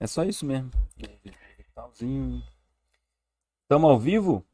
É só isso mesmo. Talzinho. Tamo ao vivo?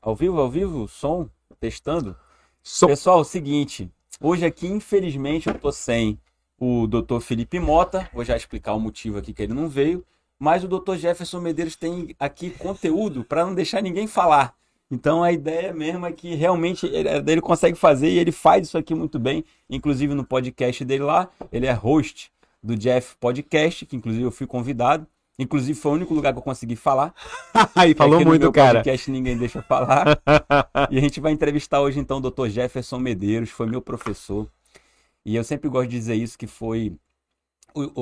Ao vivo, ao vivo? Som? Testando? Som. Pessoal, é o seguinte. Hoje aqui, infelizmente, eu tô sem o Dr. Felipe Mota. Vou já explicar o motivo aqui que ele não veio. Mas o Dr. Jefferson Medeiros tem aqui conteúdo para não deixar ninguém falar. Então a ideia mesmo é que realmente ele, ele, consegue fazer e ele faz isso aqui muito bem. Inclusive no podcast dele lá, ele é host do Jeff Podcast, que inclusive eu fui convidado. Inclusive foi o único lugar que eu consegui falar. Aí falou muito, no meu cara. podcast ninguém deixa falar. e a gente vai entrevistar hoje então o Dr. Jefferson Medeiros, foi meu professor. E eu sempre gosto de dizer isso que foi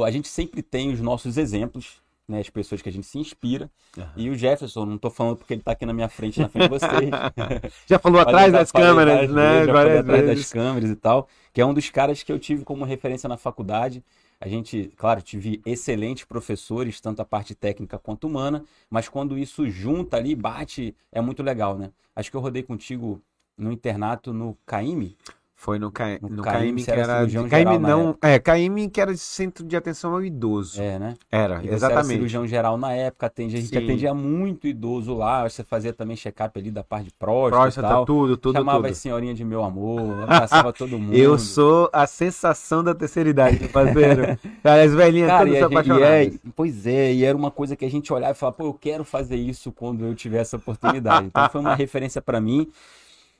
a gente sempre tem os nossos exemplos né, as pessoas que a gente se inspira. Uhum. E o Jefferson, não estou falando porque ele está aqui na minha frente, na frente de vocês. já falou atrás das câmeras, né? já falei atrás das câmeras e tal. Que é um dos caras que eu tive como referência na faculdade. A gente, claro, tive excelentes professores, tanto a parte técnica quanto humana, mas quando isso junta ali, bate, é muito legal, né? Acho que eu rodei contigo no internato no CAIME. Foi no, Ca... no, no CAIM, que era. CAIM não. É, CAIM que era centro de atenção ao idoso. É, né? Era, exatamente. Era cirurgião geral na época, atendia, a gente Sim. atendia muito idoso lá. Você fazia também check-up ali da parte de próstata. Próstata, tal. tudo, tudo. Chamava tudo. as senhorinha de meu amor, abraçava todo mundo. Eu sou a sensação da terceira idade, parceiro. As velhinhas Cara, todas apaixonadas. É, pois é, e era uma coisa que a gente olhava e falava, pô, eu quero fazer isso quando eu tiver essa oportunidade. Então foi uma referência para mim.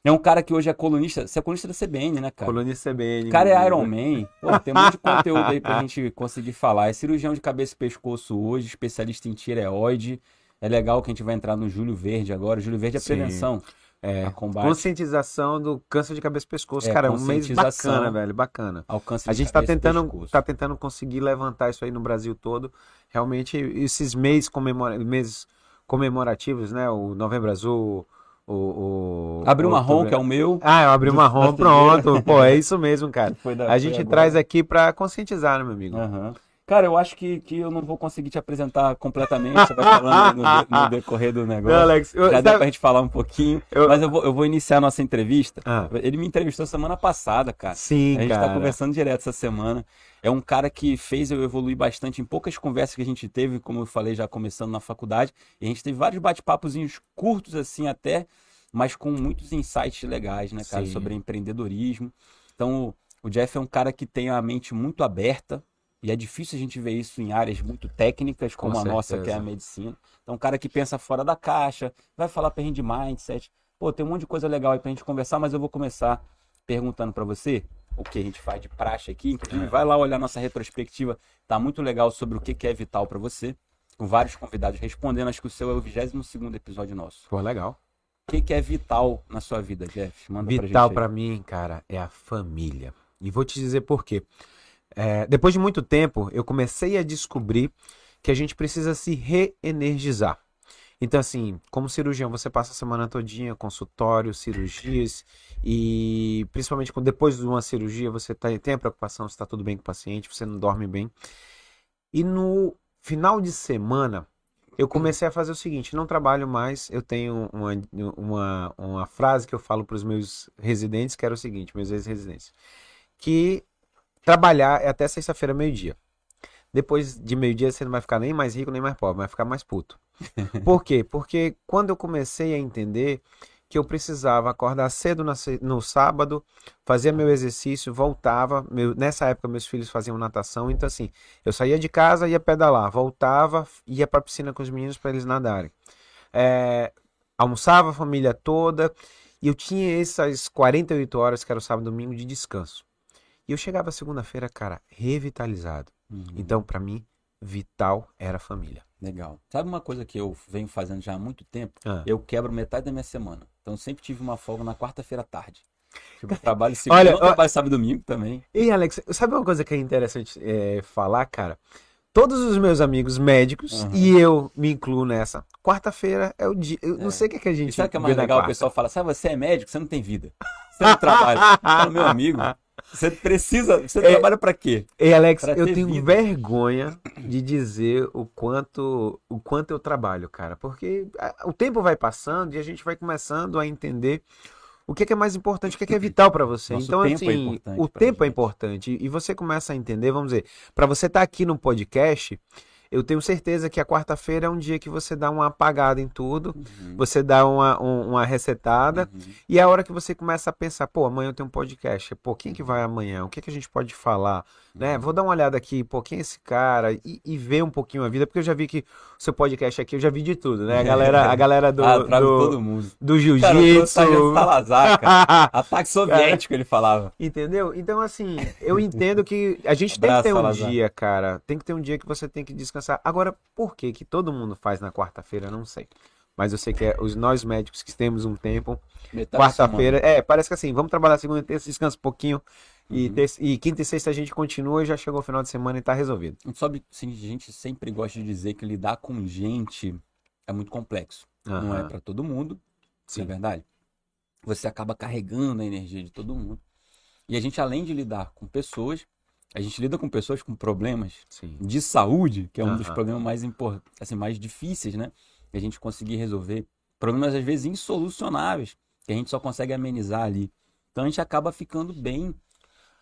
É um cara que hoje é colunista. Você é colunista da CBN, né, cara? Colunista CBN. O cara é Iron Man. Pô, tem um monte de conteúdo aí pra gente conseguir falar. É cirurgião de cabeça e pescoço hoje, especialista em tireoide. É legal que a gente vai entrar no Júlio Verde agora. O Júlio Verde é Sim. prevenção. É, conscientização do câncer de cabeça e pescoço. É, cara, é um mês bacana, velho, bacana. Alcance a gente tá tentando, tá tentando conseguir levantar isso aí no Brasil todo. Realmente, esses meses, comemora meses comemorativos, né? O Novembro Azul, o, o Abriu Marrom, que é o meu. Ah, eu abri o Marrom, pronto. Pô, é isso mesmo, cara. Da, a gente traz aqui para conscientizar, né, meu amigo? Uhum. Cara, eu acho que, que eu não vou conseguir te apresentar completamente. Você vai falando no, no, decorrer do negócio. Não, Alex, eu, Já dá pra gente falar um pouquinho. Eu... Mas eu vou, eu vou iniciar a nossa entrevista. Ah. Ele me entrevistou semana passada, cara. Sim, A gente tá cara. tá conversando direto essa semana. É um cara que fez eu evoluir bastante em poucas conversas que a gente teve, como eu falei, já começando na faculdade. E a gente teve vários bate-papos curtos, assim, até mas com muitos insights legais, né, cara, Sim. sobre empreendedorismo. Então, o Jeff é um cara que tem a mente muito aberta, e é difícil a gente ver isso em áreas muito técnicas, como com a certeza. nossa, que é a medicina. Então, um cara que pensa fora da caixa, vai falar pra gente de mindset. Pô, tem um monte de coisa legal aí pra gente conversar, mas eu vou começar perguntando para você o que a gente faz de praxe aqui. Inclusive, é. vai lá olhar nossa retrospectiva, tá muito legal sobre o que é vital para você. Com vários convidados respondendo, acho que o seu é o 22 segundo episódio nosso. Pô, legal. O que, que, é vital na sua vida, Jeff? Manda vital para mim, cara, é a família. E vou te dizer por quê. É, depois de muito tempo, eu comecei a descobrir que a gente precisa se reenergizar. Então, assim, como cirurgião, você passa a semana todinha, consultório, cirurgias, e principalmente quando depois de uma cirurgia você tá, tem a preocupação se está tudo bem com o paciente, você não dorme bem. E no final de semana, eu comecei a fazer o seguinte: não trabalho mais. Eu tenho uma, uma, uma frase que eu falo para os meus residentes, que era o seguinte: meus ex-residentes, que trabalhar é até sexta-feira, meio-dia. Depois de meio-dia você não vai ficar nem mais rico nem mais pobre, vai ficar mais puto. Por quê? Porque quando eu comecei a entender que eu precisava acordar cedo no sábado, fazia meu exercício, voltava. Meu, nessa época, meus filhos faziam natação, então assim, eu saía de casa, ia pedalar, voltava, ia para a piscina com os meninos para eles nadarem. É, almoçava a família toda e eu tinha essas 48 horas, que era o sábado e domingo, de descanso. E eu chegava segunda-feira, cara, revitalizado. Uhum. Então, para mim, vital era a família. Legal. Sabe uma coisa que eu venho fazendo já há muito tempo? Ah. Eu quebro metade da minha semana. Então sempre tive uma folga na quarta-feira à tarde. Tipo, trabalho segunda, Olha, trabalho sábado e domingo também. E Alex, sabe uma coisa que é interessante é, falar, cara? Todos os meus amigos médicos, uhum. e eu me incluo nessa, quarta-feira é o dia. Eu é. não sei o que, é que a gente. E sabe o que é mais legal? O pessoal fala, sabe, você é médico, você não tem vida. Você não trabalha. Fala, meu amigo, você precisa. Você é, trabalha para quê? Ei, Alex, pra eu tenho vida. vergonha de dizer o quanto, o quanto eu trabalho, cara. Porque o tempo vai passando e a gente vai começando a entender O que, que é mais importante, o que, que é vital para você. Nosso então, tempo assim, é importante o tempo é gente. importante. E você começa a entender, vamos dizer, para você estar aqui no podcast, eu tenho certeza que a quarta-feira é um dia que você dá uma apagada em tudo, Uhum, você dá uma, um- uma resetada, uhum. e é a hora que você começa a pensar, pô, amanhã eu tenho um podcast, pô, quem que vai amanhã? O que que a gente pode falar? Né? Vou dar uma olhada aqui, pô, quem é esse cara? E, e ver um pouquinho a vida, porque eu já vi que o seu podcast aqui, eu já vi de tudo, né? A galera, a galera do, ah, do, todo mundo. do Cara, trouxe jiu-jitsu. Salazar, cara. Ataque soviético, ele falava. Entendeu? Então, assim, eu entendo que a gente tem que Abraço, ter um Salazar. dia, cara. Tem que ter um dia que você tem que descansar. Agora, por que que todo mundo faz na quarta-feira? Não sei. Mas eu sei que é os nós médicos que temos um tempo, quarta-feira, é, parece que assim, vamos trabalhar segunda e terça, descansa um pouquinho. E, Uhum. terça- e quinta e sexta a gente continua e já chegou o final de semana e tá resolvido. semana. Sabe, assim, a gente sempre gosta de dizer que lidar com gente é muito complexo. Não é pra todo mundo, Sim. não é verdade? Você acaba carregando a energia de todo mundo. E a gente, além de lidar com pessoas, a gente lida com pessoas com problemas Sim. de saúde, que é um dos Aham. problemas mais assim, mais difíceis, né? Que a gente conseguir resolver. Problemas, às vezes, insolucionáveis, que a gente só consegue amenizar ali. Então a gente acaba ficando bem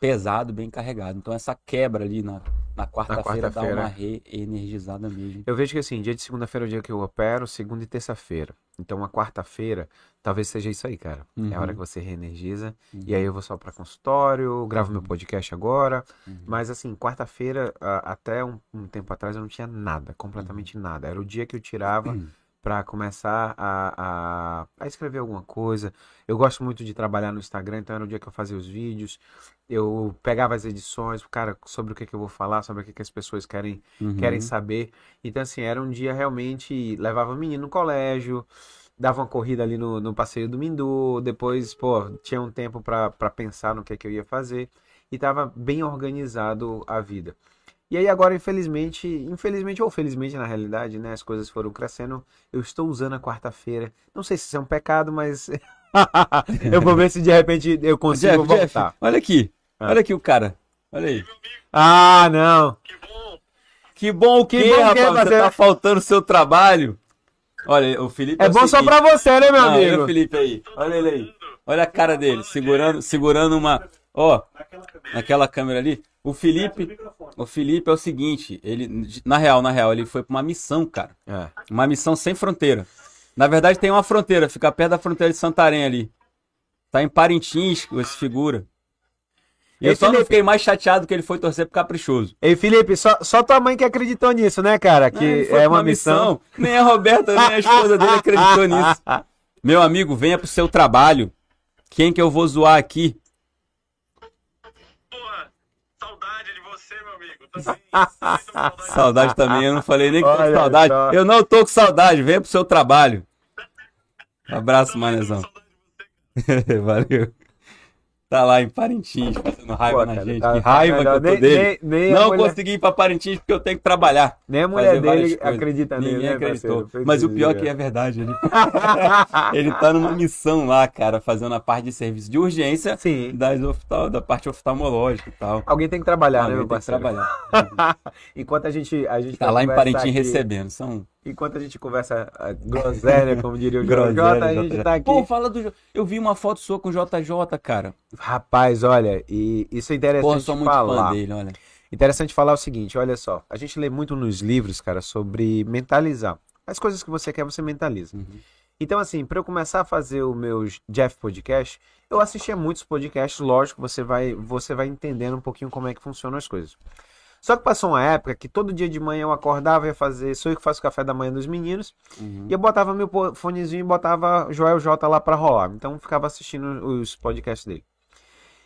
pesado, bem carregado. Então essa quebra ali na, na quarta-feira dá quarta-feira. uma re-energizada mesmo. Eu vejo que assim, dia de segunda-feira é o dia que eu opero, segunda e terça-feira. Então, a quarta-feira, talvez seja isso aí, cara. É a hora Uhum. que você reenergiza. Uhum. E aí eu vou só para consultório, gravo meu podcast agora. Uhum. Mas assim, quarta-feira, até um, um tempo atrás, eu não tinha nada, completamente Uhum. nada. Era o dia que eu tirava para começar a, a, a escrever alguma coisa. Eu gosto muito de trabalhar no Instagram, então era o dia que eu fazia os vídeos. Eu pegava as edições, cara, sobre o que, que eu vou falar, sobre o que, que as pessoas querem Uhum. querem saber. Então, assim, era um dia realmente. Levava o menino no colégio, dava uma corrida ali no, no passeio do Mindu, depois, pô, tinha um tempo para pensar no que, que eu ia fazer e tava bem organizado a vida. E aí, agora, infelizmente, infelizmente ou felizmente na realidade, né, as coisas foram crescendo. Eu estou usando a quarta-feira. Não sei se isso é um pecado, mas. eu vou ver se de repente eu consigo Jeff, Jeff, voltar. olha aqui. Ah. Olha aqui o cara. Olha aí. Ah, não! Que bom o quê, Que bom o quê, rapaz? Você parceiro? tá faltando o seu trabalho. Olha, o Felipe É o bom só pra você, né, meu Não, olha amigo? o Felipe aí. Olha ele aí. Olha a cara dele, segurando, segurando uma. Ó, naquela câmera ali. O Felipe, o Felipe é o seguinte, ele, na real, na real, ele foi pra uma missão, cara. É. Uma missão sem fronteira. Na verdade, tem uma fronteira, fica perto da fronteira de Santarém ali. Tá em Parintins, esse figura. E eu Ei, só não Felipe. fiquei mais chateado que ele foi torcer pro Caprichoso. Ei, Felipe, só, só tua mãe que acreditou nisso, né, cara? Que ele foi é pra uma missão. Nem a Roberta, nem a esposa dele acreditou nisso. Meu amigo, venha pro seu trabalho. Quem que eu vou zoar aqui? saudade. Também, eu não falei nem que tô com Olha saudade. só. Eu não tô com saudade, venha pro seu trabalho. Abraço, manezão. Valeu. Tá lá em Parintins, fazendo raiva Pô, na cara, gente. tá- que tá raiva que eu tô Nem- dele. nem- nem não mulher- consegui ir pra Parintins porque eu tenho que trabalhar. Nem a mulher dele acredita nele, Ninguém né, acreditou. parceiro? Mas o pior é que é verdade. Ele, ele tá numa missão lá, cara, fazendo a parte de serviço de urgência Sim. das oftal, da parte oftalmológica e tal. Alguém tem que trabalhar, né, Alguém meu tem que parceiro? trabalhar. Enquanto a gente, a gente Tá lá em Parintins aqui- recebendo. São Enquanto a gente conversa ah, groselha, como diria o Jota, a gente JJ. tá aqui. Pô, fala do. Eu vi uma foto sua com o JJ, cara. Rapaz, olha, e isso é interessante Porra, sou muito falar. fã dele, olha. Interessante falar o seguinte, olha só. A gente lê muito nos livros, cara, sobre mentalizar. As coisas que você quer, você mentaliza. Uhum. Então, assim, para eu começar a fazer o meu Jeff Podcast, eu assistia muitos podcasts, lógico, você vai, você vai entendendo um pouquinho como é que funcionam as coisas. Só que passou uma época que todo dia de manhã eu acordava e ia fazer, sou eu que faço o café da manhã dos meninos, Uhum. e eu botava meu fonezinho e botava Joel J lá pra rolar. Então eu ficava assistindo os podcasts dele.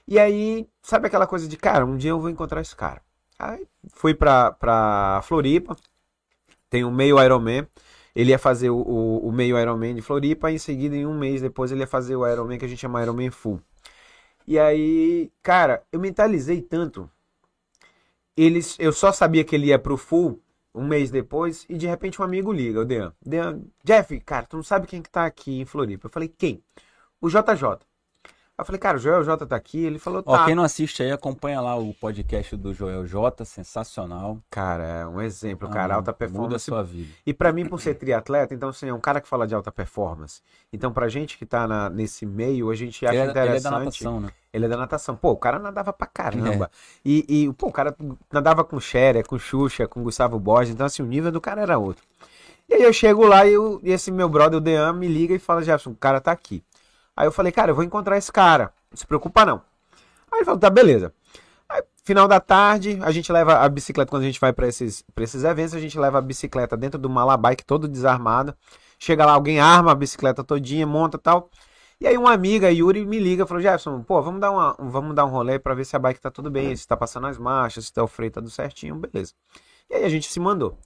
E aí, sabe aquela coisa de, cara, um dia eu vou encontrar esse cara. Aí fui pra, pra Floripa, tem o meio Ironman. Ele ia fazer o, o, o meio Ironman de Floripa, e em seguida, em um mês depois, ele ia fazer o Ironman que a gente chama Ironman Full. E aí, cara, eu mentalizei tanto. Eles, eu só sabia que ele ia pro Full um mês depois, e de repente um amigo liga, o Dean. Dean, Jeff, cara, tu não sabe quem que tá aqui em Floripa? Eu falei, quem? O JJ. Eu falei, cara, o Joel J tá aqui. Ele falou, Ó, tá. quem não assiste aí, acompanha lá o podcast do Joel J, sensacional. Cara, é um exemplo, cara, Ah, alta Muda a performance. sua vida. E pra mim, por ser triatleta, então assim, é um cara que fala de alta performance. Então, pra gente que tá na- nesse meio, a gente acha Ele é, ele é interessante. da natação, né? Ele é da natação. Pô, o cara nadava pra caramba. E, e, pô, o cara nadava com Scherer, com Xuxa, com Gustavo Borges. Então, assim, o nível do cara era outro. E aí eu chego lá e, eu- e esse meu brother, o Dean, me liga e fala, Jefferson, o cara tá aqui. Aí eu falei, cara, eu vou encontrar esse cara. Não se preocupa, não. Aí ele falou, tá, beleza. Aí, final da tarde, a gente leva a bicicleta, quando a gente vai pra esses, pra esses eventos, a gente leva a bicicleta dentro do malabike todo desarmada. Chega lá, alguém arma a bicicleta todinha, monta tal. E aí uma amiga, Yuri, me liga falou, Jefferson, pô, vamos dar, uma, vamos dar um rolê pra ver se a bike tá tudo bem, se tá passando as marchas, se tá o freio tá tudo certinho, beleza. E aí a gente se mandou.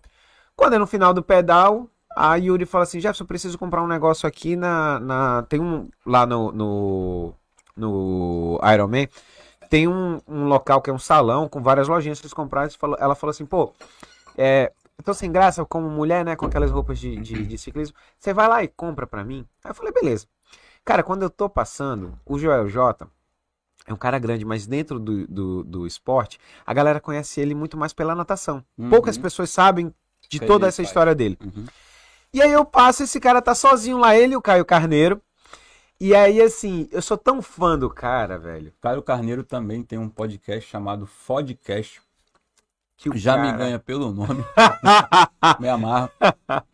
Quando é no final do pedal, a Yuri fala assim, Jefferson, eu preciso comprar um negócio aqui na... na tem um... lá no... no, no Ironman, tem um, um local que é um salão com várias lojinhas que eles compraram. Ela falou assim, pô, é, eu tô sem graça como mulher, né, com aquelas roupas de, de, de ciclismo. Você vai lá e compra pra mim? Aí eu falei, beleza. Cara, quando eu tô passando, o Joel J é um cara grande, mas dentro do, do, do esporte, a galera conhece ele muito mais pela natação. Uhum. Poucas pessoas sabem de Que toda essa faz. história dele. Uhum. E aí eu passo, esse cara tá sozinho lá, ele e o Caio Carneiro. E aí, assim, eu sou tão fã do cara, velho. Caio Carneiro também tem um podcast chamado Fodcast. Que Já me cara- ganha pelo nome. me amarro.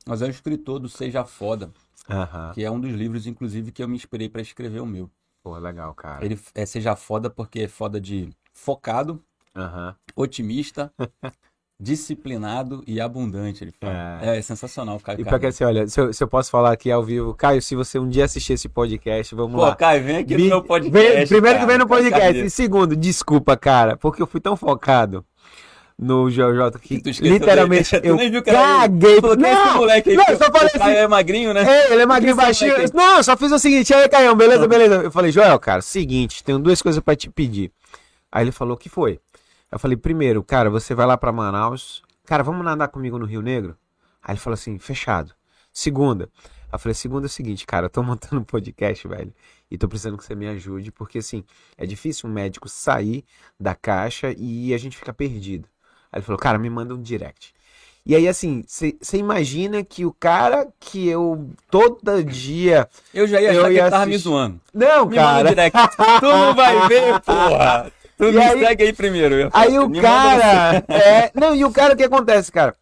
Mas é o escritor do Seja Foda, que é um dos livros, inclusive, que eu me inspirei para escrever o meu. Pô, legal, cara. Ele é Seja Foda porque é foda de focado, otimista, disciplinado e abundante. Ele fala. É, é sensacional, Caio E pra que assim, olha, se eu, se eu posso falar aqui ao vivo, Caio, se você um dia assistir esse podcast, vamos Pô, lá. Caio, vem aqui Me- no meu podcast. vem- primeiro que cara, vem no Caio podcast. E segundo, desculpa, cara, porque eu fui tão focado no JJ que Que literalmente dele. Eu viu que ele. caguei. Falou, é esse Não, moleque aí? não, Pô, eu só falei Caio assim, é magrinho, né? Ei, ele é magrinho é esse baixinho. Não, só fiz o seguinte, aí, Caião, beleza, beleza. Eu falei, Joel, cara, seguinte, tenho duas coisas pra te pedir. Aí ele falou, o que foi? Eu falei, primeiro, cara, você vai lá pra Manaus. Cara, vamos nadar comigo no Rio Negro? Aí ele falou assim, fechado. Segunda. Eu falei, segunda é o seguinte, cara, eu tô montando um podcast, velho. E tô precisando que você me ajude, porque assim, é difícil um médico sair da caixa e a gente fica perdido. Aí ele falou, cara, me manda um direct. E aí, assim, você imagina que o cara que eu todo dia. Eu já ia Eu achar que ia ele tava me assistir. zoando. Não, Me manda cara. um direct. Tu não vai ver, porra. Tu me aí- segue aí primeiro. Aí o cara. É, não, e o cara, o que acontece, cara?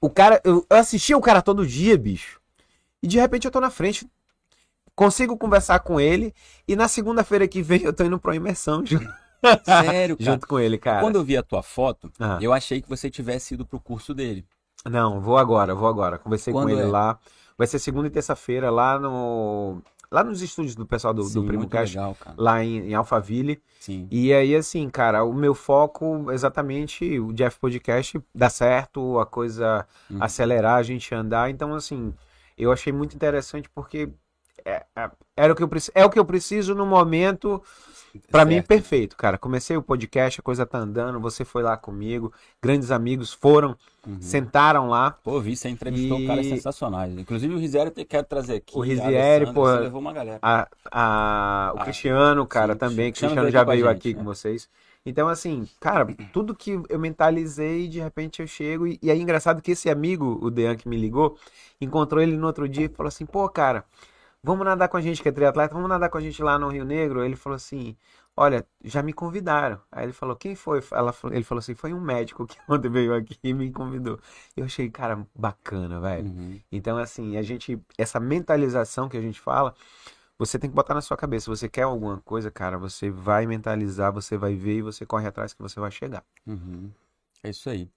O cara, eu, assistia o cara todo dia, bicho. E de repente eu tô na frente. Consigo conversar com ele. E na segunda-feira que vem eu tô indo pra uma imersão junto. Sério, cara. junto com ele, cara. Quando eu vi a tua foto, Ah. eu achei que você tivesse ido pro curso dele. Não, vou agora, vou agora. Conversei com Quando ele é? lá. Vai ser segunda e terça-feira lá no. Lá nos estúdios do pessoal do, do Sim, Primo muito Cash, legal, lá em, em Alphaville. Sim. E aí, assim, cara, o meu foco exatamente, o Jeff Podcast dá certo, a coisa Uhum. acelerar, a gente andar. Então, assim, eu achei muito interessante porque é, é- era o que eu é o que eu preciso no momento, pra mim, Certo. perfeito, cara. Comecei o podcast, a coisa tá andando, você foi lá comigo, grandes amigos foram, Uhum. sentaram lá. Pô, vi, você entrevistou E- caras sensacionais. Inclusive o Rizieri eu quero trazer aqui. O Alessandra, pô, Você levou uma galera. A, a- o Ah, Cristiano, cara, sim, também. Cristiano Cristiano veio já aqui com veio gente, aqui né? com vocês. Então, assim, cara, tudo que eu mentalizei, de repente eu chego. E, e aí, engraçado que esse amigo, o Dean, que me ligou, encontrou ele no outro dia e falou assim: pô, cara, vamos nadar com a gente que é triatleta, vamos nadar com a gente lá no Rio Negro. Ele falou assim: olha, já me convidaram. Aí ele falou: quem foi? Ela, ele falou assim: foi um médico que ontem veio aqui e me convidou. Eu achei, cara, bacana, velho. Uhum. Então, assim, a gente, essa mentalização que a gente fala, você tem que botar na sua cabeça. Se você quer alguma coisa, cara, você vai mentalizar, você vai ver e você corre atrás que você vai chegar. Uhum. É isso aí.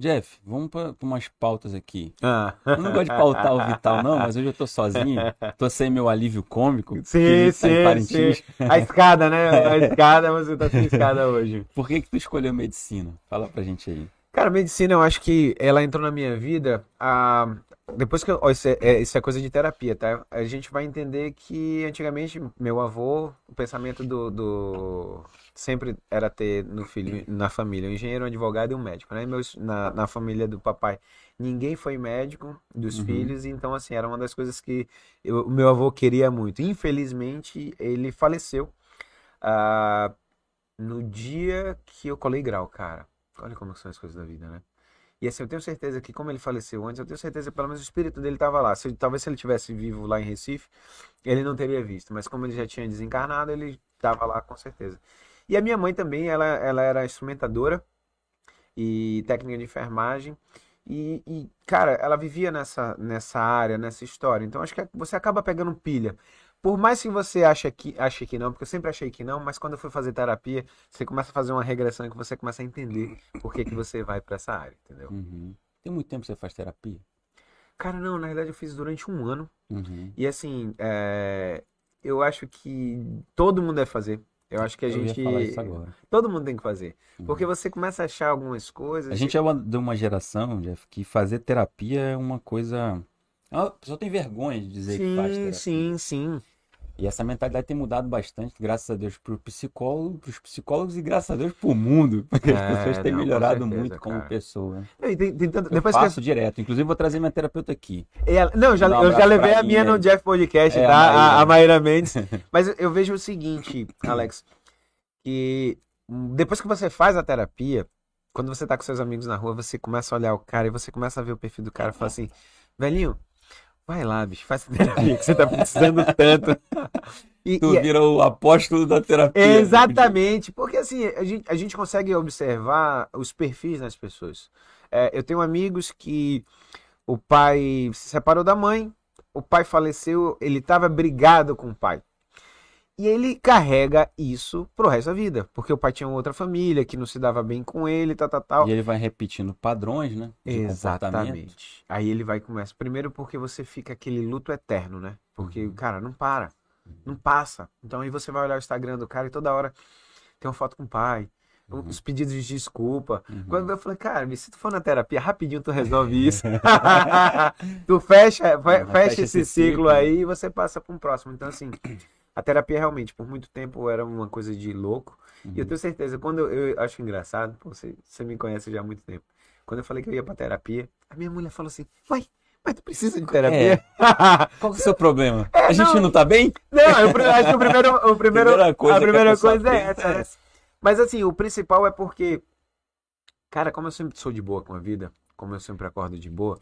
Jeff, vamos para umas pautas aqui. Ah. Eu não gosto de pautar o Vital, não, mas hoje eu tô sozinho. Tô sem meu alívio cômico. Sim, tá sim, Parintins. sim. A escada, né? A escada, você tá sem escada hoje. Por que que tu escolheu medicina? Fala pra gente aí. Cara, medicina, eu acho que ela entrou na minha vida. A... depois que eu, ó, isso, é, é- isso é coisa de terapia, tá? A gente vai entender que antigamente meu avô, o pensamento do, do- sempre era ter no filho, na família, um engenheiro, um advogado e um médico, né? Meus, na, na família do papai, ninguém foi médico dos Uhum. filhos, então assim, era uma das coisas que eu- o meu avô queria muito. Infelizmente, ele faleceu ah, no dia que eu colei grau, cara. Olha como são as coisas da vida, né? E assim, eu tenho certeza que, como ele faleceu antes, eu tenho certeza que pelo menos o espírito dele estava lá. Se, talvez se ele tivesse vivo lá em Recife, ele não teria visto. Mas como ele já tinha desencarnado, ele estava lá com certeza. E a minha mãe também, ela, ela era instrumentadora e técnica de enfermagem. E, e, cara, ela vivia nessa, nessa área, nessa história. Então acho que você acaba pegando pilha. Por mais que você ache que, ache que não, porque eu sempre achei que não, mas quando eu fui fazer terapia, você começa a fazer uma regressão e você começa a entender por que que você vai para essa área, entendeu? Uhum. Tem muito tempo que você faz terapia? Cara, não, na verdade eu fiz durante um ano. Uhum. E assim, é, eu acho que todo mundo deve fazer. Eu acho que a Eu gente. Todo mundo tem que fazer. Uhum. Porque você começa a achar algumas coisas. A gente é uma, de uma geração, Jeff, que fazer terapia é uma coisa. Ah, A pessoa tem vergonha de dizer que faz Sim, terapia. sim, sim. E essa mentalidade tem mudado bastante, graças a Deus, para psicólogo, os psicólogos e graças a Deus para o mundo. Porque as É, pessoas têm não, com melhorado certeza, muito como cara. pessoa. E tem- tem tanto- Eu Depois que faço direto. Inclusive, vou trazer minha terapeuta aqui. Ela- não, já, um eu já levei a minha no Jeff Podcast, É, a tá? A, Maíra. a Maíra Mendes. Mas eu- vejo o seguinte, Alex, que depois que você faz a terapia, quando você tá com seus amigos na rua, você começa a olhar o cara e você começa a ver o perfil do cara e fala assim, velhinho, vai lá, bicho, faz a terapia que você tá precisando tanto. E, Tu e é- vira o apóstolo da terapia. Exatamente, porque assim, a gente, a gente consegue observar os perfis nas pessoas. É, eu tenho amigos que o pai se separou da mãe, o pai faleceu, ele estava brigado com o pai. E ele carrega isso pro resto da vida, porque o pai tinha outra família que não se dava bem com ele, tal, tal, tal. E ele vai repetindo padrões, né? Exatamente. Aí ele vai começa. Primeiro porque você fica aquele luto eterno, né? Porque, Uhum. cara, não para. Não passa. Então aí você vai olhar o Instagram do cara e toda hora tem uma foto com o pai, Uhum. os pedidos de desculpa. Uhum. Quando eu falei, cara, se tu for na terapia, rapidinho tu resolve isso. tu fecha, fe- Fecha fecha esse esse ciclo ciclo. aí e você passa para um próximo. Então, assim, a terapia realmente, por muito tempo, era uma coisa de louco. Uhum. E eu tenho certeza, quando eu, eu acho engraçado, pô, você, você me conhece já há muito tempo. Quando eu falei que eu ia pra terapia, a minha mulher falou assim: Uai, mas tu precisa de terapia? Qual que é o seu problema? É, a gente não. não tá bem? Não, eu acho que o primeiro, o primeiro, Primeira coisa a a primeira pessoa coisa é essa, né? Mas assim, o principal é porque, cara, como eu sempre sou de boa com a vida, como eu sempre acordo de boa,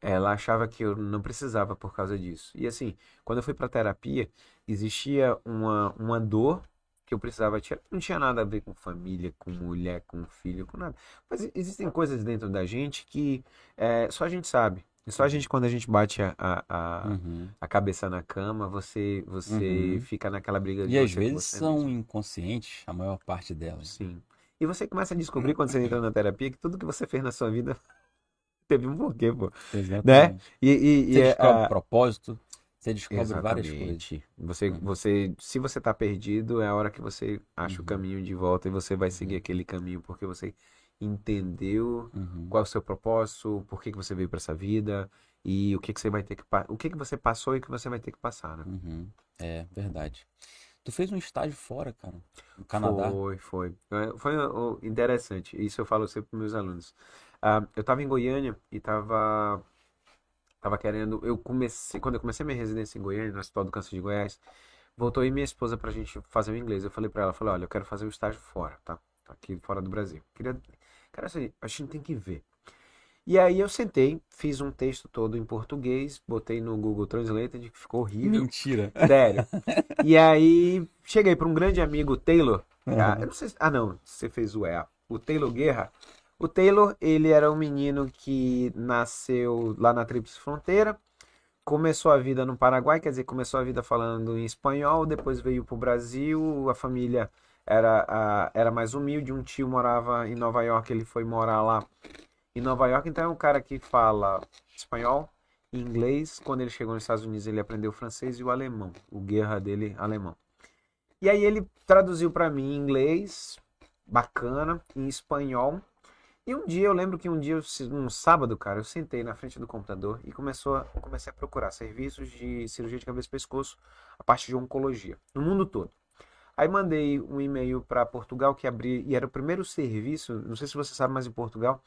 ela achava que eu não precisava por causa disso. E assim, quando eu fui pra terapia, existia uma, uma dor que eu precisava tirar. Não tinha nada a ver com família, com mulher, com filho, com nada. Mas existem coisas dentro da gente que é, só a gente sabe. E só a gente, quando a gente bate a, a, a, Uhum. a cabeça na cama, você você Uhum. fica naquela briga de E às vezes são mesmo. inconscientes, a maior parte delas. Sim. E você começa a descobrir quando você entra na terapia que tudo que você fez na sua vida teve um porquê, pô. Exatamente. E, e, e Você é, descobre a- propósito, você descobre várias coisas. Exatamente. Você, Uhum. você, se você tá perdido, é a hora que você acha o Uhum. caminho de volta e você vai seguir aquele caminho porque você entendeu Uhum. qual é o seu propósito, por que que você veio para essa vida e o que que você vai ter que o que que você passou e o que você vai ter que passar, né? Uhum. É verdade. Tu fez um estágio fora, cara, no Canadá. Foi, foi. É, Foi interessante. Isso eu falo sempre para meus alunos. Ah, eu estava em Goiânia e estava tava querendo. Eu comecei, quando eu comecei minha residência em Goiânia, no Hospital do Câncer de Goiás, voltou aí minha esposa para a gente fazer o inglês. Eu falei para ela, falei, olha, eu quero fazer o estágio fora, tá? Aqui fora do Brasil. Queria, cara, assim, a gente tem que ver. E aí eu sentei, fiz um texto todo em português, botei no Google Translated, que ficou horrível. Mentira. Sério. E aí, cheguei para um grande amigo, Taylor. Ah, Uhum. eu não sei se... Ah, não. Você fez o EA. O Taylor Guerra. O Taylor, ele era um menino que nasceu lá na Tríplice Fronteira. Começou a vida no Paraguai, quer dizer, começou a vida falando em espanhol. Depois veio para o Brasil. A família era, ah, era mais humilde. Um tio morava em Nova York, ele foi morar lá em Nova York. Então é um cara que fala espanhol, inglês. Quando ele chegou nos Estados Unidos, ele aprendeu francês e o alemão. O guerra dele, alemão. E aí ele traduziu para mim em inglês, bacana, em espanhol. E um dia, eu lembro que um dia, um sábado, cara, eu sentei na frente do computador e começou a, comecei a procurar serviços de cirurgia de cabeça e pescoço, a parte de oncologia, no mundo todo. Aí mandei um e-mail para Portugal que abri, e era o primeiro serviço, não sei se você sabe, mas em Portugal,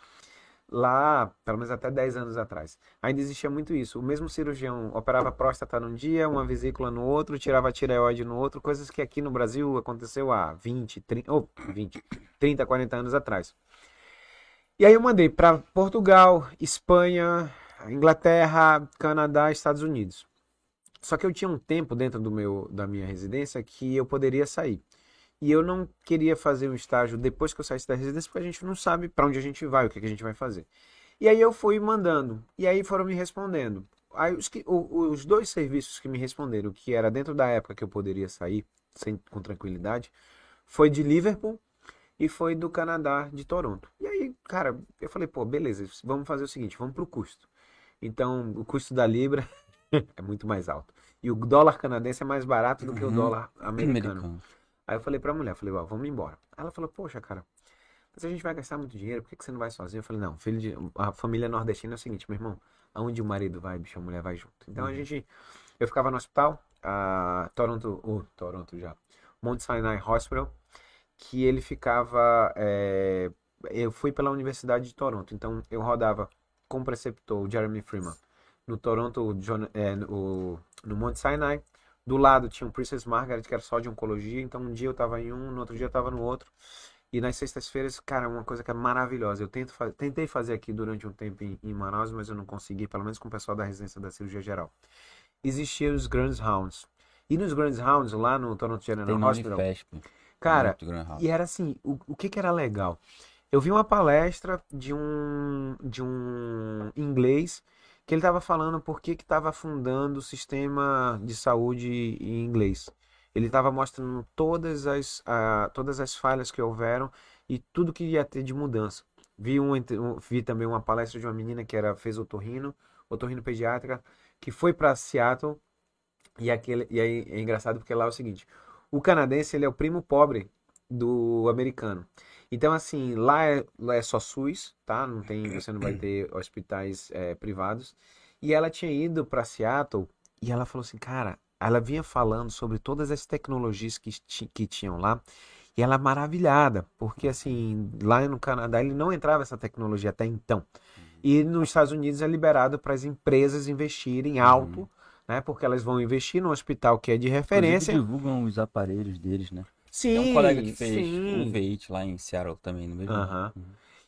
lá, pelo menos até 10 anos atrás, ainda existia muito isso. O mesmo cirurgião operava próstata num dia, uma vesícula no outro, tirava tireoide no outro, coisas que aqui no Brasil aconteceu há 20, 30, ou 20, 30, 40 anos atrás. E aí eu mandei para Portugal, Espanha, Inglaterra, Canadá, Estados Unidos. Só que eu tinha um tempo dentro do meu da minha residência que eu poderia sair. E eu não queria fazer um estágio depois que eu saísse da residência, porque a gente não sabe para onde a gente vai, o que, que a gente vai fazer. E aí eu fui mandando, e aí foram me respondendo. Aí os, que, os dois serviços que me responderam, que era dentro da época que eu poderia sair sem, com tranquilidade, foi de Liverpool e foi do Canadá, de Toronto. E aí, cara, eu falei, pô, beleza, vamos fazer o seguinte, vamos pro custo. Então, o custo da Libra é muito mais alto. E o dólar canadense é mais barato do que o Uhum. dólar americano. Americano. Aí eu falei pra mulher, falei, ó, vamos embora. Aí ela falou, poxa, cara, mas a gente vai gastar muito dinheiro, por que que você não vai sozinho? Eu falei, não, filho de... a família nordestina é o seguinte, meu irmão, aonde o marido vai, bicho, a mulher vai junto. Então a gente, eu ficava no hospital, a Toronto, o Toronto já, Mount Sinai Hospital, que ele ficava, é, eu fui pela Universidade de Toronto, então eu rodava com o preceptor o Jeremy Freeman no Toronto, o John, é, no, no Mount Sinai, do lado tinha o Princess Margaret, que era só de oncologia. Então, um dia eu tava em um, no outro dia eu tava no outro. E nas sextas-feiras, cara, uma coisa que é maravilhosa. Eu tento tentei fazer aqui durante um tempo em, em Manaus, mas eu não consegui, pelo menos com o pessoal da residência da cirurgia geral. Existiam os Grand Rounds. E nos Grand Rounds, lá no Toronto General Tem Hospital, FESP. Cara, e era assim, o, o que que era legal? Eu vi uma palestra de um de um inglês que ele estava falando por que que estava fundando o sistema de saúde em inglês. Ele estava mostrando todas as ah, todas as falhas que houveram e tudo que ia ter de mudança. Vi um, um- vi também uma palestra de uma menina que era fez otorrino, otorrino pediátrica, que foi para Seattle e aquele e aí é engraçado porque lá é o seguinte, o canadense ele é o primo pobre do americano. Então, assim, lá é, lá é só SUS, tá? Não tem, você não vai ter hospitais é, privados. E ela tinha ido para Seattle e ela falou assim, cara, ela vinha falando sobre todas as tecnologias que, que tinham lá e ela maravilhada, porque assim, lá no Canadá ele não entrava essa tecnologia até então. E nos Estados Unidos é liberado para as empresas investirem alto, né? Porque elas vão investir no hospital que é de referência. Inclusive, divulgam os aparelhos deles, né? Sim, Tem um colega que fez sim. um V8 lá em Seattle também, no mesmo. Uhum.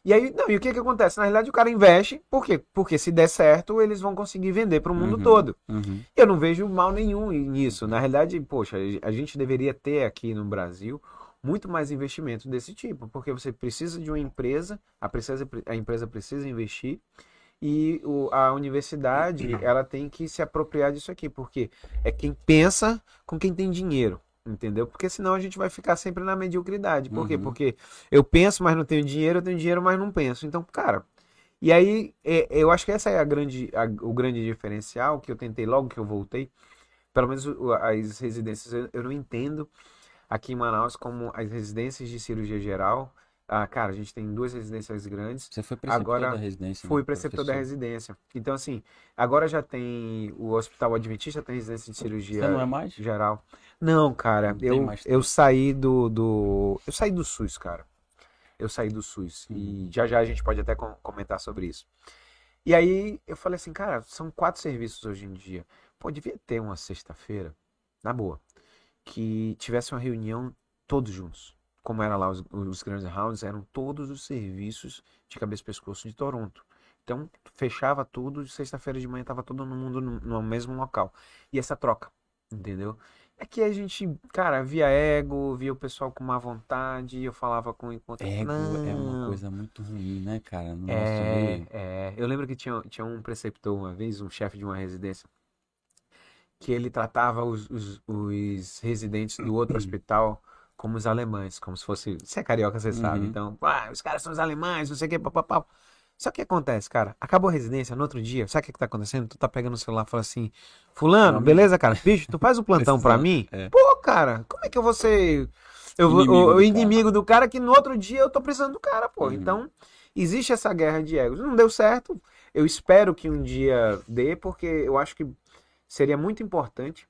E aí, não, e o que que acontece? Na realidade, o cara investe, por quê? Porque se der certo, eles vão conseguir vender para o mundo Uhum. todo. Uhum. Eu não vejo mal nenhum nisso. Na realidade, poxa, a gente deveria ter aqui no Brasil muito mais investimento desse tipo, porque você precisa de uma empresa, a, precisa, a empresa precisa investir e o- a universidade ela tem que se apropriar disso aqui, porque é quem pensa com quem tem dinheiro. Entendeu? Porque senão a gente vai ficar sempre na mediocridade. Por quê? Uhum. Porque eu penso, mas não tenho dinheiro, eu tenho dinheiro, mas não penso. Então, cara, e aí, é, eu acho que essa é a grande, a- o grande diferencial que eu tentei logo que eu voltei. Pelo menos as residências, eu, eu não entendo aqui em Manaus como as residências de cirurgia geral. Ah, cara, a gente tem duas residências grandes. Você foi preceptor Agora, da residência, né? Fui preceptor da Professor. residência. Então, assim, agora já tem o Hospital Adventista, tem residência de cirurgia Você não é mais? geral. Não, cara, Não eu, mais eu saí do, do. Eu saí do SUS, cara. Eu saí do SUS. Uhum. E já já a gente pode até com- comentar sobre isso. E aí eu falei assim, cara, são quatro serviços hoje em dia. Pô, devia ter uma sexta-feira, na boa, que tivesse uma reunião todos juntos. Como era lá os, os grandes rounds, eram todos os serviços de cabeça e pescoço de Toronto. Então, fechava tudo, sexta-feira de manhã tava todo mundo no, no mesmo local. E essa troca, entendeu? Aqui a gente, cara, via ego, via o pessoal com má vontade, eu falava com enquanto Ego é uma Não. coisa muito ruim, né, cara? No É, é, eu lembro que tinha, tinha um preceptor uma vez, um chefe de uma residência, que ele tratava os, os, os residentes do outro hospital como os alemães, como se fosse. Você é carioca, você sabe. Uhum. Então, ah, os caras são os alemães, não sei o que, papapá. Só que o que acontece, cara? Acabou a residência, no outro dia, sabe o que que tá acontecendo? Tu tá pegando o celular e fala assim: Fulano, Não, beleza, cara? Bicho, tu faz o plantão pra mim? é. Pô, cara, como é que eu vou ser. Eu Inimigo o, do o cara. inimigo do cara que no outro dia eu tô precisando do cara, pô. Uhum. Então, existe essa guerra de egos. Não deu certo. Eu espero que um dia dê, porque eu acho que seria muito importante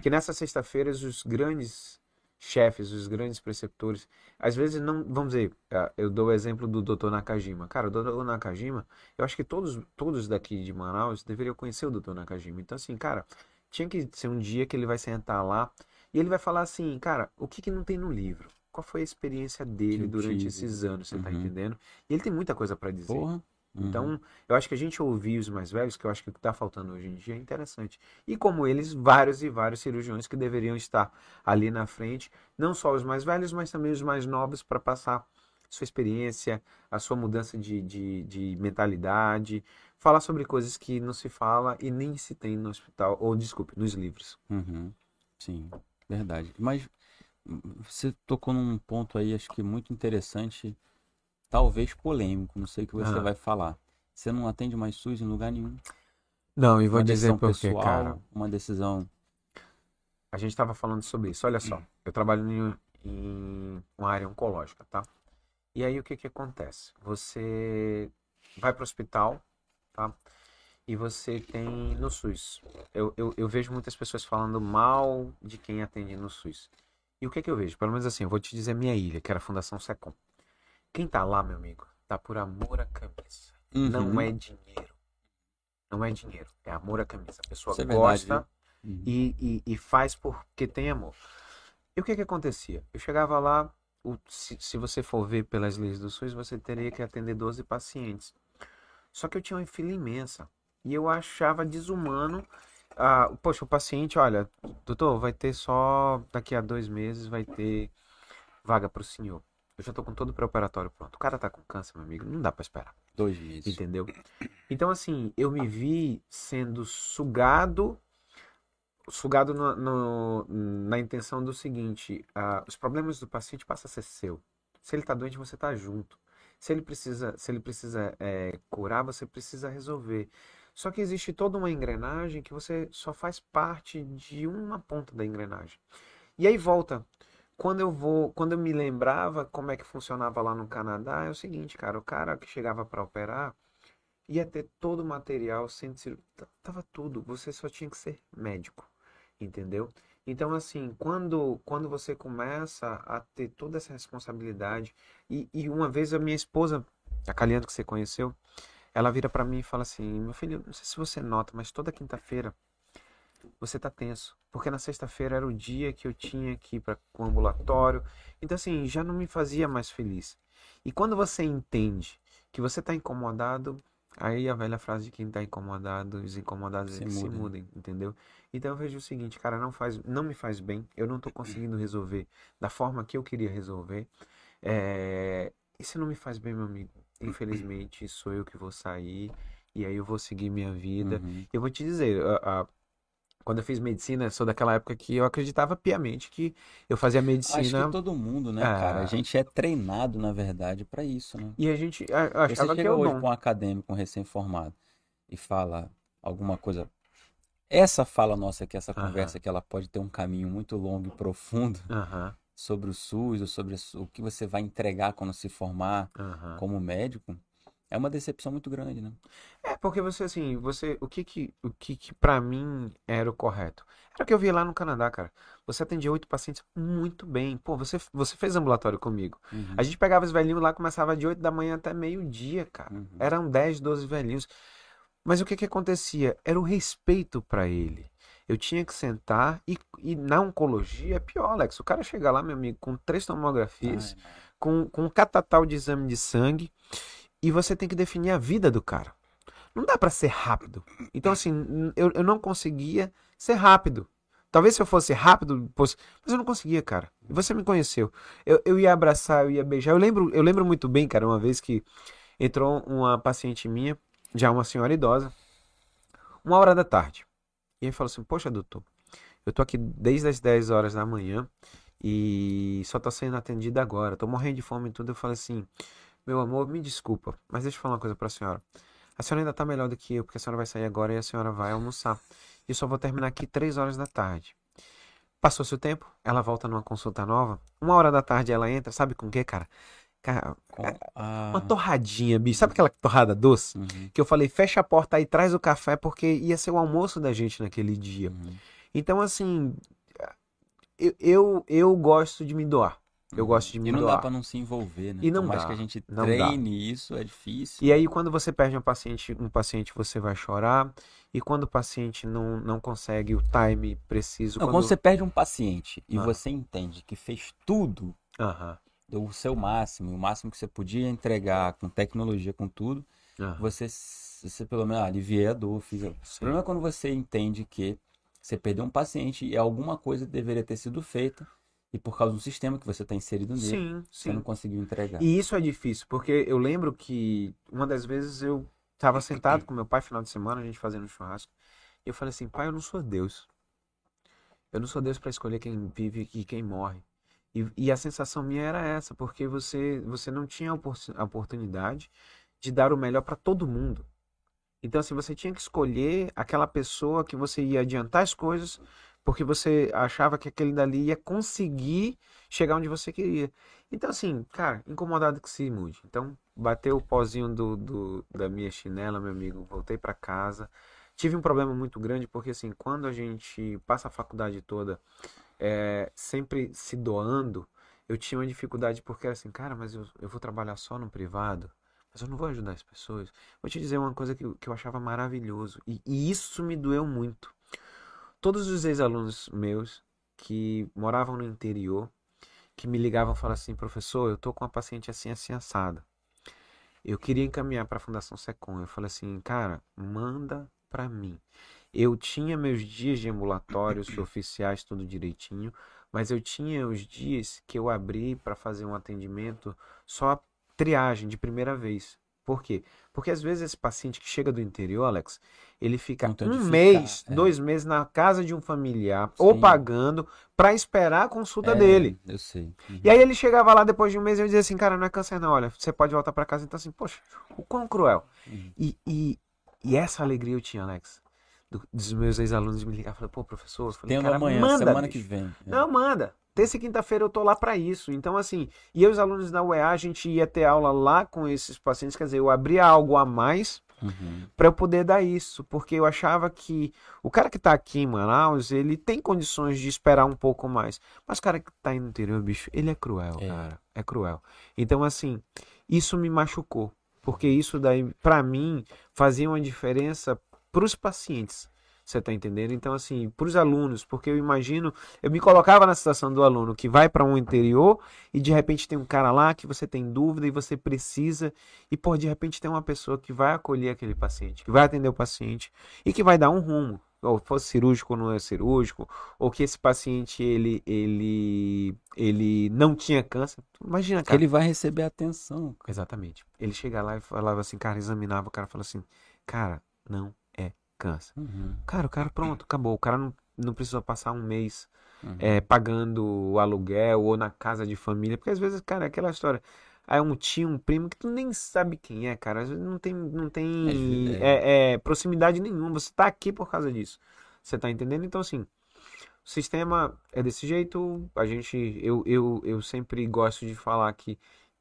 que nessas sexta-feiras os grandes chefes, os grandes preceptores, às vezes não, vamos dizer, eh, eu dou o exemplo do Dr. Nakajima. Cara, o Dr. Nakajima, eu acho que todos, todos daqui de Manaus deveriam conhecer o Dr. Nakajima. Então, assim, cara, tinha que ser um dia que ele vai sentar lá e ele vai falar assim, cara, o que, que não tem no livro? Qual foi a experiência dele Que durante tive. esses anos, você tá Uhum. entendendo? E ele tem muita coisa para dizer. Porra. Uhum. Então, eu acho que a gente ouvir os mais velhos, que eu acho que o que está faltando hoje em dia é interessante. E como eles, vários e vários cirurgiões que deveriam estar ali na frente, não só os mais velhos, mas também os mais novos, para passar sua experiência, a sua mudança de, de, de mentalidade, falar sobre coisas que não se fala e nem se tem no hospital, ou desculpe, nos livros. Uhum. Sim, verdade. Mas hum, você tocou num ponto aí, acho que muito interessante, talvez polêmico, não sei o que você Ah. vai falar. Você não atende mais SUS em lugar nenhum. Não, e vou Uma dizer por quê, cara. uma decisão. A gente estava falando sobre isso. Olha só, eu trabalho em, em uma área oncológica, tá? E aí o que que acontece? Você vai para o hospital, tá? E você tem no SUS. Eu, eu, eu vejo muitas pessoas falando mal de quem atende no SUS. E o que que eu vejo? Pelo menos assim, eu vou te dizer minha ilha, que era a Fundação Secom. Quem tá lá, meu amigo, tá por amor à camisa. Não Uhum. é dinheiro. Não é dinheiro, é amor à camisa. A pessoa Isso é gosta Uhum. e, e, e faz porque tem amor. E o que que acontecia? Eu chegava lá, o- se, se você for ver pelas leis do SUS, você teria que atender 12 pacientes. Só que eu tinha uma fila imensa. E eu achava desumano. Ah, poxa, o paciente, olha, doutor, vai ter só daqui a dois meses, vai ter vaga para o senhor. Eu já tô com todo o pré-operatório pronto. O cara tá com câncer, meu amigo, não dá para esperar. Dois meses. Entendeu? Então, assim, eu me vi sendo sugado, sugado no- no- na intenção do seguinte: ah, os problemas do paciente passam a ser seu. Se ele está doente, você está junto. Se ele precisa, se ele precisa é, curar, você precisa resolver. Só que existe toda uma engrenagem que você só faz parte de uma ponta da engrenagem. E aí volta. Quando eu vou, quando eu me lembrava como é que funcionava lá no Canadá, é o seguinte, cara, o cara que chegava para operar ia ter todo o material, t- tava tudo, você só tinha que ser médico, entendeu? Então, assim, quando, quando você começa a ter toda essa responsabilidade, e, e uma vez a minha esposa, a Caliano que você conheceu, ela vira para mim e fala assim: Meu filho, não sei se você nota, mas toda quinta-feira você tá tenso. Porque na sexta-feira era o dia que eu tinha que ir para o ambulatório. Então, assim, já não me fazia mais feliz. E quando você entende que você está incomodado, aí a velha frase de quem está incomodado, os incomodados Se eles se mudem. mudem, entendeu? Então eu vejo o seguinte, cara, não faz, não me faz bem, eu não estou conseguindo resolver da forma que eu queria resolver. É, se não me faz bem, meu amigo, infelizmente sou eu que vou sair e aí eu vou seguir minha vida. Uhum. Eu vou te dizer, a- a- quando eu fiz medicina, sou daquela época que eu acreditava piamente que eu fazia Acho medicina que todo mundo, né, É. cara? A gente é treinado, na verdade, pra isso, né? e a gente a- Você achava que chega o hoje com um acadêmico, um recém-formado, e fala alguma coisa. Essa fala nossa aqui, essa conversa, que ela pode ter um caminho muito longo e profundo sobre o SUS, ou sobre o que você vai entregar quando se formar como médico, é uma decepção muito grande, né? É, porque você, assim, você, o que que, o que que pra mim era o correto? Era o que eu vi lá no Canadá, cara. Você atendia oito pacientes muito bem. Pô, você, você fez ambulatório comigo. Uhum, A gente pegava os velhinhos lá, começava de oito da manhã até meio-dia, cara. uhum. Eram 10, 12 velhinhos. Mas o que que acontecia? Era o respeito pra ele. Eu tinha que sentar e, e na oncologia é pior, Alex. O cara chega lá, meu amigo, com três tomografias, Ai, com, com um catatal de exame de sangue e você tem que definir a vida do cara. Não dá pra ser rápido. Então, assim, eu, eu não conseguia ser rápido. Talvez se eu fosse rápido, fosse... mas eu não conseguia, cara. Você me conheceu. Eu, eu ia abraçar, eu ia beijar. Eu lembro, eu lembro muito bem, cara, uma vez que entrou uma paciente minha, já uma senhora idosa, uma hora da tarde. E aí falou assim: Poxa, doutor, eu tô aqui desde as 10 horas da manhã e só tô sendo atendida agora. Tô morrendo de fome e tudo. Eu falei assim: Meu amor, me desculpa, mas deixa eu falar uma coisa pra senhora. A senhora ainda tá melhor do que eu, porque a senhora vai sair agora e a senhora vai almoçar. E eu só vou terminar aqui 3 horas da tarde. Passou seu tempo, ela volta numa consulta nova. Uma hora da tarde ela entra, sabe com o que, cara? Cara, a- uma torradinha, bicho. Sabe aquela torrada doce? Uhum, Que eu falei, fecha a porta aí, traz o café, porque ia ser o almoço da gente naquele dia. uhum. Então, assim, eu, eu, eu gosto de me doar. Eu gosto de me E não dá doar. pra não se envolver, né? E não Por mais dá, que a gente não treine isso, é difícil. E aí, quando você perde um paciente, um paciente, você vai chorar. E quando o paciente não, não consegue o time preciso. Não, quando... quando você perde um paciente e Ah. você entende que fez tudo Aham, deu o seu máximo, o máximo que você podia entregar com tecnologia, com tudo, você, você pelo menos ah, aliviei a dor. Fiz... O problema é quando você entende que você perdeu um paciente e alguma coisa deveria ter sido feita e por causa do sistema que você está inserido nele, Sim, você não sim. conseguiu entregar. E isso é difícil, porque eu lembro que uma das vezes eu estava sentado com meu pai final de semana, a gente fazendo um churrasco, e eu falei assim, pai, eu não sou Deus. Eu não sou Deus para escolher quem vive e quem morre. E, e a sensação minha era essa, porque você, você não tinha a oportunidade de dar o melhor para todo mundo. Então, assim, você tinha que escolher aquela pessoa que você ia adiantar as coisas, porque você achava que aquele dali ia conseguir chegar onde você queria. Então, assim, cara, incomodado que se mude. Então, bateu o pozinho do, do- da minha chinela, meu amigo, voltei para casa. Tive um problema muito grande, porque, assim, quando a gente passa a faculdade toda é, sempre se doando, eu tinha uma dificuldade, porque era assim, cara, mas eu, eu vou trabalhar só no privado, mas eu não vou ajudar as pessoas. Vou te dizer uma coisa que, que eu achava maravilhoso, e, e isso me doeu muito. Todos os ex-alunos meus que moravam no interior, que me ligavam e falavam assim, professor, eu tô com uma paciente assim, assim, assada. Eu queria encaminhar para a Fundação Secom. Eu falei assim, cara, manda para mim. Eu tinha meus dias de ambulatórios oficiais, tudo direitinho, mas eu tinha os dias que eu abri para fazer um atendimento só triagem de primeira vez. Por quê? Porque às vezes esse paciente que chega do interior, Alex, ele fica tem um ficar, mês, é. dois meses na casa de um familiar ou Sim. pagando para esperar a consulta É, dele. Eu sei. Uhum. E aí ele chegava lá depois de um mês e eu dizia assim, cara, não é câncer não, olha, você pode voltar para casa. Então assim, poxa, o quão cruel. Uhum. E, e, e essa alegria eu tinha, Alex, do- dos meus ex-alunos me ligar, falar, pô, professor, eu falei, cara, amanhã, manda, semana bicho. que vem. É. Não, manda. Terça e quinta-feira eu tô lá para isso. Então, assim, e eu e os alunos da UEA, a gente ia ter aula lá com esses pacientes, quer dizer, eu abria algo a mais Uhum. para eu poder dar isso, porque eu achava que o cara que tá aqui em Manaus, ele tem condições de esperar um pouco mais. Mas o cara que tá aí no interior, bicho, ele é cruel, É. cara. É cruel. Então, assim, isso me machucou, porque isso daí, para mim, fazia uma diferença pros pacientes. Você tá entendendo? Então, assim, pros alunos, porque eu imagino, eu me colocava na situação do aluno que vai para um interior e de repente tem um cara lá que você tem dúvida e você precisa e, pô, de repente tem uma pessoa que vai acolher aquele paciente, que vai atender o paciente e que vai dar um rumo. Ou fosse cirúrgico ou não é cirúrgico, ou que esse paciente ele, ele, ele não tinha câncer. Imagina, cara. Ele vai receber atenção. Exatamente. Ele chega lá e falava assim, cara, examinava, o cara falava assim, cara, não câncer. Uhum. Cara, o cara, pronto, acabou. O cara não, não precisou passar um mês Uhum. é, pagando o aluguel ou na casa de família. Porque às vezes, cara, é aquela história. Aí um tio, um primo que tu nem sabe quem é, cara. Às vezes não tem, não tem é, é, proximidade nenhuma. Você tá aqui por causa disso. Você tá entendendo? Então, assim, o sistema é desse jeito. A gente, eu, eu, eu sempre gosto de falar que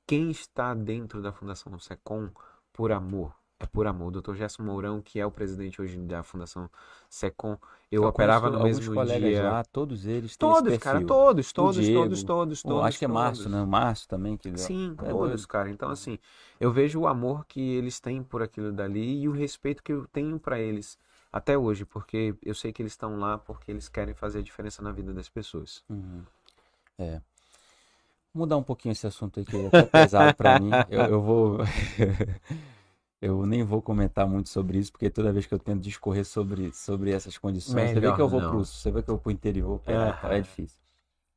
quem está dentro da Fundação Secom por amor. É por amor. O Dr. Gerson Mourão, que é o presidente hoje da Fundação Secom, eu Eu operava no mesmo colegas dia. lá, todos eles Todos, cara, todos, todos, Diego, todos, todos, todos. acho que é Márcio, todos. né? O Márcio também. Que... Sim, É todos, cara. Então, assim, eu vejo o amor que eles têm por aquilo dali e o respeito que eu tenho pra eles até hoje, porque eu sei que eles estão lá porque eles querem fazer a diferença na vida das pessoas. Uhum. É. Vou mudar um pouquinho esse assunto aí, que é pesado pra mim. Eu, eu vou. Eu nem vou comentar muito sobre isso, porque toda vez que eu tento discorrer sobre, sobre essas condições, você vê Melhor que eu vou não. pro, você vê que eu vou pro interior, É. é difícil.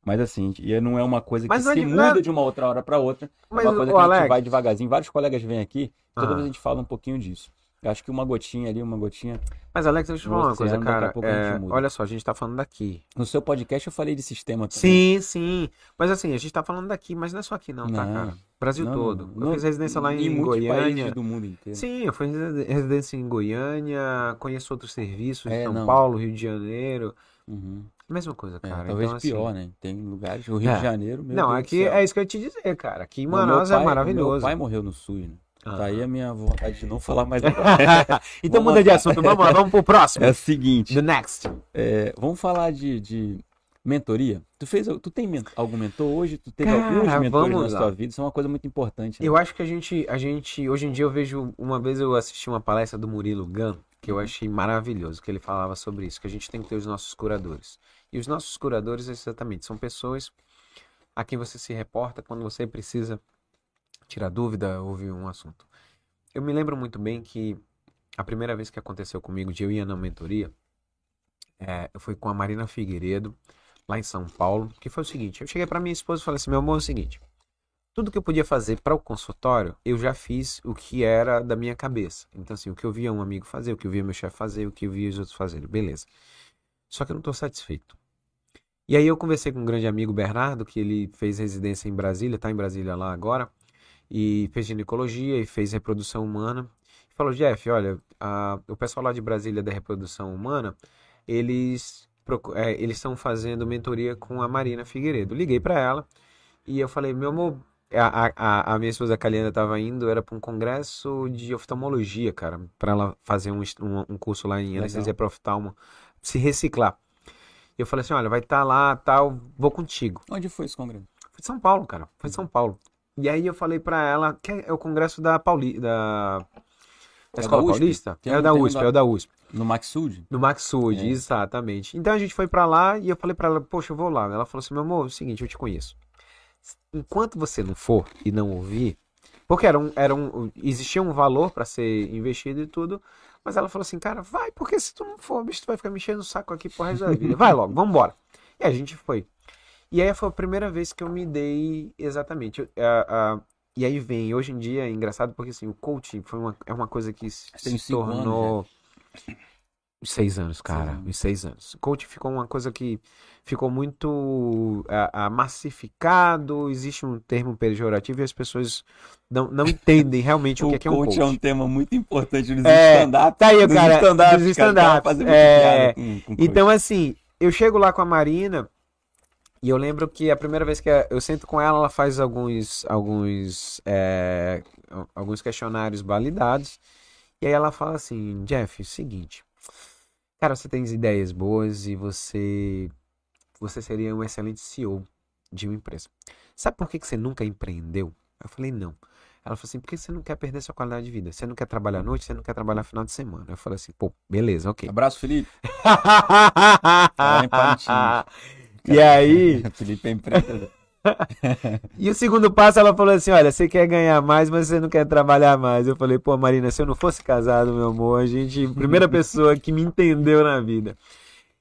Mas assim, e não é uma coisa que Mas é se muda é- de uma outra hora pra outra, Mas, é uma coisa que a gente Alex, vai devagarzinho. Vários colegas vêm aqui, toda Ah. vez a gente fala um pouquinho disso. Eu acho que uma gotinha ali, uma gotinha. mas Alex, deixa eu falar uma coisa, a cara. É, olha só, a gente tá falando daqui. No seu podcast eu falei de sistema também. Sim, sim. Mas assim, a gente tá falando daqui, mas não é só aqui não, tá, Não. cara? Brasil Não, todo. não, eu fiz residência lá em, muitos Goiânia. do mundo inteiro. Sim, eu fiz resi- residência em Goiânia, conheço outros serviços, É, São não. Paulo, Rio de Janeiro. Uhum. Mesma coisa, É, cara. talvez Então, assim, pior, né? Tem lugares, o Rio É. de Janeiro, meu Não, Deus aqui é isso que eu ia te dizer, cara. Aqui em Manaus pai- é maravilhoso. Meu pai morreu no SUS, né? Tá aí a minha vontade de não falar mais. então Vamos muda de assunto. Vamos lá, vamos pro próximo. é o seguinte, The next. é, vamos falar de, de mentoria. Tu fez, tu tem algum mentor hoje? Tu teve Cara, alguns mentores na sua vida? Isso é uma coisa muito importante. né? Eu acho que a gente, a gente, hoje em dia eu vejo, uma vez eu assisti uma palestra do Murilo Gun, que eu achei maravilhoso, que ele falava sobre isso, que a gente tem que ter os nossos curadores. E os nossos curadores, exatamente, são pessoas a quem você se reporta quando você precisa tirar dúvida, ouvir um assunto. Eu me lembro muito bem que a primeira vez que aconteceu comigo de eu ir na mentoria, é, eu fui com a Marina Figueiredo, lá em São Paulo, que foi o seguinte, eu cheguei para minha esposa e falei assim, meu amor, é o seguinte, tudo que eu podia fazer para o consultório, eu já fiz o que era da minha cabeça. Então, assim, o que eu via um amigo fazer, o que eu via meu chefe fazer, o que eu via os outros fazerem, beleza. Só que eu não estou satisfeito. E aí eu conversei com um grande amigo, Bernardo, que ele fez residência em Brasília, está em Brasília lá agora, e fez ginecologia e fez reprodução humana. E falou, Jeff, olha, a- o pessoal lá de Brasília da reprodução humana, eles é, eles estão fazendo mentoria com a Marina Figueiredo. Liguei para ela e eu falei, meu amor, a, a, a minha esposa Caliana estava indo, era para um congresso de oftalmologia, cara, para ela fazer um, um, um curso lá em anestesia para oftalmo, se reciclar. E eu falei assim, olha, vai estar lá, tal, vou contigo. Onde foi esse congresso? Foi de São Paulo, cara, foi de São Paulo. E aí eu falei para ela, que é o congresso da Pauli, da, da É Escola da USP? Paulista? Tem É um- o da tem um USP, da- é o da USP. No Maxud? No Maxud, É. exatamente. Então a gente foi pra lá e eu falei pra ela, poxa, eu vou lá. Ela falou assim, meu amor, é o seguinte, eu te conheço. Enquanto você não for e não ouvir, porque era um, era um, existia um valor pra ser investido e tudo, mas ela falou assim, cara, vai, porque se tu não for, bicho, tu vai ficar me enchendo o saco aqui pro resto da vida. Vai logo, vambora. E a gente foi. E aí foi a primeira vez que eu me dei exatamente. eu- a- a- e aí vem, hoje em dia é engraçado porque assim, o coaching foi uma, é uma coisa que se se anos, tornou. Uns Seis anos, cara. anos. Uns seis anos. Coaching ficou uma coisa que ficou muito ah, massificado. Existe um termo pejorativo e as pessoas não, não entendem realmente o, que é, que é um coach coach. é um tema muito importante nos É, stand-up. Tá aí, Nos cara. stand-ups. fazendo muita É, então, assim, eu chego lá com a Marina e eu lembro que a primeira vez que eu sento com ela, ela faz alguns, alguns, é, alguns questionários validados. E aí ela fala assim, Jeff, é o seguinte, cara, você tem ideias boas e você, você seria um excelente CEO de uma empresa. Sabe por que que você nunca empreendeu? Eu falei, não. Ela falou assim, porque você não quer perder sua qualidade de vida. Você não quer trabalhar à noite, você não quer trabalhar final de semana. Eu falei assim, pô, beleza, ok. Abraço, Felipe. Fala em E aí, Felipe é empreendedor. e o segundo passo ela falou assim: Olha, você quer ganhar mais, mas você não quer trabalhar mais. Eu falei, pô, Marina, se eu não fosse casado, meu amor, a gente, primeira pessoa que me entendeu na vida.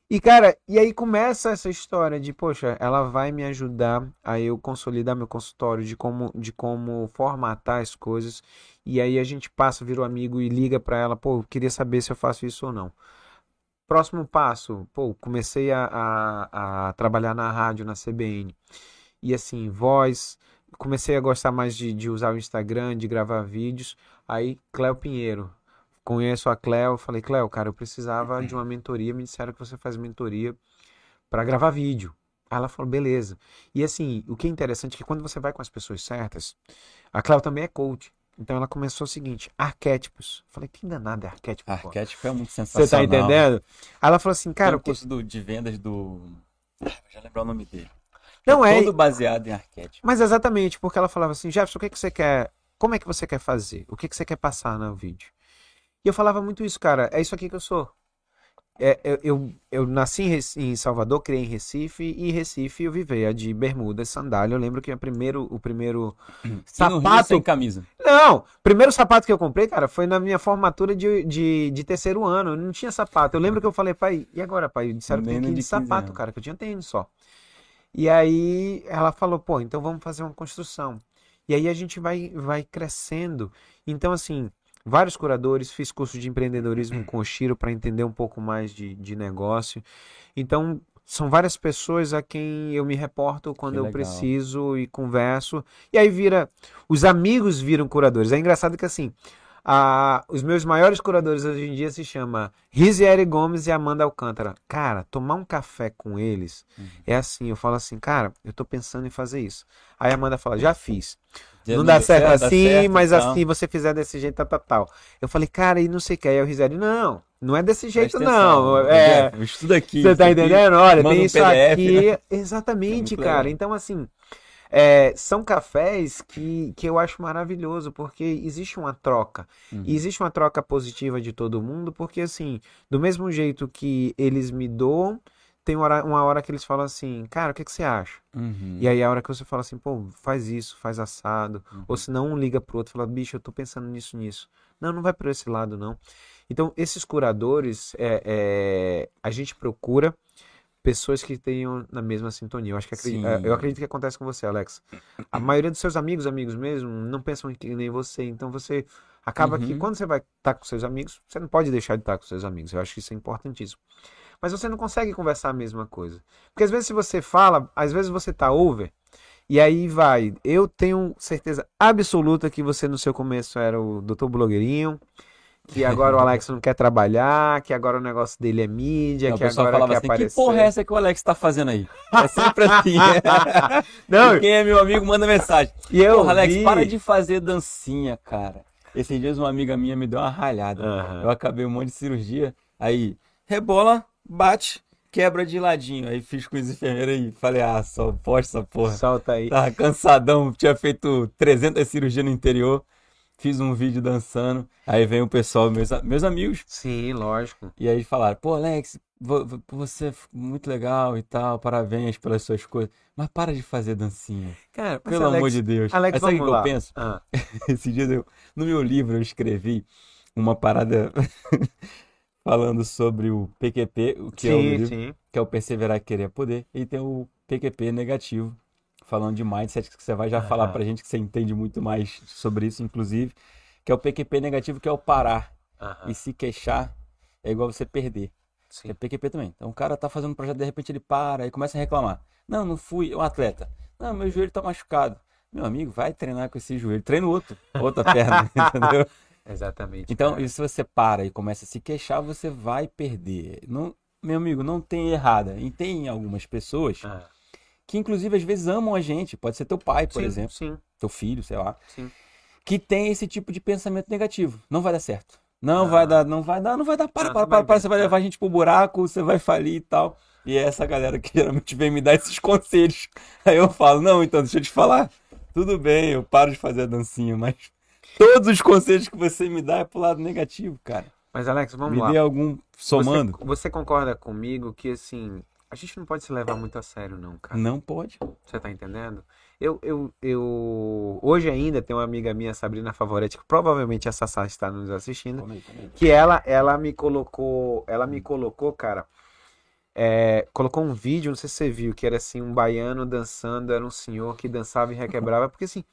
E, cara, e aí começa essa história de, poxa, ela vai me ajudar a eu consolidar meu consultório, de como, de como formatar as coisas. E aí a gente passa, vira um amigo e liga pra ela, pô, eu queria saber se eu faço isso ou não. Próximo passo, pô, comecei a, a, a trabalhar na rádio, na CBN. E assim, voz, comecei a gostar mais de, de usar o Instagram, de gravar vídeos. Aí, Cléo Pinheiro. Conheço a Cléo, falei, Cléo, cara, eu precisava de uma mentoria. Me disseram que você faz mentoria para gravar vídeo. Aí ela falou, beleza. E assim, o que é interessante é que quando você vai com as pessoas certas, a Cléo também é coach. Então ela começou o seguinte, arquétipos. Falei, que danado é arquétipo, pô? Arquétipo é muito Você sensacional. tá entendendo? Aí ela falou assim, Cara, o que... curso do- de vendas do. Ah, já lembrar o nome dele. não é, Todo baseado em arquétipo. Mas exatamente, porque ela falava assim, Jefferson, o que, que você quer? Como é que você quer fazer? O que, que você quer passar no vídeo? E eu falava muito isso, cara, é isso aqui que eu sou. É, eu, eu, eu nasci em, em Salvador, criei em Recife, e em Recife eu vivia de bermuda, sandália. Eu lembro que o primeiro, o primeiro sapato. sem camisa. Não, primeiro sapato que eu comprei, cara, foi na minha formatura de, de, de terceiro ano. Eu não tinha sapato. Eu lembro que eu falei, pai, e agora, pai? Disseram que tem que ir de de 15 sapato, anos. cara, que eu tinha tênis só. E aí ela falou, pô, então vamos fazer uma construção. E aí a gente vai, vai crescendo. Então, assim, vários curadores, fiz curso de empreendedorismo com o Chiro para entender um pouco mais de, de negócio. Então, são várias pessoas a quem eu me reporto quando Que eu legal. preciso e converso. E aí vira. Os amigos viram curadores. É engraçado que assim. Ah, os meus maiores curadores hoje em dia se chama Risieri Gomes e Amanda Alcântara. Cara, tomar um café com eles Uhum. é assim, eu falo assim, cara, eu tô pensando em fazer isso. Aí a Amanda fala, já fiz. Já não dá certo dá assim, certo mas tal. assim, você fizer desse jeito, tal, tal, tal. Eu falei, cara, e não sei o que. Aí o Risieri, não, não é desse jeito, Presta não. atenção, É, Estuda aqui. você tá entendendo? Olha, tem um isso PDF, aqui. né? Exatamente, É cara. legal. Então, assim, é, são cafés que, que eu acho maravilhoso, porque existe uma troca. Uhum. E existe uma troca positiva de todo mundo, porque, assim, do mesmo jeito que eles me doam, tem uma hora, uma hora que eles falam assim, cara, o que, que você acha? Uhum. E aí a hora que você fala assim, pô, faz isso, faz assado. Uhum. Ou se não, um liga pro outro e fala, bicho, eu tô pensando nisso, nisso. Não, não vai por esse lado, não. Então, esses curadores, é, é, a gente procura pessoas que tenham na mesma sintonia. Eu acho que acredi- Sim. é, eu acredito que acontece com você, Alex. A maioria dos seus amigos, amigos mesmo, não pensam que nem você. Então você acaba que Uhum. quando você vai estar com seus amigos, você não pode deixar de estar com seus amigos. Eu acho que isso é importantíssimo. Mas você não consegue conversar a mesma coisa. Porque às vezes se você fala, às vezes você tá over, e aí vai. Eu tenho certeza absoluta que você no seu começo era o doutor blogueirinho, que agora o Alex não quer trabalhar, que agora o negócio dele é mídia, Não, que agora falava quer assim, aparecer. que porra é essa que o Alex tá fazendo aí? É sempre assim. Não, E Quem é meu amigo manda mensagem. e eu Porra, Alex, vi- para de fazer dancinha, cara. Esses dias uma amiga minha me deu uma ralhada. Aham. Eu acabei um monte de cirurgia. Aí, rebola, bate, quebra de ladinho. Aí fiz com os enfermeiros aí. Falei, ah, só posta essa porra. Solta aí. Tava cansadão, tinha feito 300 cirurgias no interior. Fiz um vídeo dançando. Aí vem o pessoal, meus, meus amigos. Sim, lógico. E aí falaram, pô, Alex, vo- vo- você é muito legal e tal, parabéns pelas suas coisas. Mas para de fazer dancinha. Cara, Pelo Alex, amor de Deus. Alex, sabe o que lá. eu penso? Ah, Esses dias eu, no meu livro eu escrevi uma parada falando sobre o PQP, o que é o sim, livro, sim. que é o Perseverar que Querer Poder, e tem o PQP negativo, falando de mindset, que você vai já falar Aham. pra gente que você entende muito mais sobre isso, inclusive, que é o PQP negativo, que é o parar e se queixar é igual você perder. Que é sim. PQP também. Então o cara tá fazendo um projeto, de repente ele para e começa a reclamar. Não, não fui, é um atleta. Não, meu joelho tá machucado. Meu amigo, vai treinar com esse joelho. Treina o outro, outra perna, entendeu? Exatamente. Então, se você para e começa a se queixar, você vai perder. Não, meu amigo, não tem errada. E tem algumas pessoas Ah, que, inclusive, às vezes amam a gente. Pode ser teu pai, por sim, exemplo, Sim, teu filho, sei lá, sim. que tem esse tipo de pensamento negativo. Não vai dar certo. Não Ah. vai dar, não vai dar, não vai dar. Para, Não, para, para, para. Você vai levar a gente pro buraco, você vai falir e tal. E é essa galera que geralmente vem me dar esses conselhos. Aí eu falo, não, então deixa eu te falar. Tudo bem, eu paro de fazer a dancinha, mas todos os conselhos que você me dá é pro lado negativo, cara. Mas, Alex, vamos me lá. dê algum somando. Você, você concorda comigo que, assim, a gente não pode se levar muito a sério, não, cara? Não pode. Você tá entendendo? Eu, eu, eu... Hoje ainda tem uma amiga minha, Sabrina Favoretti, que provavelmente a Sassá está nos assistindo, que ela, ela me colocou, ela me colocou, cara, é, colocou um vídeo, não sei se você viu, que era assim, um baiano dançando, era um senhor que dançava e requebrava, porque assim,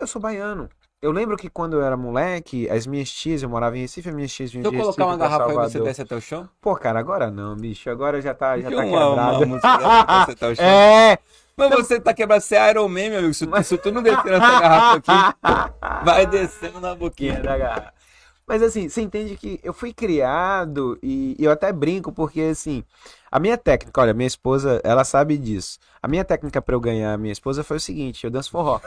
eu sou baiano. Eu lembro que quando eu era moleque, as minhas tias, eu morava em Recife, as minhas tias vinham Se eu de colocar uma Recife pra garrafa aí, você Salvador. desce até o chão? Pô, cara, agora não, bicho, agora já tá, já tá uma quebrado. música dessa, até o chão. É, Mas você tá quebrado, você é Iron Man, meu amigo. Se, tu- se tu não descer nessa garrafa aqui, vai descendo na boquinha da garrafa. Mas assim, você entende que eu fui criado e, e eu até brinco porque assim, a minha técnica, olha, minha esposa, ela sabe disso. A minha técnica pra eu ganhar a minha esposa foi o seguinte, eu danço forró.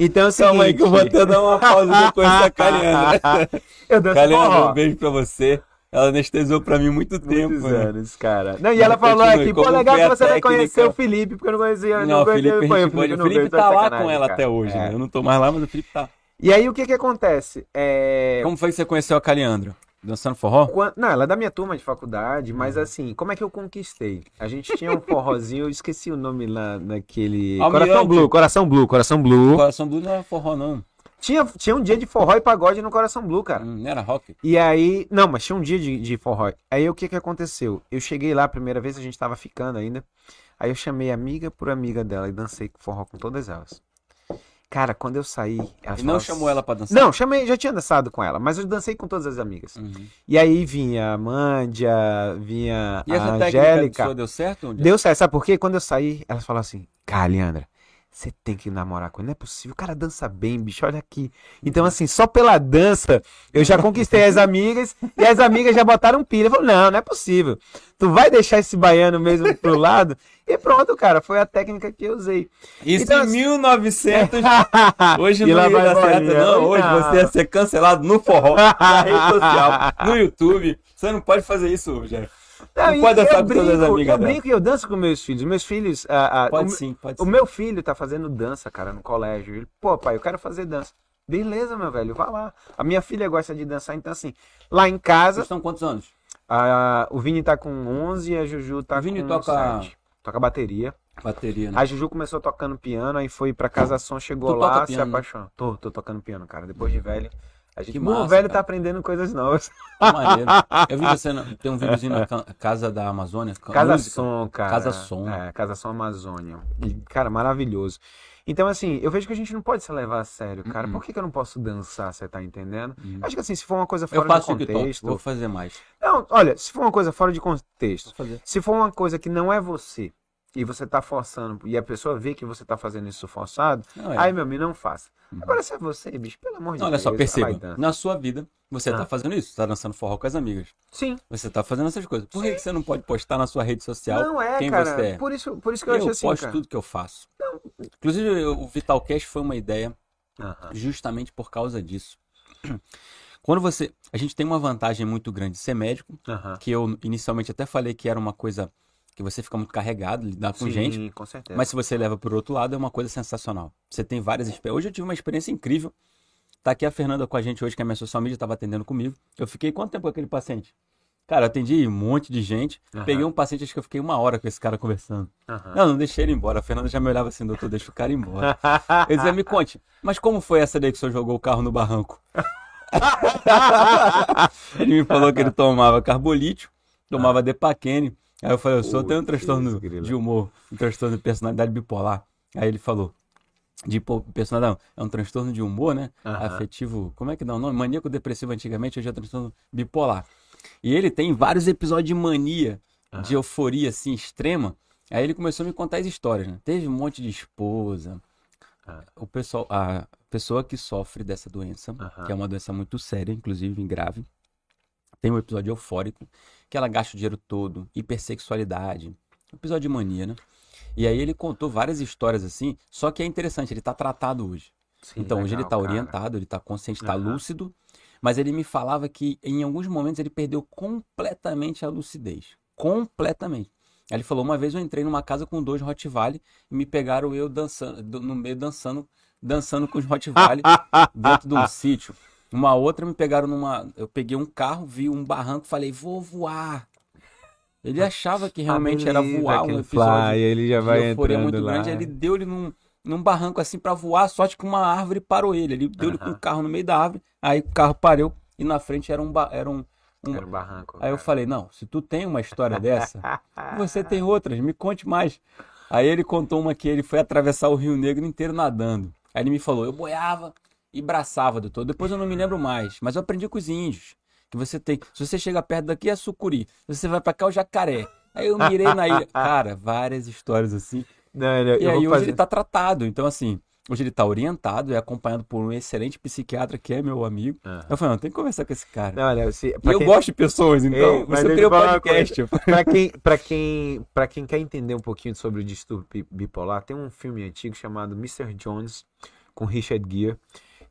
Então é o seguinte, Calma aí que eu vou até dar uma pausa depois da Caliandra. eu danço Caliandra, forró. um beijo pra você. Ela anestesiou pra mim muito tempo. Muitos né? anos, cara. Não, e Mas ela falou aqui, pô, legal que você vai conhecer o Felipe, porque eu não conhecia. Não, o conhecia- Felipe, pode... não O Felipe tá lá com ela cara. até hoje, É. né? Eu não tô mais lá, mas o Felipe tá. E aí, o que que acontece? É... Como foi que você conheceu a Caliandra? Dançando forró? Não, ela é da minha turma de faculdade, mas Uhum. assim, como é que eu conquistei? A gente tinha um forrozinho, eu esqueci o nome lá naquele. Almirante. Coração Blue, Coração Blue, Coração Blue. Coração Blue não é forró, não. Tinha, tinha um dia de forró e pagode no Coração Blue, cara. Hum, Não era rock. E aí. Não, mas tinha um dia de, de forró. Aí o que que aconteceu? Eu cheguei lá a primeira vez, a gente tava ficando ainda. Aí eu chamei amiga por amiga dela e dancei forró com todas elas. Cara, quando eu saí. Elas E não chamou ela pra dançar? Não, chamei, já tinha dançado com ela, mas eu dancei com todas as amigas. Uhum. E aí vinha a Mândia, vinha E essa a técnica Angélica. deu certo? Onde? Deu certo, sabe por quê? Quando eu saí, elas falaram assim, cara, Leandra, Você tem que namorar com ele, não é possível. O cara dança bem, bicho, olha aqui. Então, assim, só pela dança, eu já conquistei as amigas e as amigas já botaram pilha. Eu falei, não, não é possível. Tu vai deixar esse baiano mesmo pro lado? E pronto, cara, foi a técnica que eu usei. Isso Então, em assim- 1900. Hoje E não ia dar certo, bolinha. não. Hoje Não. você ia ser cancelado no forró, na rede social, no YouTube. Você não pode fazer isso, Jeff. Não e pode dançar eu com todas as brinco, amigas Eu dela. brinco e eu danço com meus filhos. Meus filhos. ah, ah, Pode o, sim, pode o sim. meu filho tá fazendo dança, cara, no colégio. Ele, pô, pai, eu quero fazer dança. Beleza, meu velho, vai lá. A minha filha gosta de dançar, então assim, lá em Vocês casa, estão quantos anos? ah, o Vini tá com 11 e a Juju tá O Vini com toca- 7. Toca bateria. Bateria, né? A Juju começou tocando piano, aí foi pra Casa Som, chegou Tu lá, se piano, né? apaixonou. Tô, tô tocando piano, cara. Depois de velho. A gente, Que Pô, o massa, velho cara. tá aprendendo coisas novas. Que maneiro. Eu vi você, na- tem um videozinho na ca- Casa da Amazônia. ca- Casa música. Som, cara. Casa Som. É, Casa Som Amazônia. E, cara, maravilhoso. Então, assim, eu vejo que a gente não pode se levar a sério, cara. Uhum. Por que, que eu não posso dançar, você tá entendendo? Uhum. Acho que assim, se for uma coisa Eu fora de faço TikTok, contexto. vou fazer mais. Não, olha, se for uma coisa fora de contexto, se for uma coisa que não é você e você tá forçando, e a pessoa vê que você tá fazendo isso forçado, Não, é. aí, meu amigo, não faça. Uhum. Agora, se é você, bicho, pelo amor de Não, olha Deus. só, vai perceba. Na sua vida, você tá Ah. fazendo isso. Você tá dançando forró com as amigas. Sim. Você tá fazendo essas coisas. Por que, você não pode postar na sua rede social Não é, quem cara. você é? Por, isso, por isso que eu, Eu, acho assim, posto cara. tudo que eu faço. Inclusive, eu- o Vitalcast foi uma ideia Aham. justamente por causa disso. Quando você. A gente tem uma vantagem muito grande de ser médico, Aham. que eu inicialmente até falei que era uma coisa que você fica muito carregado, lidar com Sim, gente. com certeza. Mas se você leva por outro lado, é uma coisa sensacional. Você tem várias experiências. Hoje eu tive uma experiência incrível. Tá aqui a Fernanda com a gente hoje, que é minha social media, estava atendendo comigo. Eu fiquei quanto tempo com aquele paciente? Cara, eu atendi um monte de gente. Aham. Peguei um paciente, acho que eu fiquei uma hora com esse cara conversando. Aham. Não, não deixei ele embora. A Fernanda já me olhava assim, doutor, deixa o cara embora. Eu dizia, me conte, mas como foi essa daí que o senhor jogou o carro no barranco? ele me falou que ele tomava carbolítio, tomava Depaquene. Aí eu falei, o senhor tem um transtorno de humor, um transtorno de personalidade bipolar. Aí ele falou, de personalidade, não, é um transtorno de humor, né? Aham. Afetivo, como é que dá o nome? Maníaco depressivo antigamente, hoje é transtorno bipolar. E ele tem vários episódios de mania, de euforia assim extrema. Aí ele começou a me contar as histórias, né? Teve um monte de esposa. Ah. O pessoal, a pessoa que sofre dessa doença, que é uma doença muito séria, inclusive grave, tem um episódio eufórico, que ela gasta o dinheiro todo, hipersexualidade, episódio de mania, né? E aí ele contou várias histórias assim, só que é interessante, ele tá tratado hoje. Sim, Então, hoje ele legal, tá cara. orientado, ele tá consciente, tá Aham. lúcido, mas ele me falava que em alguns momentos ele perdeu completamente a lucidez. Completamente. Aí ele falou: uma vez eu entrei numa casa com dois Rottweiler e me pegaram eu dançando, do- no meio dançando, dançando com os Rottweiler dentro de um sítio. Uma outra me pegaram numa. Eu peguei um carro, vi um barranco, falei: vou voar. Ele achava que realmente era voar um episódio fly, ele já de vai euforia entrando muito lá. grande. Ele deu-lhe num, num barranco assim pra voar, sorte que uma árvore parou ele. Ele deu-lhe com Aham. o carro no meio da árvore, aí o carro parou e na frente era um. Era um, um- Era um barranco. Aí eu cara. falei: não, se tu tem uma história dessa, você tem outras, me conte mais. Aí ele contou uma que ele foi atravessar o Rio Negro inteiro nadando. Aí ele me falou: eu boiava e braçava, doutor. Depois eu não me lembro mais, mas eu aprendi com os índios. Que você tem. Se você chega perto daqui é sucuri. Se você vai pra cá é o jacaré. Aí eu mirei na ilha. Cara, várias histórias assim. Não, não, E eu aí hoje fazer... ele tá tratado. Então, assim, hoje ele tá orientado, é acompanhado por um excelente psiquiatra que é meu amigo. Aham. Eu falei, não, tem que conversar com esse cara. Não, olha, se, e eu quem- gosto de pessoas, então Ei, você falar uma podcast. Pra quem, pra, quem, pra quem quer entender um pouquinho sobre o distúrbio bi- bipolar, tem um filme antigo chamado Mr. Jones, com Richard Gere,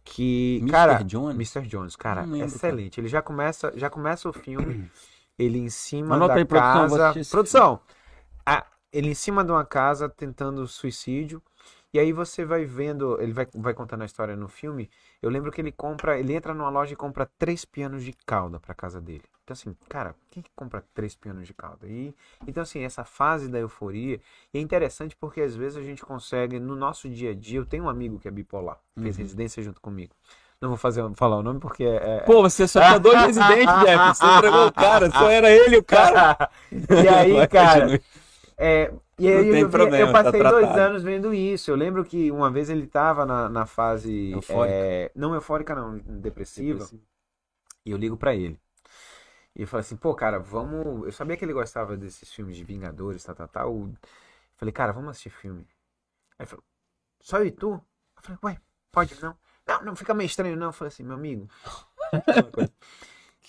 que, Mr. cara, Jones? Mr. Jones, cara, lembro, excelente. Ele já começa, já começa o filme, ele em cima Anota da aí, produção, casa, esse produção, Ah, ele em cima de uma casa tentando suicídio, e aí você vai vendo, ele vai, vai contando a história no filme. Eu lembro que ele compra, ele entra numa loja e compra três pianos de cauda pra casa dele. Então assim, cara, quem que compra três pianos de cauda? E então assim, essa fase da euforia e é interessante porque às vezes a gente consegue no nosso dia a dia. Eu tenho um amigo que é bipolar, fez Uhum. residência junto comigo. Não vou fazer falar o nome porque é, Pô, você só tinha dois residentes, Jeff. Você entregou o cara, só era ele o cara. e aí, Vai, cara, é, e aí Não eu, tem problema, eu tá passei dois tratado. anos vendo isso. Eu lembro que uma vez ele tava na, na fase. Eufórica. é, não eufórica, não, depressiva. E eu ligo pra ele. E eu falei assim, pô, cara, vamos. Eu sabia que ele gostava desses filmes de Vingadores, tal, tal, tal. Eu Falei, cara, vamos assistir filme. Aí ele falou, Só eu e tu? Eu falei, ué, pode não? Não, não fica meio estranho, não. Eu falei assim, meu amigo.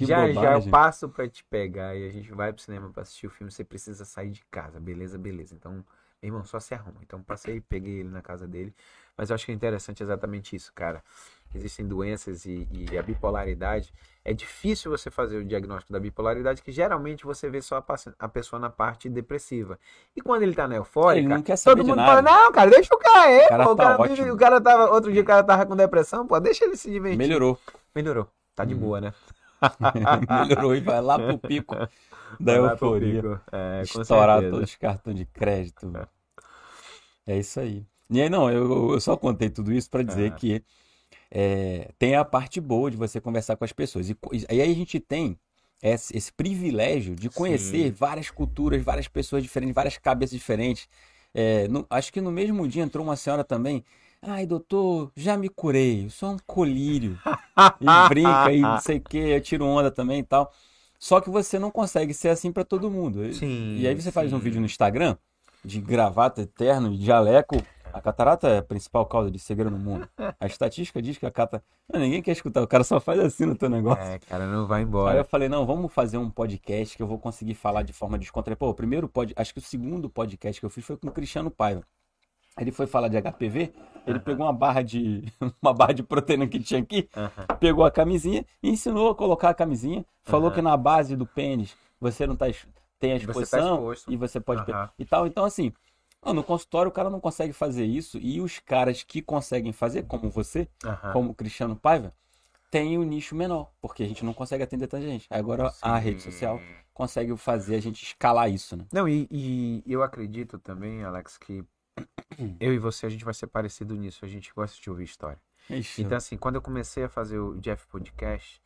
Que já já eu bobagem. passo pra te pegar e a gente vai pro cinema pra assistir o filme, você precisa sair de casa, beleza, beleza. Então, meu irmão, só se arruma. Então, passei, peguei ele na casa dele. Mas eu acho que é interessante exatamente isso, cara. Existem doenças e, e a bipolaridade. É difícil você fazer o diagnóstico da bipolaridade, que geralmente você vê só a, a pessoa na parte depressiva. E quando ele tá na eufórica, Ele não quer saber todo mundo nada. fala, não, cara, deixa o cara aí, O cara pô, o tá cara, vive- o cara tava, outro dia o cara tava com depressão, pô, deixa ele se divertir. Melhorou. Melhorou. Tá de Uhum. boa, né? Melhorou e vai lá pro pico da Vai euforia. É, Estourar certeza. todos os cartões de crédito. É isso aí. E aí, não, eu, eu só contei tudo isso para dizer Ah. que é, tem a parte boa de você conversar com as pessoas. E, e aí a gente tem esse, esse privilégio de conhecer Sim. várias culturas, várias pessoas diferentes, várias cabeças diferentes. É, no- acho que no mesmo dia entrou uma senhora também. Ai, doutor, já me curei, eu sou um colírio. E brinca e não sei o que, eu tiro onda também e tal. Só que você não consegue ser assim para todo mundo. Sim, E aí você faz um sim. vídeo no Instagram de gravata eterno e jaleco. A catarata é a principal causa de cegueira no mundo. A estatística diz que a cata... Não, ninguém quer escutar, o cara só faz assim no teu negócio. É, cara, não vai Aí embora. eu falei, não, vamos fazer um podcast que eu vou conseguir falar de forma descontraída. Pô, o primeiro pod... acho que o segundo podcast que eu fiz foi com o Cristiano Paiva. Ele foi falar de HPV, ele pegou uma barra de uma barra de proteína que tinha aqui, Aham. pegou a camisinha e ensinou a colocar a camisinha. Falou Aham. que na base do pênis você não tá, tem a Você tá exposição e você pode e tal. Então assim, no consultório o cara não consegue fazer isso e os caras que conseguem fazer, como você, como o Cristiano Paiva, tem um nicho menor, porque a gente não consegue atender tanta gente. Agora a Sim. rede social consegue fazer a gente escalar isso, né? Não, e, e eu acredito também, Alex, que eu e você, a gente vai ser parecido nisso. A gente gosta de ouvir história. Ixi, Então, assim, quando eu comecei a fazer o Jeff Podcast,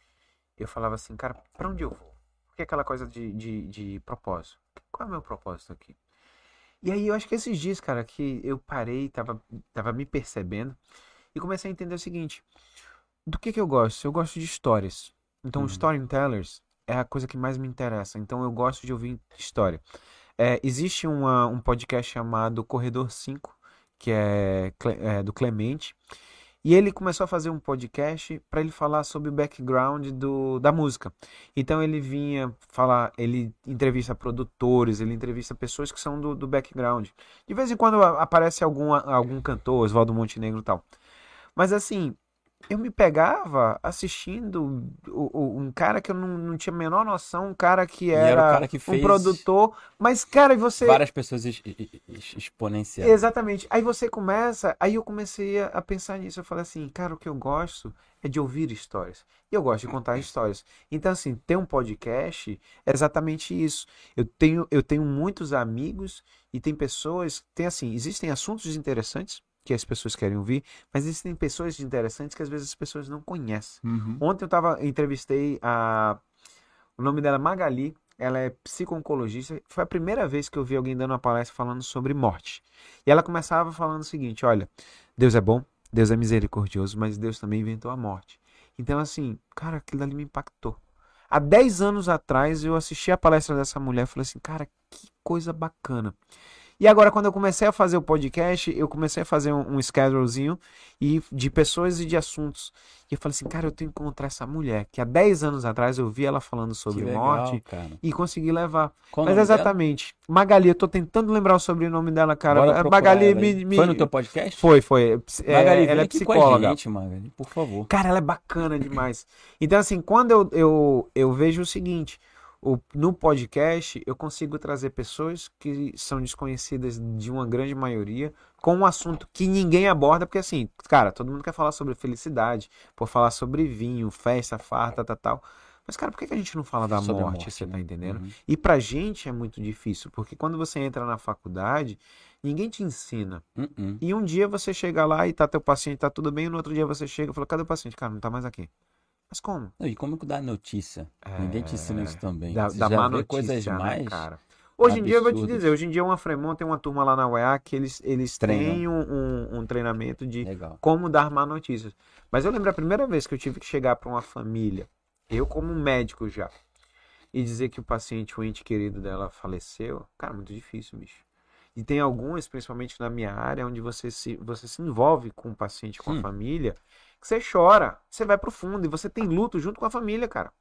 eu falava assim, cara, pra onde eu vou? Porque aquela coisa de, de, de propósito. Qual é o meu propósito aqui? E aí, eu acho que esses dias, cara, que eu parei, tava, tava me percebendo e comecei a entender o seguinte: do que que eu gosto? Eu gosto de histórias. Então, Uhum. storytellers é a coisa que mais me interessa. Então, eu gosto de ouvir história. É, existe uma- um podcast chamado Corredor 5, que é, é do Clemente. E ele começou a fazer um podcast para ele falar sobre o background do, da música. Então ele vinha falar, ele entrevista produtores, ele entrevista pessoas que são do, do background. De vez em quando aparece algum, algum cantor, Oswaldo Montenegro e tal. Mas assim, eu me pegava assistindo um cara que eu não, não tinha a menor noção, um cara que era o era, cara que um produtor. Mas, cara, e você. várias pessoas ex- ex- ex- exponenciais. Exatamente. Aí você começa, aí eu comecei a, a pensar nisso. Eu falei assim, cara, o que eu gosto é de ouvir histórias. E eu gosto de contar histórias. Então, assim, ter um podcast é exatamente isso. Eu tenho, eu tenho muitos amigos e tem pessoas, tem assim, existem assuntos interessantes que as pessoas querem ouvir, mas existem pessoas interessantes que às vezes as pessoas não conhecem. Uhum. Ontem eu tava, entrevistei a. O nome dela é Magali. Ela é psico-oncologista. Foi a primeira vez que eu vi alguém dando uma palestra falando sobre morte. E ela começava falando o seguinte: olha, Deus é bom, Deus é misericordioso, mas Deus também inventou a morte. Então, assim, cara, aquilo ali me impactou. Há 10 anos atrás eu assisti a palestra dessa mulher e falei assim, cara, que coisa bacana. E agora, quando eu comecei a fazer o podcast, eu comecei a fazer um, um schedulezinho e de pessoas e de assuntos. E eu falei assim, cara, eu tenho que encontrar essa mulher, que há 10 anos atrás eu vi ela falando sobre legal, morte cara. e consegui levar. Qual Mas nome dela? exatamente. Magali, eu tô tentando lembrar o sobrenome dela, cara. Bora A procurar Magali me, me- Foi no teu podcast? Foi, foi. É, Magali, vem ela é psicóloga. gente, Magali, por favor. Cara, ela é bacana demais. Então, assim, quando eu, eu, eu vejo o seguinte, o, no podcast eu consigo trazer pessoas que são desconhecidas de uma grande maioria com um assunto que ninguém aborda, porque assim, cara, todo mundo quer falar sobre felicidade, por falar sobre vinho, festa, farta, tal, tal. Mas, cara, por que a gente não fala da morte, morte, você tá né? entendendo? Uhum. E pra gente é muito difícil, porque quando você entra na faculdade, ninguém te ensina. Uhum. E um dia você chega lá e tá teu paciente, tá tudo bem, e no outro dia você chega e fala, cadê o paciente? Cara, não tá mais aqui. Mas como? Não, E como que dá notícia? Ninguém te ensina isso também. Da, Você da má notícia, coisas né, mais cara? Hoje em dia, eu vou te dizer, hoje em dia uma Fremont tem uma turma lá na UEA que eles, eles Treinam. têm um, um, um treinamento de legal. como dar má notícias. Mas eu lembro a primeira vez que eu tive que chegar para uma família, eu como médico já, e dizer que o paciente, o ente querido dela faleceu, cara, muito difícil, bicho. E tem algumas, principalmente na minha área, onde você se, você se envolve com o paciente, com a Hum. família, que você chora, você vai pro fundo e você tem luto junto com a família, cara.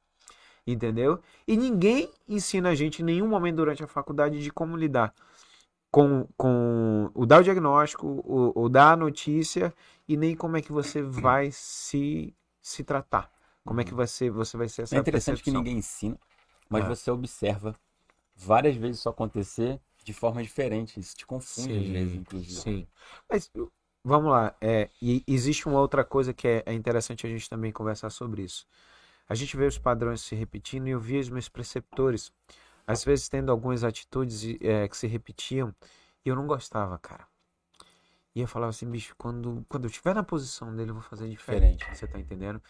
Entendeu? E ninguém ensina a gente em nenhum momento durante a faculdade de como lidar com, com o dar o diagnóstico, o, o dar a notícia e nem como é que você vai se, se tratar. Como é que vai ser, você vai ser essa É interessante que percepção. ninguém ensina, mas É. você observa várias vezes isso acontecer de forma diferente. Isso te confunde às vezes, inclusive. Sim. Mas vamos lá. É, e existe uma outra coisa que é, é interessante a gente também conversar sobre isso. A gente vê os padrões se repetindo e eu via os meus preceptores, às vezes tendo algumas atitudes é, que se repetiam e eu não gostava, cara. E eu falava assim, bicho, quando, quando eu estiver na posição dele, eu vou fazer diferente. Diferente. Você tá entendendo?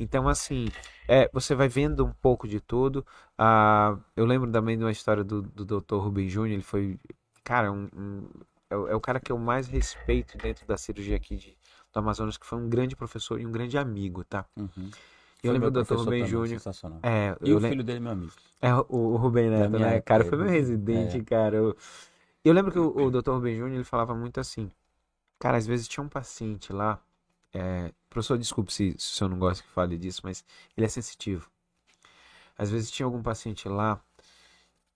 Então, assim, é, você vai vendo um pouco de tudo. Ah, eu lembro também de uma história do, do Dr. Rubem Júnior. Ele foi, cara, um, um- é, o- é o cara que eu mais respeito dentro da cirurgia aqui de, do Amazonas, que foi um grande professor e um grande amigo, tá? Uhum. Eu Foi lembro do Dr. Rubem Júnior. É, E o lem- filho dele, meu amigo. é, o, o Rubem Neto, né? época, Cara, foi meu residente, É. cara. Eu, eu lembro que o, o Dr. Rubem Júnior, ele falava muito assim, cara, às vezes tinha um paciente lá, é, professor, desculpe se, se o senhor não gosta que fale disso, mas ele é sensitivo. Às vezes tinha algum paciente lá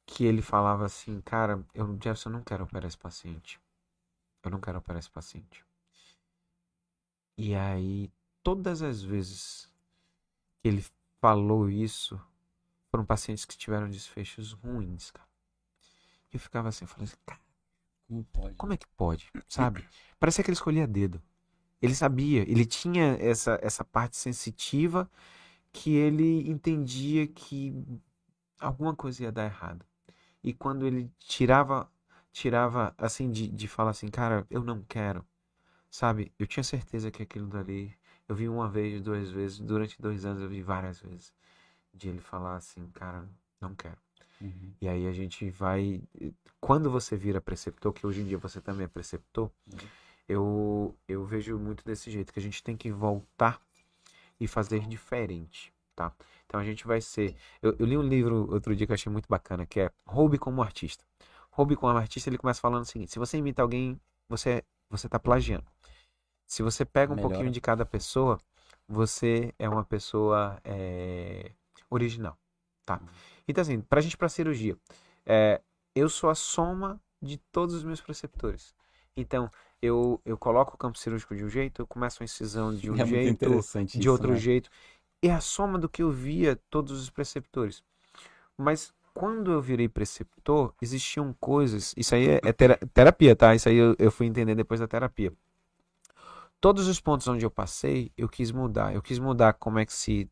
que ele falava assim, cara, eu, Jefferson, eu não quero operar esse paciente. Eu não quero operar esse paciente. E aí, todas as vezes que ele falou isso, foram pacientes que tiveram desfechos ruins, cara. E eu ficava assim, eu assim, cara, Como pode? como é que pode? Sabe? Parecia que ele escolhia dedo. Ele sabia, ele tinha essa, essa parte sensitiva que ele entendia que alguma coisa ia dar errado. E quando ele tirava, tirava assim, de, de falar assim, cara, eu não quero, sabe? Eu tinha certeza que aquilo dali, eu vi uma vez, duas vezes, durante dois anos eu vi várias vezes, de ele falar assim, cara, não quero. Uhum. E aí a gente vai. Quando você vira preceptor, que hoje em dia você também é preceptor, Uhum. eu, eu vejo muito desse jeito, que a gente tem que voltar e fazer diferente, tá? Então a gente vai ser. Eu, eu li um livro outro dia que eu achei muito bacana, que é Roube como artista. Roube como artista, ele começa falando o seguinte: se você imita alguém, você, você tá plagiando. Se você pega um Melhora. pouquinho de cada pessoa, você é uma pessoa é, original, tá? Então, assim, pra gente pra cirurgia, é, eu sou a soma de todos os meus preceptores. Então, eu, eu coloco o campo cirúrgico de um jeito, eu começo a incisão de um é jeito, de isso, outro né? jeito. É a soma do que eu via todos os preceptores. Mas quando eu virei preceptor, existiam coisas. Isso aí é, é tera- terapia, tá? Isso aí eu, eu fui entender depois da terapia. Todos os pontos onde eu passei, eu quis mudar. Eu quis mudar como é que se,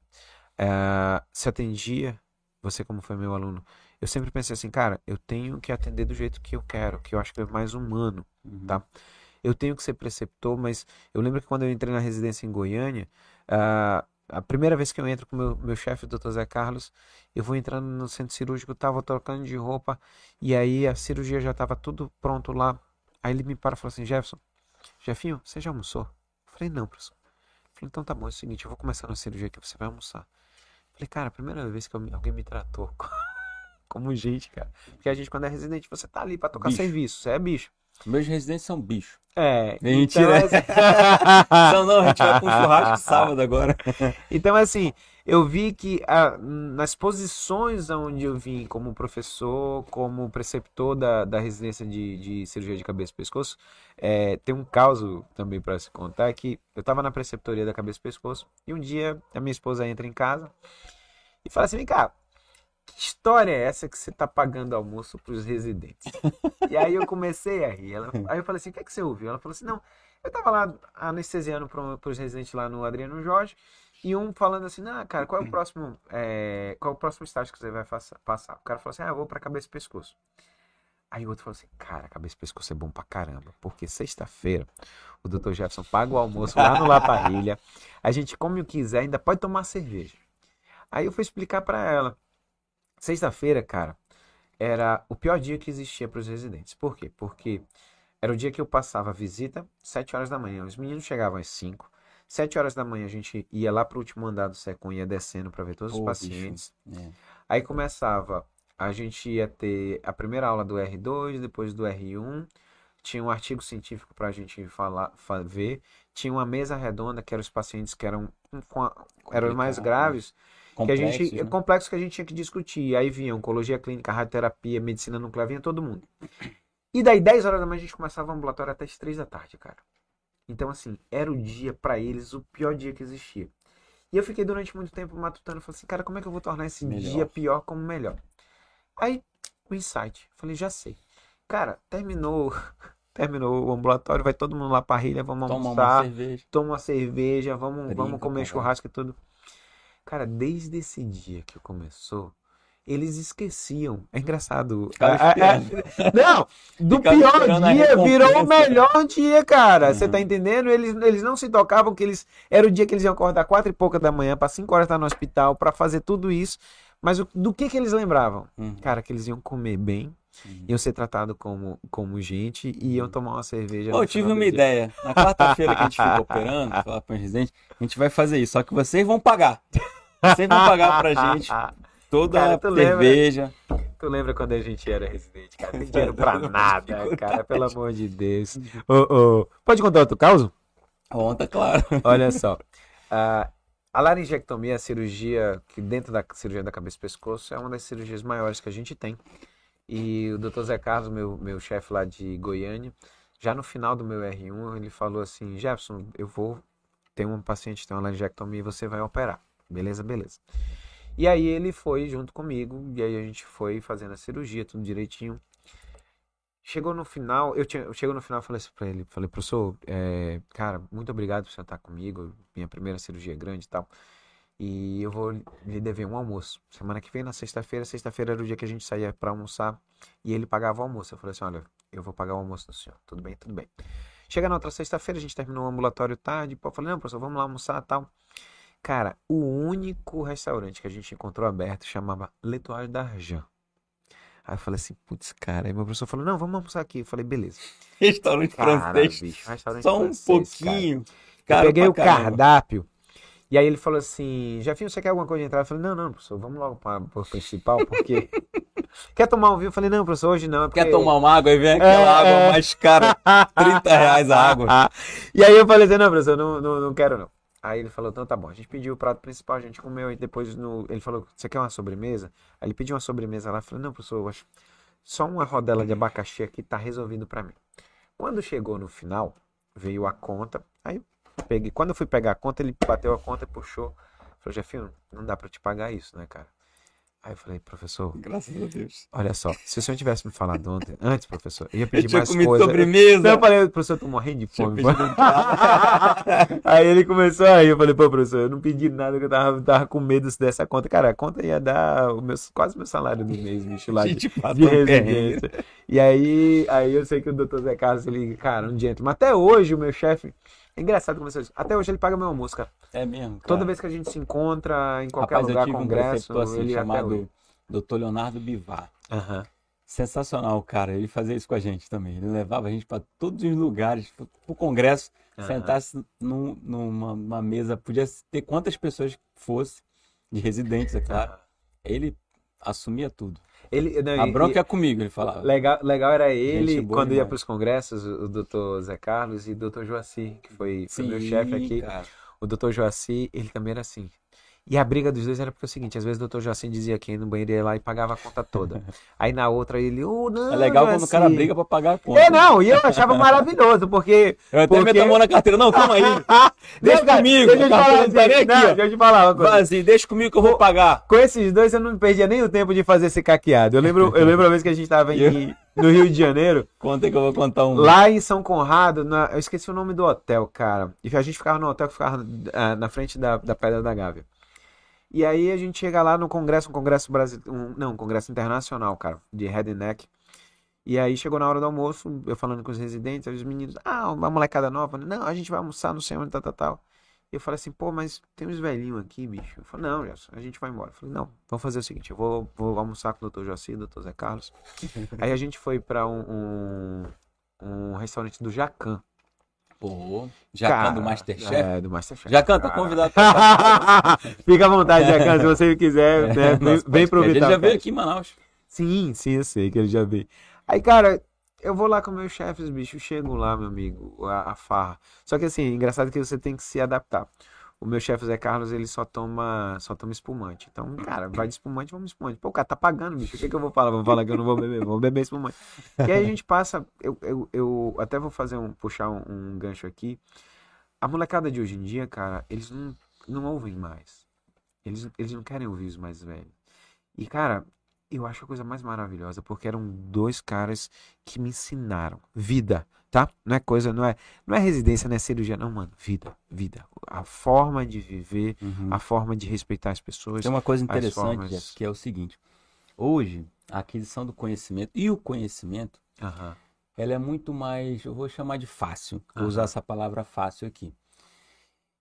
eh, se atendia. Você, como foi meu aluno, eu sempre pensei assim, cara, eu tenho que atender do jeito que eu quero, que eu acho que é mais humano Uhum. tá? Eu tenho que ser preceptor, mas eu lembro que quando eu entrei na residência em Goiânia, ah, a primeira vez que eu entro com o meu, meu chefe, o Dr. Zé Carlos, eu vou entrando no centro cirúrgico, tava trocando de roupa, e aí a cirurgia já tava tudo pronto lá. Aí ele me para e falou assim, Jefferson, Jefinho, você já almoçou? Eu falei, não, professor. Eu falei, então tá bom, é o seguinte, eu vou começar na cirurgia aqui, você vai almoçar. Falei, cara, a primeira vez que alguém me tratou como gente, cara. Porque a gente, quando é residente, você tá ali pra tocar Bicho. serviço, você é bicho. Meus residentes são bichos. É, Mentira. então, assim- Não, não, a gente vai com um churrasco sábado agora. Então, assim, eu vi que ah, nas posições onde eu vim como professor, como preceptor da, da residência de, de cirurgia de cabeça e pescoço, é, tem um caso também para se contar que eu estava na preceptoria da cabeça e pescoço e um dia a minha esposa entra em casa e fala assim: vem cá, que história é essa que você está pagando almoço para os residentes? e aí eu comecei a rir. Ela- aí eu falei assim: o que é que você ouviu? Ela falou assim: não, eu estava lá anestesiando para os residentes lá no Adriano Jorge. E um falando assim, ah, cara, qual é o próximo, é, qual é o próximo estágio que você vai passar? O cara falou assim, ah, eu vou pra cabeça e pescoço. Aí o outro falou assim, cara, cabeça e pescoço é bom pra caramba, porque sexta-feira o Dr. Jefferson paga o almoço lá no La Parrilha, a gente come o que quiser, ainda pode tomar cerveja. Aí eu fui explicar pra ela. Sexta-feira, cara, era o pior dia que existia para os residentes. Por quê? Porque era o dia que eu passava a visita, 7 horas da manhã. Os meninos chegavam às 5. 7 horas da manhã a gente ia lá pro último andar do Secom, ia descendo para ver todos os Pô, pacientes. É. Aí começava, a gente ia ter a primeira aula do R2, depois do R1, tinha um artigo científico pra gente falar, fa- ver, tinha uma mesa redonda que eram os pacientes que eram, a- eram os mais Complicado. Que a gente, né? complexo que a gente tinha que discutir. Aí vinha oncologia clínica, radioterapia, medicina nuclear, vinha todo mundo. E daí 10 horas da manhã a gente começava o ambulatório até as 3 da tarde, cara. Então assim, era o dia pra eles o pior dia que existia. E eu fiquei durante muito tempo matutando, falei assim, cara, como é que eu vou tornar esse Melhor. dia pior como melhor? Aí o insight, falei, já sei. Cara, terminou, terminou o ambulatório, vai todo mundo lá pra rilha, vamos Toma almoçar uma cerveja. toma uma cerveja, vamos, vamos comer conversa. churrasco e tudo. Cara, desde esse dia que começou, eles esqueciam. É engraçado. Ah, esperando. não, do Ficava pior dia virou o melhor dia, cara. Você Uhum. tá entendendo? Eles, eles não se tocavam que eles era o dia que eles iam acordar quatro e pouca da manhã para cinco horas estar no hospital para fazer tudo isso. Mas o- do que que eles lembravam? Uhum. Cara, que eles iam comer bem, Uhum. iam ser tratados como, como gente e iam tomar uma cerveja. Pô, eu tive uma dia. ideia. Na quarta-feira que a gente fica operando, falar para os residentes, a gente vai fazer isso. Só que vocês vão pagar. Vocês vão pagar pra gente toda Cara, a tu lembra? cerveja. Tu lembra quando a gente era residente, cara? Tem dinheiro pra nada, cara, pelo amor de Deus. Ô, ô, Pode contar outro caso? Conta, claro. Olha só. Ah, a laringectomia, a cirurgia que dentro da cirurgia da cabeça e pescoço, é uma das cirurgias maiores que a gente tem. E o Dr. Zé Carlos, meu, meu chefe lá de Goiânia, já no final do meu R1, ele falou assim: Jefferson, eu vou ter um paciente que tem uma laringectomia e você vai operar. Beleza, beleza. E aí ele foi junto comigo, e aí a gente foi fazendo a cirurgia, tudo direitinho. Chegou no final, eu, tinha, eu chego no final falei assim pra ele, falei, professor, é, cara, muito obrigado por você estar comigo, minha primeira cirurgia é grande e tal. E eu vou lhe dever um almoço. Semana que vem, na sexta-feira, sexta-feira era o dia que a gente saía pra almoçar e ele pagava o almoço. Eu falei assim, olha, eu vou pagar o almoço do senhor. Tudo bem, tudo bem. Chega na outra sexta-feira, a gente terminou o ambulatório tarde, eu falei, não, professor, vamos lá almoçar e tal. Cara, o único restaurante que a gente encontrou aberto chamava L'Etoile d'Argent. Aí eu falei assim, putz, cara. Aí meu professor falou, não, vamos almoçar aqui. Eu falei, beleza. Restaurante Cara, francês. bicho, restaurante Só um francês, cara. pouquinho. Eu peguei o caramba. cardápio. E aí ele falou assim, Jefinho, você quer alguma coisa de entrada? Eu falei, não, não, professor, vamos logo para o principal, porque... quer tomar um vinho? Eu falei, não, professor, hoje não. é Quer porque- tomar uma água? Aí vem aquela É, água é. mais cara. 30 reais a água. e aí eu falei assim, não, professor, não, não, não quero não. Aí ele falou, então tá bom. A gente pediu o prato principal, a gente comeu e depois no... ele falou, você quer uma sobremesa? Aí ele pediu uma sobremesa lá, eu falei, não, professor, eu acho só uma rodela de abacaxi aqui tá resolvido pra mim. Quando chegou no final, veio a conta, aí peguei, quando eu fui pegar a conta, ele bateu a conta e puxou. Falou, Jefinho, não dá pra te pagar isso, né, cara? Aí eu falei, professor, Graças a Deus. olha só, se o senhor tivesse me falado ontem, antes, professor, eu ia Eu pedir tinha mais comido coisa. sobremesa. Não, eu falei, professor, eu tô morrendo de fome. Aí ele começou aí, eu falei, pô, professor, eu não pedi nada que eu tava, tava com medo dessa conta. Cara, a conta ia dar o meu, quase meu salário do mês, bicho, lá de, de residência. E aí, aí eu sei que o doutor Zé Carlos, ele, cara, um dia, mas até hoje o meu chefe, é engraçado como você até hoje ele paga meu almoço, cara. É mesmo, cara. Toda vez que a gente se encontra em qualquer Rapaz, eu lugar, tive um congresso, preceptor assim, ele chamado Dr. Leonardo Bivar. Aham. Sensacional, cara. Ele fazia isso com a gente também. Ele levava a gente para todos os lugares, pro pro congresso, Aham. sentasse num- numa, mesa, podia ter quantas pessoas fosse, de residentes, é claro. Ele assumia tudo. Ele, não, A bronca e- é comigo, ele falava. Legal, legal era ele, boa quando ia demais. para os congressos, o doutor Zé Carlos e o doutor Joaci, que foi, foi meu Sim, chefe aqui. cara. O doutor Joaci, ele também era assim. E a briga dos dois era porque é o seguinte, às vezes o doutor Joaci dizia que ia no banheiro ia lá e pagava a conta toda. Aí na outra ele, ô, não, É legal quando o cara Joaci." briga pra pagar a conta. É, não, e eu achava maravilhoso, porque... Eu até porque... meto a mão na carteira. Não, calma aí. Deixa comigo, Deixa eu te falar não tá nem assim, aqui, não, ó. deixa eu te falar uma coisa. Assim, deixa comigo que eu vou pagar. Com esses dois eu não perdia nem o tempo de fazer esse caqueado. Eu lembro, eu lembro a vez que a gente tava em- no Rio de Janeiro, Conta aí que eu vou contar um. Lá em São Conrado, na- eu esqueci o nome do hotel, cara. E a gente ficava no hotel que ficava ah, na frente da, da Pedra da Gávea. E aí a gente chega lá no congresso, um congresso brasileiro, um, não, um congresso internacional, cara, de head and neck. E aí chegou na hora do almoço, eu falando com os residentes, aí os meninos, ah, uma molecada nova, né? não, a gente vai almoçar no sei onde, tal, tal, tal. E eu falei assim, pô, mas tem uns velhinhos aqui, bicho. Eu falei, não, Gerson, a gente vai embora. Eu falei, não, vamos fazer o seguinte, eu vou, vou almoçar com o Dr. Joaci, Dr. Zé Carlos. aí a gente foi pra um, um, um restaurante do Jacan. Pô, Jacan Cara, do Masterchef. É, do Masterchef. Jacan, tá Cara. convidado pra Fica à vontade, Jacan, se você quiser, né, vem, podcast. Ele aproveitar. já veio aqui em Manaus. Sim, sim, eu sei que ele já veio. Aí, cara, eu vou lá com meus chefes, bicho, chego lá, meu amigo, a, a farra. Só que assim, engraçado que você tem que se adaptar. O meu chefe Zé Carlos, ele só toma, só toma espumante. Então, cara, vai de espumante, vamos espumante. Pô, o cara tá pagando, bicho. O que, que eu vou falar? Vou falar que eu não vou beber, vou beber espumante. E aí a gente passa, eu, eu, eu até vou fazer um, puxar um, um gancho aqui. A molecada de hoje em dia, cara, eles não, não ouvem mais. Eles, eles não querem ouvir os mais velhos. E, cara, eu acho a coisa mais maravilhosa, porque eram dois caras que me ensinaram vida, tá? Não é coisa, não é, não é residência, não é cirurgia, não, mano. Vida, vida. A forma de viver, Uhum. a forma de respeitar as pessoas. Tem uma coisa interessante, formas- Jeff, que é o seguinte. Hoje, a aquisição do conhecimento e o conhecimento, Aham. ela é muito mais, eu vou chamar de fácil. Vou Aham. usar essa palavra fácil aqui.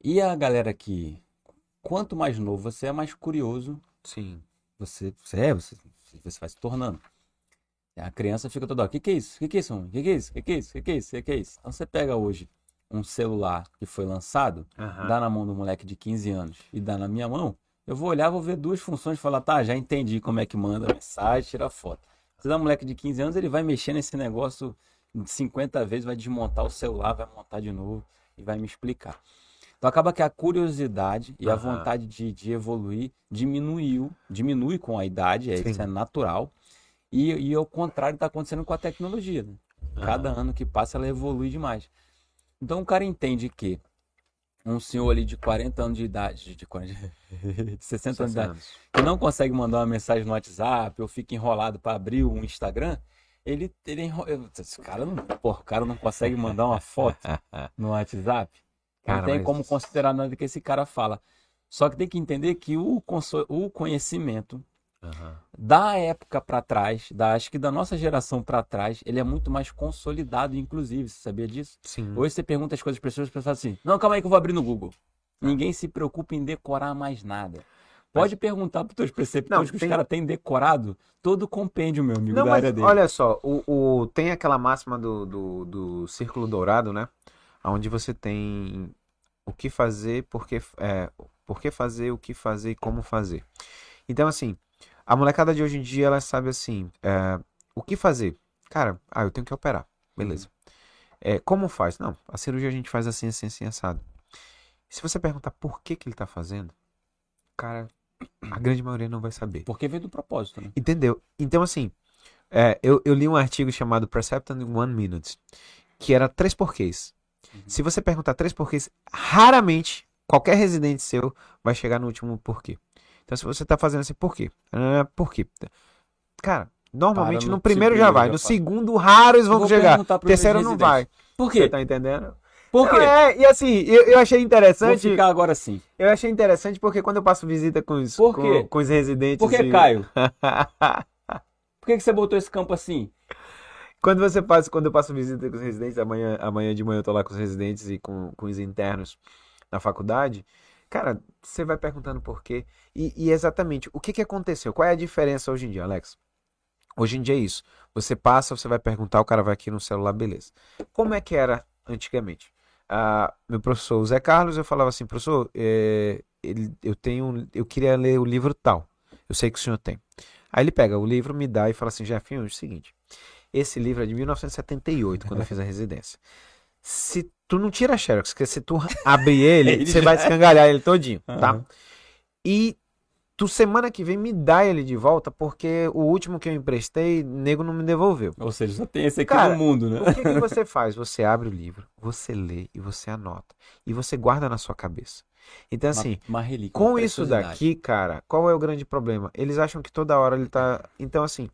E a galera que, quanto mais novo você é, mais curioso Sim. Você, você é, você, você vai se tornando. A criança fica toda o que que é isso? O que que é isso? O que que é isso? O que que é isso? O que que é isso? O que que é isso? Então você pega hoje um celular que foi lançado, Aham. dá na mão do moleque de 15 anos e dá na minha mão, eu vou olhar, vou ver duas funções e falar, tá, já entendi como é que manda mensagem, tira foto. Você dá um moleque de 15 anos, ele vai mexer nesse negócio 50 vezes, vai desmontar o celular, vai montar de novo e vai me explicar. Então acaba que a curiosidade e a Aham. vontade de, de evoluir diminuiu, diminui com a idade, é, isso é natural. E, e ao contrário está acontecendo com a tecnologia. né? Cada ano que passa ela evolui demais. Então o cara entende que um senhor ali de 40 anos de idade, de, de 40 de 60 anos de idade, que não consegue mandar uma mensagem no WhatsApp ou fica enrolado para abrir um Instagram, ele, ele enro... eu- esse cara não, porra, o cara não consegue mandar uma foto no WhatsApp. Cara, não tem mas- como considerar nada que esse cara fala. Só que tem que entender que o, conso- o conhecimento Aham. da época para trás, da, acho que da nossa geração para trás, ele é muito mais consolidado, inclusive. Você sabia disso? Sim. Hoje você pergunta as coisas para as pessoas e pensam assim: não, calma aí que eu vou abrir no Google. Ninguém se preocupa em decorar mais nada. Pode perguntar para os teus preceptores Não, que os tem- caras têm decorado todo o compêndio, meu amigo, Não, da mas área dele. olha só, o, o- tem aquela máxima do, do, do círculo dourado, né? Onde você tem o que fazer, por que, é, por que fazer, o que fazer e como fazer. Então, assim, a molecada de hoje em dia, ela sabe assim, é, o que fazer? Cara, ah, eu tenho que operar. Beleza. É, como faz? Não, a cirurgia a gente faz assim, assim, assim, assado. Se você perguntar por que que ele tá fazendo, cara, a grande maioria não vai saber. Porque veio do propósito, né? Entendeu? Então, assim, é, eu, eu li um artigo chamado Perception in One Minute, que era três porquês. Se você perguntar três porquês, raramente qualquer residente seu vai chegar no último porquê. Então, se você tá fazendo assim, por quê? Por quê? Cara, normalmente no no primeiro já vai, já no segundo raro eles Eu vão vou chegar. Terceiro não vai. Por Você quê? tá entendendo? Por quê? É, e assim, eu, eu achei Vou interessante. ficar agora assim. Eu achei interessante porque quando eu passo visita com os, com, com os residentes. Por que, e- Caio? Por que, que você botou esse campo assim? Quando você passa, quando eu passo visita com os residentes, amanhã, amanhã de manhã eu tô lá com os residentes e com, com os internos na faculdade, cara, você vai perguntando por quê. E, e exatamente, o que que aconteceu? Qual é a diferença hoje em dia, Alex? Hoje em dia é isso. Você passa, você vai perguntar, o cara vai aqui no celular, beleza. Como é que era antigamente? Ah, meu professor, o Zé Carlos, eu falava assim, professor, é, ele- eu tenho, eu queria ler o livro tal. Eu sei que o senhor tem. Aí ele pega o livro, me dá e fala assim, Jefinho, é o seguinte, esse livro é de 1978, quando eu fiz a residência. Se tu não tira a xerox, porque se tu abrir ele, Ele você já- vai escangalhar ele todinho, tá? Aham. E tu semana que vem me dá ele de volta, porque o último que eu emprestei, nego não me devolveu. Ou seja, só tem esse aqui Cara, no mundo, né? O que, que você faz? Você abre o livro, você lê e você anota. E você guarda na sua cabeça. Então, assim, uma, uma relíquia, com isso daqui, cara, qual é o grande problema? Eles acham que toda hora ele tá. Então, assim,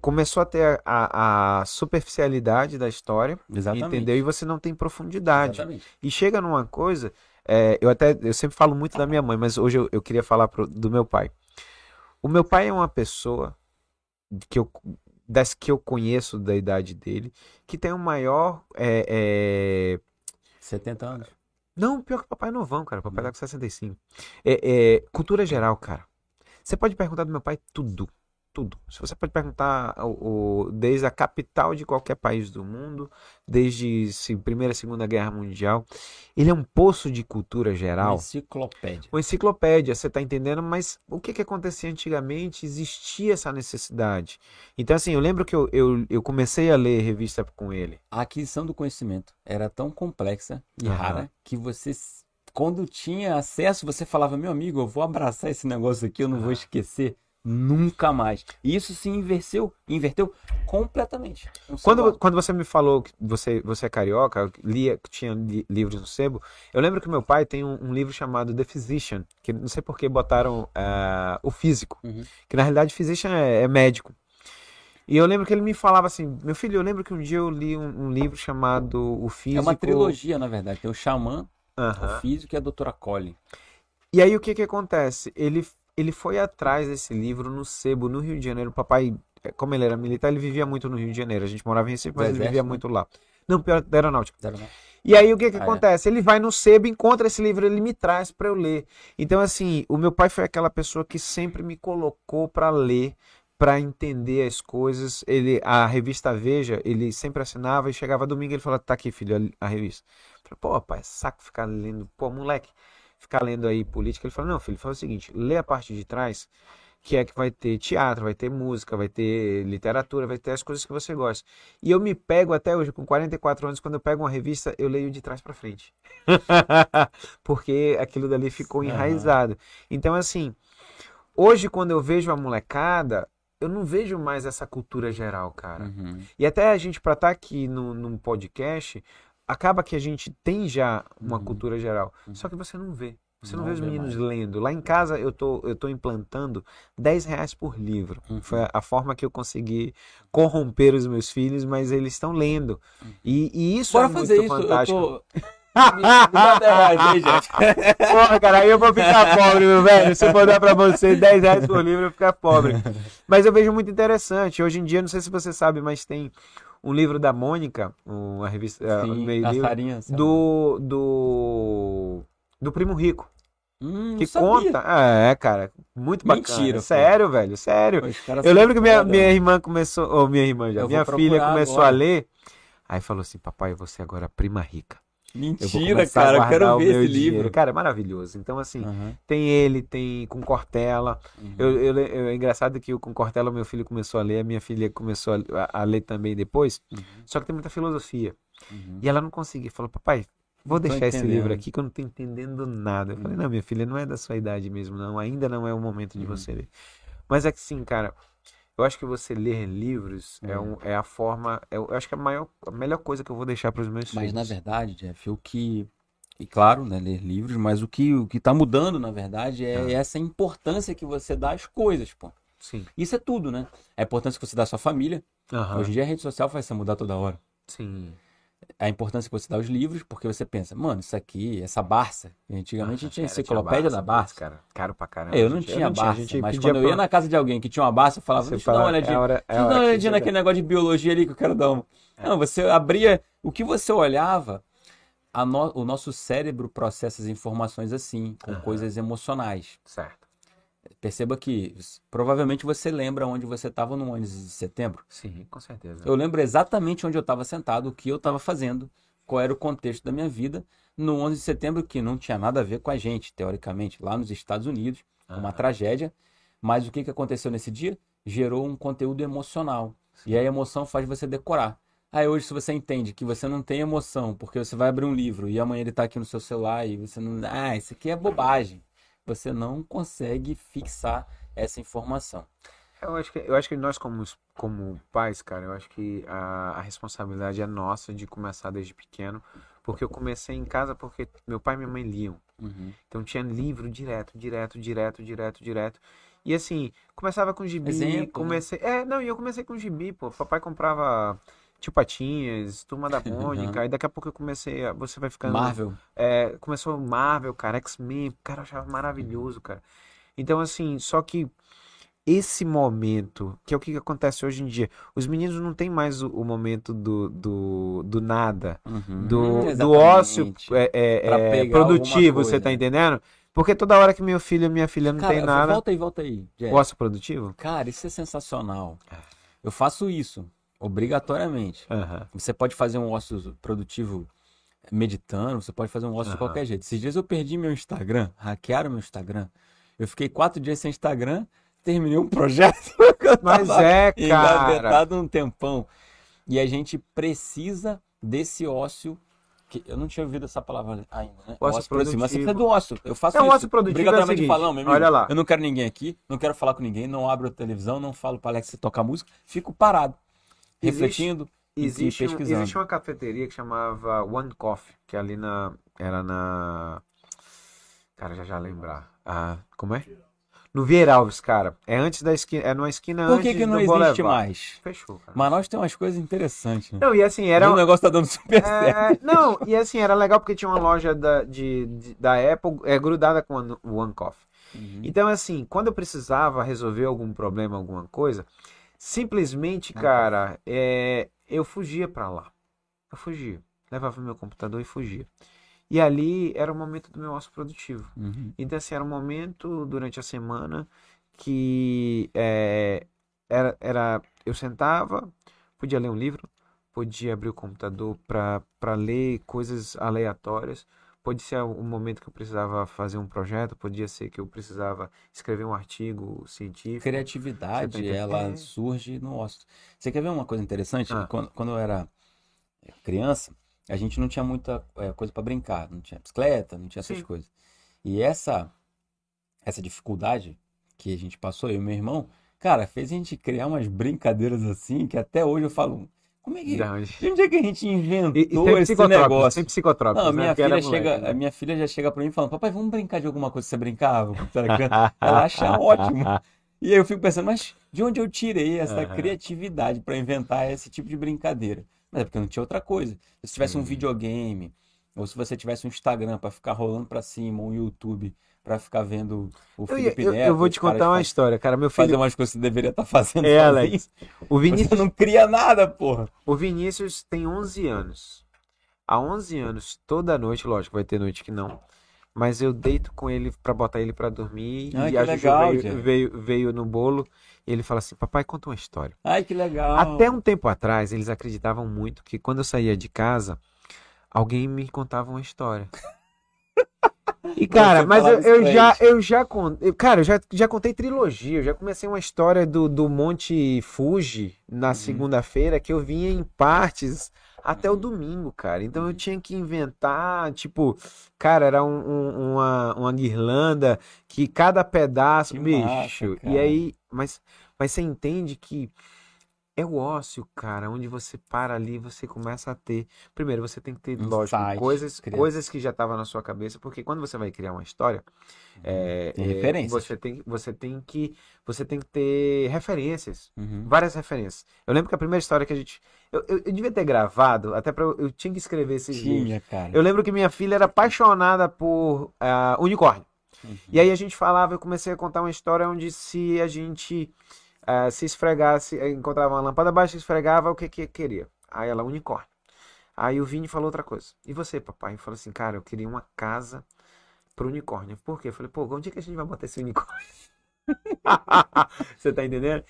começou a ter a, a superficialidade da história, Exatamente. entendeu? E você não tem profundidade. Exatamente. E chega numa coisa, é, eu até, eu sempre falo muito da minha mãe, mas hoje eu, eu queria falar pro- do meu pai. O meu pai é uma pessoa que eu, das que eu conheço da idade dele, que tem o maior, é, é, 70 anos. Não, pior que papai é novão, cara. Papai Não. tá com 65. É, é, cultura geral, cara. Você pode perguntar do meu pai tudo. Tudo. Se você pode perguntar o, o- desde a capital de qualquer país do mundo, desde se- Primeira e Segunda Guerra Mundial, ele é um poço de cultura Uma geral. enciclopédia. Uma enciclopédia, você está entendendo? Mas o que que acontecia antigamente? Existia essa necessidade. Então, assim, eu lembro que eu, eu, eu comecei a ler revista com ele. A aquisição do conhecimento era tão complexa e Aham. rara que você, quando tinha acesso, você falava, meu amigo, eu vou abraçar esse negócio aqui, eu não vou esquecer nunca mais. E isso se inverteu, inverteu completamente. Quando, qual- quando você me falou que você, você é carioca, lia, que tinha li- livros no sebo, eu lembro que meu pai tem um, um livro chamado The Physician, que não sei por que botaram ah, o físico, Uhum. que na realidade physician é, é médico. E eu lembro que ele me falava assim, meu filho, eu lembro que um dia eu li um, um livro chamado O Físico. É uma trilogia, na verdade. Tem o Xamã, Aham. o Físico e a Doutora Collie. E aí o que que acontece? Ele, ele foi atrás desse livro no sebo, no Rio de Janeiro. O papai, eh, como ele era militar, ele vivia muito no Rio de Janeiro. A gente morava em Recife, mas ele vivia né? muito lá. Não, pior, da aeronáutica. Zero, né? E aí o que que Ah, é. acontece? Ele vai no sebo, encontra esse livro, ele me traz para eu ler. Então assim, o meu pai foi aquela pessoa que sempre me colocou para ler, para entender as coisas. Ele a revista Veja, ele sempre assinava e chegava domingo ele falava: "Tá aqui, filho, a, a revista". Eu falei: "Pô, pai, saco ficar lendo, pô, moleque, ficar lendo aí política". Ele falou: "Não, filho, faz o seguinte, lê a parte de trás, que é que vai ter teatro, vai ter música, vai ter literatura, vai ter as coisas que você gosta". E eu me pego até hoje, com 44 anos, quando eu pego uma revista, eu leio de trás para frente. Porque aquilo dali ficou enraizado. Então, assim, hoje, quando eu vejo a molecada, eu não vejo mais essa cultura geral, cara. Uhum. E até a gente, pra estar aqui no, num podcast, acaba que a gente tem já uma Uhum. cultura geral. Uhum. Só que você não vê. Você não, Não vê os meninos mais. lendo. Lá em casa eu tô, eu tô implantando 10 reais por livro. Uhum. Foi a, a forma que eu consegui corromper os meus filhos, mas eles estão lendo. E, e isso. Bora é fazer muito isso. Eu fantástico. Me 10 reais aí, gente. Porra, cara, aí eu vou ficar pobre, meu velho. Se eu for dar pra você 10 reais por livro, eu vou ficar pobre. Mas eu vejo muito interessante. Hoje em dia, não sei se você sabe, mas tem um livro da Mônica, uma revista, uh, Sim, meio livro, Sarinha. do, do, do Primo Rico, Hum, que conta. É, cara, muito bacana. Mentira, pô. Sério, velho, sério. Eu lembro que minha, minha mano. irmã começou, ou minha irmã já, minha filha começou agora. a ler. Aí falou assim, papai, você agora é prima rica. Eu Mentira, a cara. Eu quero ver esse dinheiro. livro. Cara, é maravilhoso. Então, assim, Aham, tem ele, tem com Cortella. uhum. Eu, eu, eu- é engraçado que o com Cortella meu filho começou a ler, a minha filha começou a, a- ler também depois. Uhum, Só que tem muita filosofia. uhum. E ela não conseguia. Falou, papai, vou Não deixar esse livro aqui que eu não tô entendendo nada. Eu falei, Uhum. não, minha filha, não é da sua idade mesmo, não. Ainda não é o momento de Uhum. você ler. Mas é que sim, cara. Eu acho que você ler livros é, Uhum. um, é a forma. é- Eu acho que é a, maior, a melhor coisa que eu vou deixar para os meus Mas na filhos. verdade, Jeff, o que. E claro, né, ler livros, mas o que o que tá mudando, na verdade, é Ah. essa importância que você dá às coisas, pô. Sim. Isso é tudo, né? A importância que você dá à sua família. Aham. Hoje em dia a rede social faz você mudar toda hora. Sim. A importância que você dá aos livros, porque você pensa, mano, isso aqui, essa Barça. Antigamente Ah, tinha cara, enciclopédia da Barça. cara. Caro pra caramba. É, eu não gente. tinha a Barça, gente mas quando eu ia pra- na casa de alguém que tinha uma Barça, eu falava, Você deixa eu dar uma fala, olhadinha. é hora, é Deixa eu dar uma olhadinha naquele negócio de biologia ali que eu quero dar uma. É. Não, você abria. O que você olhava, no- o nosso cérebro processa as informações assim, com Aham. coisas emocionais. Certo. Perceba que provavelmente você lembra onde você estava no 11 de setembro. Sim, com certeza. Eu lembro exatamente onde eu estava sentado, o que eu estava fazendo, qual era o contexto da minha vida no 11 de setembro, que não tinha nada a ver com a gente, teoricamente, lá nos Estados Unidos, uma Aham. tragédia. Mas o que, que aconteceu nesse dia? Gerou um conteúdo emocional. E a emoção faz você decorar. Aí hoje, se você entende que você não tem emoção, porque você vai abrir um livro e amanhã ele está aqui no seu celular e você não. Ah, isso aqui é bobagem. Você não consegue fixar essa informação. Eu acho que, eu acho que nós, como, como pais, cara, eu acho que a, a responsabilidade é nossa de começar desde pequeno. Porque eu comecei em casa porque meu pai e minha mãe liam. Uhum. Então tinha livro direto, direto, direto, direto, direto. E assim, começava com gibi, Exemplo, né? comecei. É, não, e eu comecei com gibi, pô. Papai comprava Tio Patinhas, Turma da Mônica, e daqui a pouco eu comecei, a- você vai ficando. Marvel. É, começou Marvel, cara, X-Men, cara, eu achava maravilhoso, cara. Então, assim, só que esse momento, que é o que acontece hoje em dia, os meninos não têm mais o, o momento do, do, do nada, Uhum. do, do Exatamente. ócio é, é, é, produtivo, você tá entendendo? Porque toda hora que meu filho e minha filha não Cara, tem nada. volta aí, volta aí. Jeff. Ócio produtivo? Cara, isso é sensacional. Eu faço isso, obrigatoriamente. Aham. Você pode fazer um ócio produtivo meditando, você pode fazer um ócio de Aham. qualquer jeito. Esses dias eu perdi meu Instagram, hackearam meu Instagram. Eu fiquei quatro dias sem Instagram, terminei um projeto Mas é, cara. engavetado um tempão. E a gente precisa desse ócio. Que eu não tinha ouvido essa palavra ainda, né? Ócio produtivo. Mas você precisa do ócio. Eu faço É, o isso. ócio produtivo é o Obrigatoriamente seguinte, meu amigo, olha lá. Eu não quero ninguém aqui, não quero falar com ninguém, não abro a televisão, não falo para Alex tocar música, fico parado, refletindo e- Existe, e pesquisando. existe uma cafeteria que chamava One Coffee, que é ali na. Era na. Cara, já já lembrar. Ah, como é? No Vieira Alves, cara. É antes da esquina. É numa esquina Por antes que, que não existe Boulevard. mais? Fechou, cara. Manaus tem umas coisas interessantes, né? Não, e assim, era. E o negócio tá dando super certo. É, não, e assim, era legal porque tinha uma loja da, de, de- da Apple é, grudada com o One Coffee. Uhum. Então, assim, quando eu precisava resolver algum problema, alguma coisa, simplesmente, Ah. cara, é, eu fugia pra lá. Eu fugia. Levava meu computador e fugia. E ali era o momento do meu ócio produtivo. Uhum. Então, assim, era um momento durante a semana que é, era, era, eu sentava, podia ler um livro, podia abrir o computador para para ler coisas aleatórias, pode ser um momento que eu precisava fazer um projeto, podia ser que eu precisava escrever um artigo científico. Criatividade, tá ela entendendo? surge no ócio. Você quer ver uma coisa interessante? Ah. Quando, quando eu era criança, a gente não tinha muita é, coisa para brincar, não tinha bicicleta, não tinha essas Sim. coisas. E essa essa dificuldade que a gente passou, eu e meu irmão, cara, fez a gente criar umas brincadeiras assim que até hoje eu falo, como é que de onde é que a gente E, e inventou esse negócio? tem psicotrópicos, Não, né? minha era filha chega, moleque, né? a minha filha já chega pra mim falando, papai, vamos brincar de alguma coisa que você brincava criança. Ela acha ótimo. E aí eu fico pensando, mas de onde eu tirei essa Aham. criatividade pra inventar esse tipo de brincadeira? Mas é porque não tinha outra coisa. Se tivesse um videogame, ou se você tivesse um Instagram pra ficar rolando pra cima, um YouTube pra ficar vendo o Eu, Felipe eu- Neto, eu vou te contar uma faz- história, cara. Meu fazer filho, umas coisas que você deveria estar fazendo É. Alex. o Você Vinícius, não cria nada, porra. o Vinícius tem 11 anos. Há 11 anos, toda noite, lógico, vai ter noite que não. Mas eu deito com ele pra botar ele pra dormir. Ai, e a Juju legal, veio, Jeff. veio, veio no bolo. E ele fala assim: Papai, conta uma história. Ai, que legal. Até um tempo atrás, eles acreditavam muito que quando eu saía de casa, alguém me contava uma história. E, cara, mas eu, eu já, eu já contei, cara, eu já, já contei trilogia, eu já comecei uma história do, do Monte Fuji na Uhum. segunda-feira que eu vinha em partes até o domingo, cara. Então eu tinha que inventar, tipo, cara, era um- um- uma, uma guirlanda que cada pedaço, Que bicho. massa, E aí, mas, mas você entende que é o ócio, cara, onde você para ali, você começa a ter. Primeiro, você tem que ter, lógico, Insights, coisas, coisas que já estavam na sua cabeça, porque quando você vai criar uma história, é, Tem é, você tem, você tem que, você tem que ter referências, Uhum. várias referências. Eu lembro que a primeira história que a gente, eu, eu, eu devia ter gravado, até para eu, tinha que escrever esses livros. Tinha, cara. Eu lembro que minha filha era apaixonada por ah, unicórnio. Uhum. E aí a gente falava, eu comecei a contar uma história onde se a gente ah, se esfregasse, eh, encontrava uma lâmpada baixa, esfregava, o que que queria? Aí ela, unicórnio. Aí o Vini falou outra coisa. E você, papai? Eu falei assim, cara, eu queria uma casa pro unicórnio. Por quê? Eu falei, pô, onde é que a gente vai botar esse unicórnio? Você tá entendendo?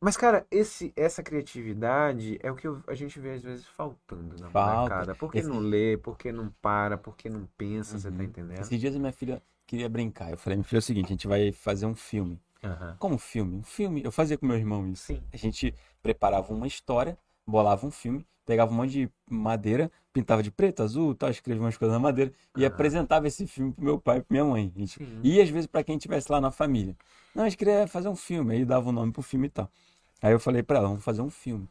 Mas, cara, esse, essa criatividade é o que eu- a gente vê às vezes faltando na Falta. molecada. Por que Esse- não lê? Por que não para? Por que não pensa? Você tá Uhum. entendendo? Esses dias a minha filha queria brincar. Eu falei, minha filha, é o seguinte, a gente vai fazer um filme. Aham. Como filme? Um filme. Eu fazia com meu irmão isso. Sim. A gente preparava uma história, bolava um filme, pegava um monte de madeira, pintava de preto, azul, tal, escrevia umas coisas na madeira e Aham. apresentava esse filme pro meu pai e pra minha mãe. Gente. E às vezes pra quem estivesse lá na família. Não, a gente queria fazer um filme, aí dava o nome pro filme e tal. Aí eu falei pra ela, vamos fazer um filme.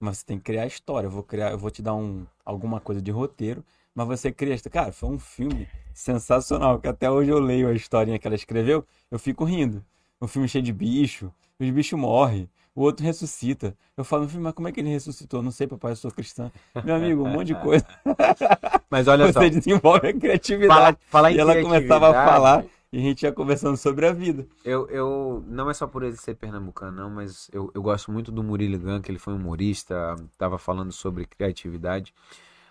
Mas você tem que criar a história, eu vou criar, eu vou te dar um, alguma coisa de roteiro, mas você cria, a- cara, foi um filme sensacional, que até hoje eu leio a historinha que ela escreveu, eu fico rindo. Um filme cheio de bicho, os bichos morrem, o outro ressuscita. Eu falo, "Meu filho, mas como é que ele ressuscitou? Não sei, papai, eu sou cristã. Meu amigo, um monte de coisa. Mas olha só, Você desenvolve a fala, criatividade. falar em E ela começava a falar e a gente ia conversando sobre a vida. Eu, eu, não é só por ele ser pernambucano, não, mas eu, eu gosto muito do Murilo Gun, que ele foi humorista, tava falando sobre criatividade.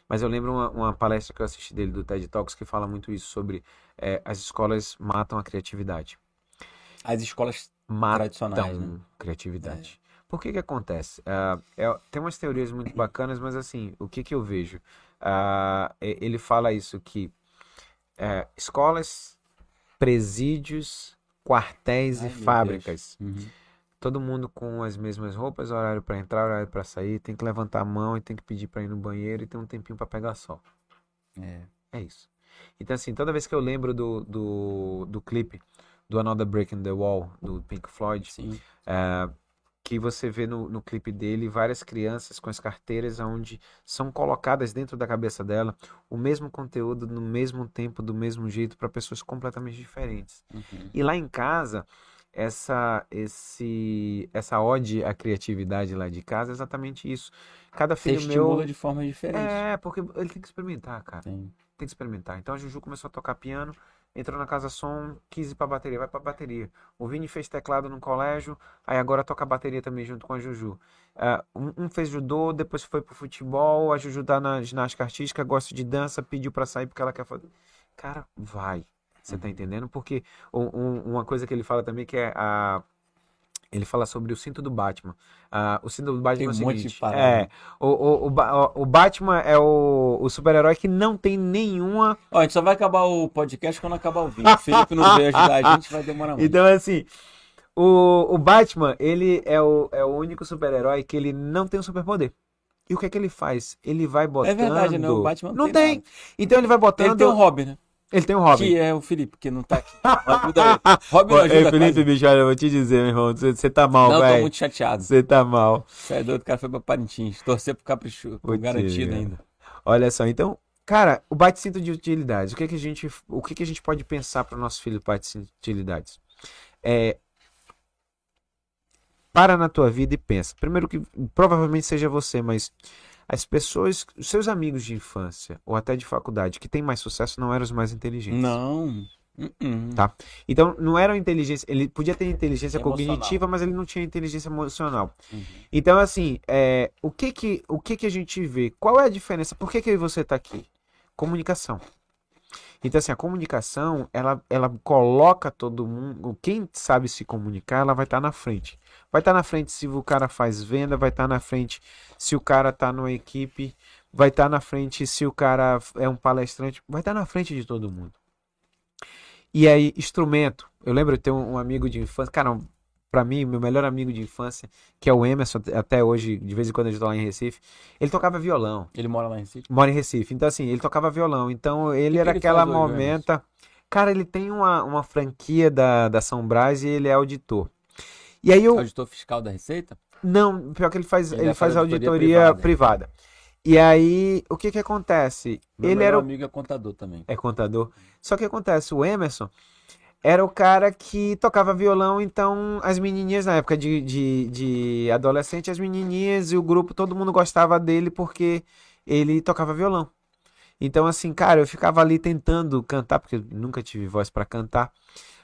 Mas eu lembro uma, uma palestra que eu assisti dele do TED Talks que fala muito isso sobre é, as escolas matam a criatividade. As escolas Matam Tradicionais, né? criatividade. Por que que acontece? Ah, é- tem umas teorias muito bacanas, mas assim, o que que eu vejo? E- ele fala isso que é, escolas, presídios, quartéis Ai, e fábricas Uhum. todo mundo com as mesmas roupas, horário para entrar, horário para sair, tem que levantar a mão e tem que pedir para ir no banheiro e tem um tempinho para pegar sol. É. É isso. Então, assim, toda vez que eu lembro do, do, do clipe do Another Break in the Wall, do Pink Floyd, Sim. é, que você vê no, no clipe dele várias crianças com as carteiras onde são colocadas dentro da cabeça dela o mesmo conteúdo no mesmo tempo, do mesmo jeito, para pessoas completamente diferentes. Uhum. E lá em casa, essa esse essa ode à criatividade lá de casa é exatamente isso. Cada Você filho estimula meu de forma diferente. é, porque ele tem que experimentar, cara. Tem. Tem que experimentar. Então a Juju começou a tocar piano, entrou na casa som, quis ir pra bateria, vai pra bateria. O Vini fez teclado no colégio, aí agora toca bateria também junto com a Juju. Ah, um, um fez judô, depois foi pro futebol, a Juju tá na ginástica artística, gosta de dança, pediu pra sair porque ela quer fazer. Cara, vai. Você tá entendendo? Porque um- um- uma coisa que ele fala também que é a. Ele fala sobre o cinto do Batman. Ah, o cinto do Batman Tem é o um seguinte. parada. É, o, o, o, o- o Batman é o, o super-herói que não tem nenhuma. Ó, a gente só vai acabar o podcast quando acabar o vídeo. O Felipe não veio ajudar a gente, vai demorar muito. Então, assim, o, o Batman, ele é o, é o único super-herói que ele não tem um superpoder. E o que é que ele faz? Ele vai botando. É verdade, né? O Batman não não tem. Então ele vai botando. Ele tem um Robin, né? Ele tem um Robin. Que é o Felipe, que não tá aqui. Ajuda ele. Robin não ajuda Ei, Felipe, quase. bicho, olha, eu vou te dizer, meu irmão, você tá mal, Não, tô velho. muito chateado. Você tá mal. Você é doido, o cara foi pra Parintins. Torcer pro Capricho, pro garantido ainda. Olha só, então, cara, o bate-cinto de utilidades. O que é que a gente, o que é que a gente pode pensar para o nosso filho bate-cinto de utilidades? É para na tua vida e pensa. Primeiro que provavelmente seja você, mas as pessoas, os seus amigos de infância ou até de faculdade que têm mais sucesso não eram os mais inteligentes. Não. Uh-uh. Tá. Então, não era inteligência, ele podia ter inteligência Emocional. cognitiva, mas ele não tinha inteligência emocional. Uhum. Então, assim, é, o que que, o que que a gente vê? Qual é a diferença? Por que que você está aqui? Comunicação. Então, assim, a comunicação, ela, ela coloca todo mundo, quem sabe se comunicar, ela vai estar na frente. Vai estar na frente se o cara faz venda, vai estar na frente se o cara está numa equipe, vai estar na frente se o cara é um palestrante, vai estar na frente de todo mundo. E aí, instrumento. Eu lembro de ter um, um amigo de infância, cara, pra mim, meu melhor amigo de infância, que é o Emerson, até hoje, de vez em quando a gente tá lá em Recife, ele tocava violão. Ele mora lá em Recife. Mora em Recife. Então, assim, ele tocava violão. Então, ele que era ele aquela momenta. Cara, ele tem uma, uma franquia da, da São Brás e ele é auditor. E aí eu. Auditor fiscal da Receita? Não, pior que ele faz, Ele ele, faz faz auditoria auditoria privada. privada. E aí, o que que acontece? Meu ele era amigo é contador também. é contador. Só que acontece, o Emerson era o cara que tocava violão, então as menininhas, na época de, de, de adolescente, as menininhas e o grupo, todo mundo gostava dele porque ele tocava violão. Então, assim, cara, eu ficava ali tentando cantar, porque eu nunca tive voz pra cantar.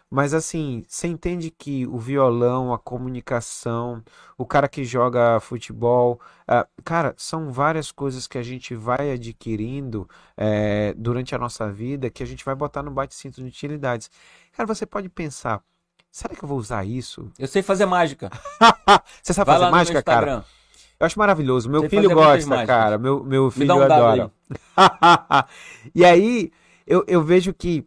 Mas assim, você entende que o violão, a comunicação, o cara que joga futebol, ah, cara, são várias coisas que a gente vai adquirindo eh, durante a nossa vida que a gente vai botar no bate-cinto de utilidades. Cara, você pode pensar, será que eu vou usar isso? Eu sei fazer mágica. Você sabe Vai fazer mágica, cara? Eu acho maravilhoso. Meu Sei filho gosta, cara. Meu, meu Me filho dá um adora. e aí, eu, eu vejo que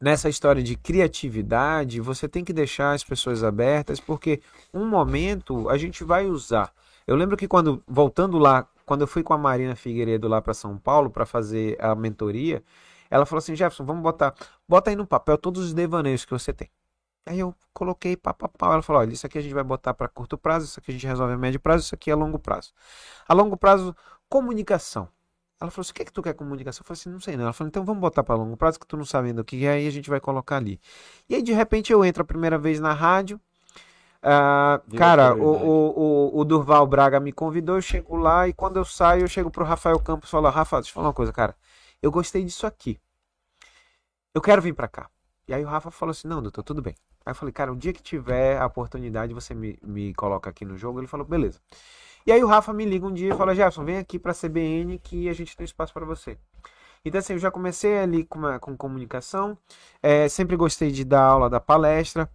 nessa história de criatividade, você tem que deixar as pessoas abertas, porque um momento a gente vai usar. Eu lembro que quando, voltando lá, quando eu fui com a Marina Figueiredo lá para São Paulo para fazer a mentoria, ela falou assim: Jefferson, vamos botar, bota aí no papel todos os devaneios que você tem. Aí eu coloquei pá, pá, pá. Ela falou: olha, isso aqui a gente vai botar para curto prazo, isso aqui a gente resolve a médio prazo, isso aqui é longo prazo. A longo prazo, comunicação. Ela falou assim: o que é que tu quer comunicação? Eu falei assim: não sei não. Ela falou: então vamos botar para longo prazo, que tu não sabe ainda o que é, aí a gente vai colocar ali. E aí de repente eu entro a primeira vez na rádio. ah, cara, o, o, o Durval Braga me convidou, eu chego lá e quando eu saio, eu chego pro Rafael Campos e falo: Rafa, deixa eu falar uma coisa, cara. Eu gostei disso aqui. Eu quero vir para cá. E aí o Rafa falou assim: não, doutor, tudo bem. Aí eu falei, cara, o dia que tiver a oportunidade, você me, me coloca aqui no jogo. Ele falou, beleza. E aí o Rafa me liga um dia e fala, Jefferson, vem aqui pra CBN que a gente tem espaço para você. Então, assim, eu já comecei ali com, uma, com comunicação, é, sempre gostei de dar aula, da palestra,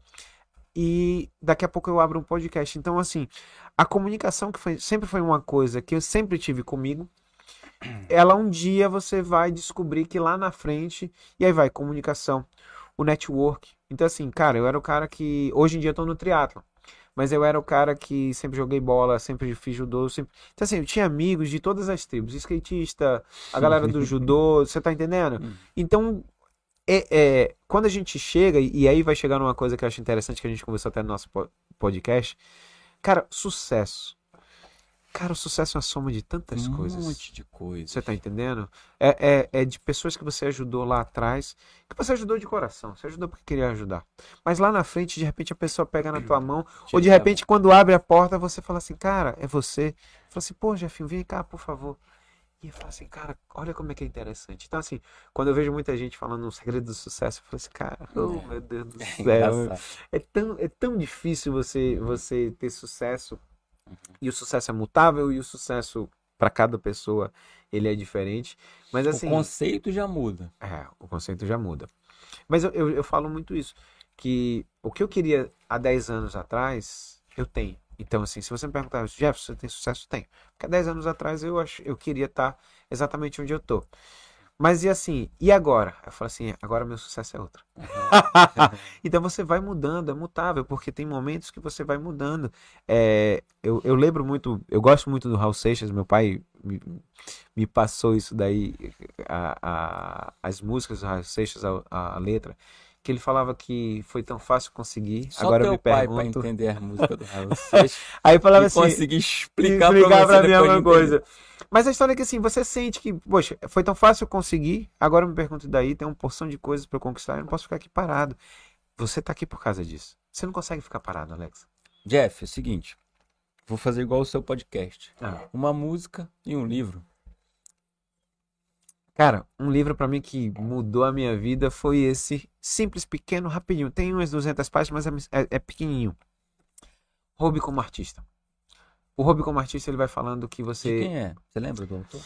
e daqui a pouco eu abro um podcast. Então, assim, a comunicação que foi, sempre foi uma coisa que eu sempre tive comigo, ela um dia você vai descobrir que lá na frente, e aí vai comunicação, o network. Então, assim, cara, eu era o cara que. Hoje em dia eu tô no triatlo. Mas eu era o cara que sempre joguei bola, sempre fiz judô. Sempre... Então, assim, eu tinha amigos de todas as tribos. Skatista, a galera do judô, você tá entendendo? Então, é, é, quando a gente chega, e aí vai chegar numa coisa que eu acho interessante, que a gente conversou até no nosso po- podcast. Cara, sucesso. Cara, o sucesso é uma soma de tantas um coisas. monte de coisa. Você tá entendendo? É, é, é de pessoas que você ajudou lá atrás, que você ajudou de coração, você ajudou porque queria ajudar. Mas lá na frente, de repente, a pessoa pega na tua mão, ou de repente, quando abre a porta, você fala assim, cara, é você. Fala assim, pô, Jefinho, vem cá, por favor. E eu falo assim, cara, olha como é que é interessante. Então, assim, quando eu vejo muita gente falando um segredo do sucesso, eu falo assim, cara, oh meu Deus do É céu. engraçado. É tão, é tão difícil você, você ter sucesso. E o sucesso é mutável e o sucesso para cada pessoa ele é diferente. Mas assim, o conceito já muda. é, o conceito já muda. Mas eu, eu, eu falo muito isso, que o que eu queria há 10 anos atrás, eu tenho. Então, assim, se você me perguntar, Jefferson, você tem sucesso? Tem. Porque há 10 anos atrás eu, ach, eu queria estar exatamente onde eu tô. Mas e assim, e agora? Eu falo assim, agora meu sucesso é outro. então você vai mudando, é mutável, porque tem momentos que você vai mudando. É, eu, eu lembro muito, eu gosto muito do Raul Seixas, meu pai me, me passou isso daí, a, a- as músicas do Raul Seixas, a, a letra, que ele falava que foi tão fácil conseguir. Só agora eu me pai pergunto. pra entender a música do Raul Seixas Aí falava e assim, conseguir explicar, explicar pra, a mesma coisa. entender. Mas a história é que assim, você sente que, poxa, foi tão fácil conseguir, agora eu me pergunto daí, tem uma porção de coisas pra eu conquistar, eu não posso ficar aqui parado. Você tá aqui por causa disso. Você não consegue ficar parado, Alex. Jeff, é o seguinte. Vou fazer igual o seu podcast. Ah. Uma música e um livro. Cara, um livro pra mim que mudou a minha vida foi esse simples, pequeno, rapidinho. Tem umas 200 páginas, mas é, é, é pequenininho. Hobby como artista. O Hobby como artista, ele vai falando que De você... quem é? Você lembra do autor?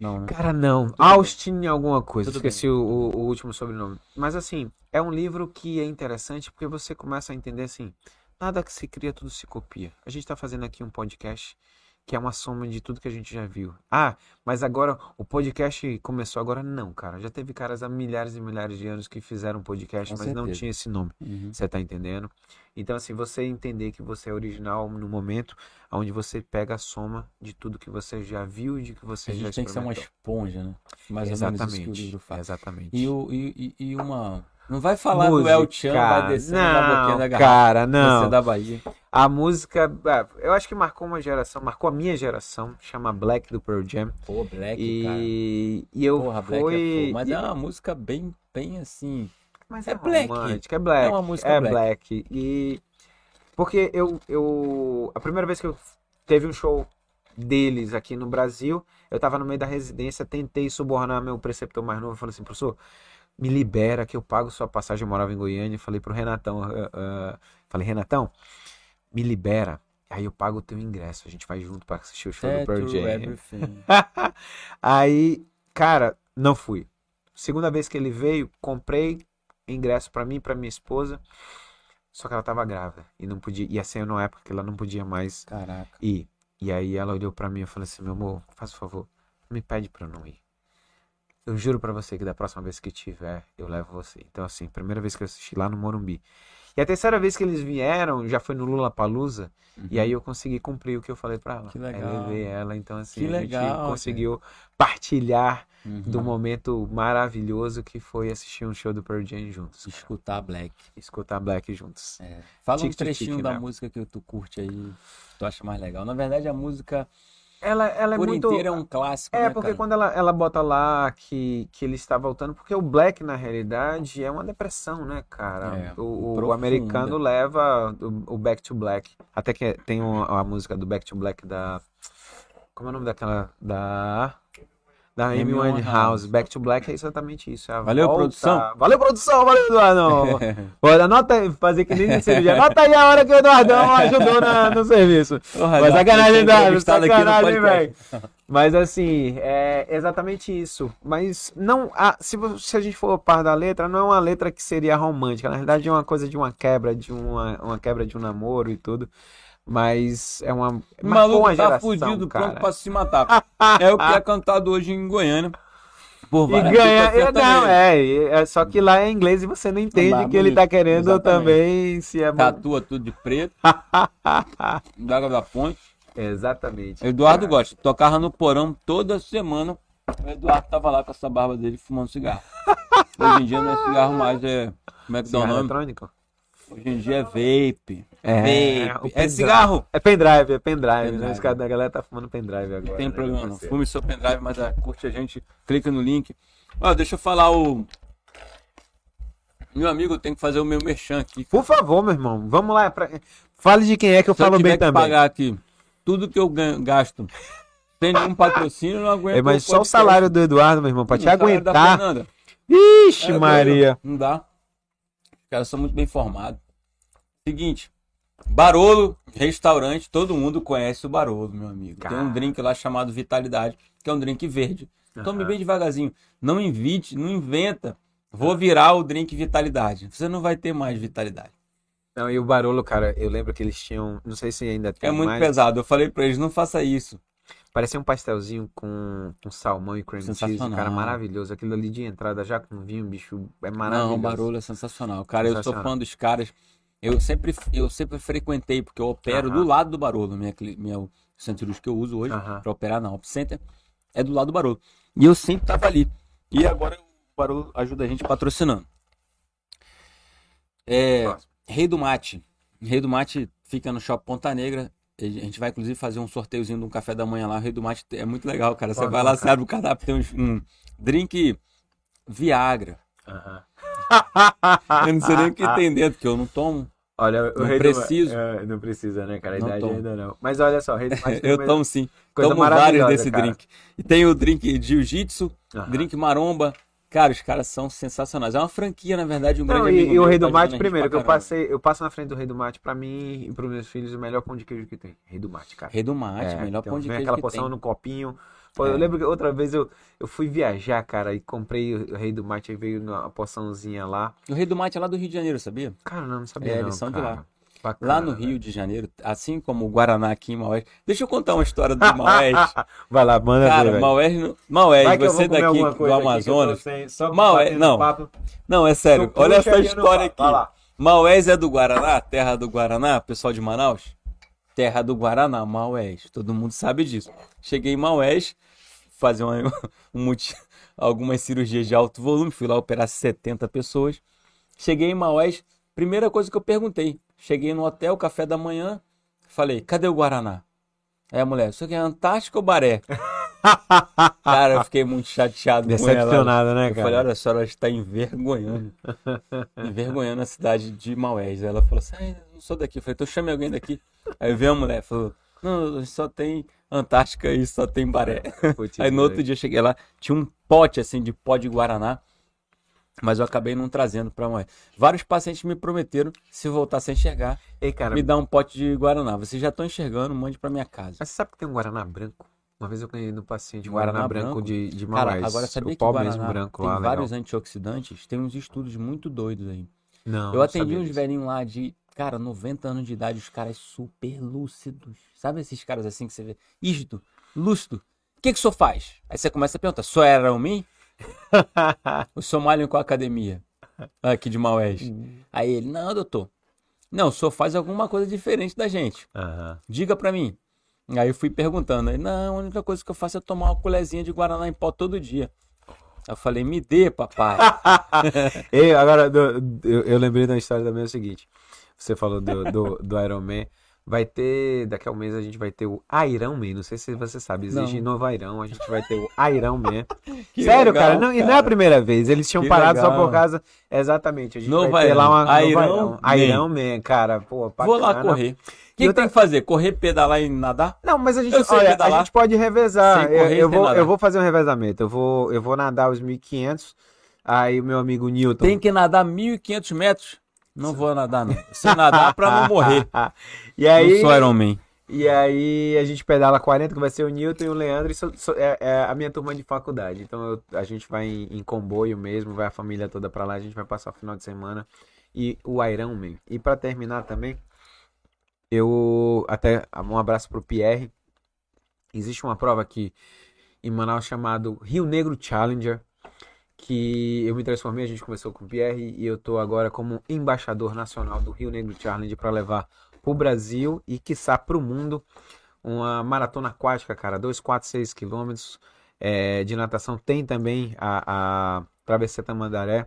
Não, né? Cara, não. Austin alguma coisa. Tudo Esqueci o, o- último sobrenome. Mas assim, é um livro que é interessante porque você começa a entender assim, nada que se cria, tudo se copia. A gente tá fazendo aqui um podcast que é uma soma de tudo que a gente já viu. Ah, mas agora o podcast começou agora? Não, cara. Já teve caras há milhares e milhares de anos que fizeram podcast, Com mas não certeza. tinha esse nome. Uhum. Você tá entendendo? Então, assim, você entender que você é original no momento onde você pega a soma de tudo que você já viu e de que você A já gente tem que ser uma esponja, né? Mais ou menos isso que o Exatamente. livro faz. Exatamente. E, e, e uma. Não vai falar do Música, El Chan, vai descendo boquinha não, da garrafa. cara, Você não. da Bahia. A música, ah, eu acho que marcou uma geração, marcou a minha geração, chama Black do Pearl Jam. Pô, Black, cara. E, e eu Porra, Black fui... é fogo. Mas e- é uma música bem, bem assim. Mas é black. romântica, é black. É uma música é black. black. E porque eu, eu a primeira vez que eu teve um show deles aqui no Brasil, eu tava no meio da residência, tentei subornar meu preceptor mais novo, falei assim, professor, me libera que eu pago sua passagem, eu morava em Goiânia, falei pro Renatão, ah, ah, falei, Renatão, me libera, aí eu pago o teu ingresso, a gente vai junto pra assistir o show do Pearl Jam. Aí, cara, não fui. Segunda vez que ele veio, comprei ingresso pra mim e pra minha esposa. Só que ela tava grávida e não podia. Ia ser numa época que ela não podia mais Caraca. ir. E aí ela olhou pra mim e falou assim: Meu amor, faz um favor, me pede pra eu não ir. Eu juro pra você que da próxima vez que tiver, eu levo você. Então, assim, primeira vez que eu assisti lá no Morumbi. E a terceira vez que eles vieram, já foi no Lula Palusa. E aí eu consegui cumprir o que eu falei pra ela. Uhum. Que Aí legal. levei ela, então assim, Que a gente legal, conseguiu partilhar Uhum. do momento maravilhoso que foi assistir um show do Pearl Jam juntos. cara. Escutar Black. Escutar Black juntos. É. Fala um Tic, tic, trechinho tic, da né? música que tu curte aí, que tu acha mais legal. Na verdade, a música Ela, ela é por muito. inteiro é um clássico, É, né, porque cara? quando ela, ela bota lá que, que ele está voltando, porque o Black, na realidade, é uma depressão, né, cara? É, o, o- americano leva o, o Back to Black. Até que tem uma, a música do Back to Black da. Como é o nome daquela. Da. Da Amy Amy Winehouse. Back to Black é exatamente isso. é Valeu, volta- produção. Valeu, produção. Valeu, Eduardo. Anota aí, fazer que nem no serviço. Anota aí a hora que o Eduardão ajudou na- no serviço. Porra, Mas sacanagem, Eduardo. Sacanagem, velho. Mas assim, é exatamente isso. Mas não, a- se, se a gente for par da letra, não é uma letra que seria romântica. Na verdade, é uma coisa de uma quebra, de uma, uma quebra de um namoro e tudo. Mas é uma. O maluco uma tá geração, fudido, cara. pronto pra se matar. é o que é cantado hoje em Goiânia. Por E ganha. é, Não, é, é. Só que lá é inglês e você não entende Mas que ele tá querendo Exatamente. também se é. Tatua tudo de preto. Daga da Ponte. Exatamente. Eduardo cara. gosta. Tocava no porão toda semana. O Eduardo tava lá com essa barba dele fumando cigarro. Hoje em dia não é cigarro mais, é. Como é que dá o nome? eletrônico? Hoje em dia é vape. É, vape. É pendrive. cigarro. É pendrive, é pendrive, né? Pendrive. Os caras da galera tá fumando pendrive agora. Não tem né, problema não. Fume seu pendrive, mas ah, curte a gente. Clica no link. Ó, deixa eu falar o. Meu amigo, eu tenho que fazer o meu merchan aqui. Por favor, meu irmão, vamos lá. pra- Fale de quem é que eu Se eu falo tiver bem também. pagar aqui tudo que eu ganho- gasto sem nenhum patrocínio, eu não aguento. É, mas só o salário do Eduardo, meu irmão, pra te O salário da aguentar. Ixi, É, Maria. Não dá. Os caras são muito bem formados. Seguinte, Barolo, restaurante, todo mundo conhece o Barolo, meu amigo. Tem um drink lá chamado Vitalidade, que é um drink verde. Tome Aham. bem devagarzinho. Não invite, não inventa. Vou virar o drink Vitalidade. Você não vai ter mais Vitalidade. Não, e o Barolo, cara, eu lembro que eles tinham. Não sei se ainda tem É muito mais. pesado. Eu falei pra eles, não faça isso. Parecia um pastelzinho com, com salmão e cream cheese, Sensacional. cara, maravilhoso. Aquilo ali de entrada já com vinho, bicho, é Não, maravilhoso. o Barolo é sensacional. Cara, eu sou Sensacional. fã dos caras. Eu sempre, eu sempre frequentei, porque eu opero Aham. do lado do Barolo. Minha, minha, centro cirúrgico que eu uso hoje Aham. para operar na Op Center é do lado do Barolo. E eu sempre tava ali. E agora o Barolo ajuda a gente patrocinando. É. Rei do Mate. Rei do Mate fica no Shopping Ponta Negra. A gente vai, inclusive, fazer um sorteiozinho de um café da manhã lá. O Rei do Mate é muito legal, cara. Você Pode vai lá, você abre o cardápio, tem uns- um drink Viagra. Aham. Eu não sei nem o que tem dentro, que eu não tomo. Olha, o Não rei do- preciso. é, não precisa, né, cara? A Não idade tomo. ainda não. Mas olha só, rei do mate Eu tomo sim. coisa tomo vários desse cara. drink. E tem o drink jiu-jitsu, Aham. drink maromba. Cara, os caras são sensacionais. É uma franquia, na verdade, um Não, grande e, amigo e o rei tá do mate, a gente primeiro, que eu passei, eu passo na frente do rei do mate, pra mim e pros meus filhos, o melhor pão de queijo que tem. Rei do mate, cara. Rei do mate, É, melhor então, pão de queijo aquela que porção tem. no copinho. Pô, É. eu lembro que outra vez eu, eu fui viajar, cara, e comprei o rei do mate, aí veio uma porçãozinha lá. O rei do mate é lá do Rio de Janeiro, sabia? Cara, não, não sabia É, não, eles são de cara. lá. Bacana, Lá no velho. Rio de Janeiro, assim como o Guaraná aqui em Maués. Deixa eu contar uma história do Maués. Vai lá, manda ver, Cara, velho. Maués, Maués você daqui do coisa aqui Amazonas. sem- é- batendo não. papo. Não, é sério. Tô Olha essa puxando história aqui. Maués é do Guaraná, terra do Guaraná, pessoal de Manaus? Terra do Guaraná, Maués. Todo mundo sabe disso. Cheguei em Maués, fazer uma, um algumas cirurgias de alto volume, fui lá operar 70 pessoas. Cheguei em Maués, primeira coisa que eu perguntei. Cheguei no hotel, café da manhã, falei, cadê o Guaraná? Aí a mulher, isso aqui é Antártica ou Baré? Cara, eu fiquei muito chateado com ela. Decepcionado, né, Eu cara? falei, olha, a senhora está envergonhando. envergonhando a cidade de Maués. Aí ela falou assim, ah, não sou daqui. Eu falei, então chame alguém daqui. Aí veio a mulher, falou, não, só tem Antártica e só tem Baré. Putz, Aí no outro dia eu cheguei lá, tinha um pote assim de pó de Guaraná, mas eu acabei não trazendo pra Maués. Vários pacientes me prometeram, se voltasse a enxergar, Ei, cara, me dar um pote de Guaraná. Vocês já estão enxergando, mande pra minha casa. mas você sabe que tem um Guaraná branco? Uma vez eu ganhei no paciente Guaraná Guaraná, branco, branco? de, de Cara, agora sabia o que o Guaraná mesmo branco tem lá, legal. vários antioxidantes? Tem uns estudos muito doidos aí. Não, Eu atendi uns velhinhos lá de, cara, 90 anos de idade, os caras super lúcidos. Sabe esses caras assim que você vê? Isto, lúcido. O que que o senhor faz? Aí você começa a perguntar, só era um mim? o senhor malha com a academia? Aqui de Maués. Aí ele, não, doutor. Não, o senhor faz alguma coisa diferente da gente. Aham. Diga pra mim. Aí eu fui perguntando. Aí, não, a única coisa que eu faço é tomar uma colherzinha de Guaraná em pó todo dia. Eu falei, me dê, papai. Ei, agora, eu, eu lembrei da história também é o seguinte. Você falou do, do, do Iron Man. Vai ter, daqui a um mês a gente vai ter o Iron Man, não sei se você sabe, existe Não. novo Iron, a gente vai ter o Iron Man. Sério, legal, cara, não, e não é a primeira vez, eles tinham Que parado só legal. por causa, exatamente, a gente Novo vai ter lá Iron. uma nova Iron Iron, Man. Cara, pô, Vou lá bacana. correr. O que, que tem que fazer? Correr, pedalar e nadar? Não, mas a gente, Eu olha, a gente pode revezar. Eu, correr eu sei vou, nadar. eu vou fazer um revezamento. Eu vou, eu vou nadar os 1.500. Aí o meu amigo Newton. Tem que nadar 1.500 metros? Não vou nadar, não. Se nadar pra não morrer. e aí, Não sou Iron Man. e aí a gente pedala 40, que vai ser o Newton e o Leandro. Isso é, é a minha turma de faculdade. Então eu- a gente vai em, em comboio mesmo, vai a família toda pra lá. A gente vai passar o final de semana. E o Iron Man. E pra terminar também, eu até um abraço pro Pierre. Existe uma prova aqui em Manaus chamado Rio Negro Challenger, que eu me transformei, a gente começou com o Pierre e eu tô agora como embaixador nacional do Rio Negro Challenge para levar pro Brasil e quiçá pro mundo uma maratona aquática, cara, 2, 4, 6 quilômetros é, de natação. Tem também a, a Travessia Tamandaré,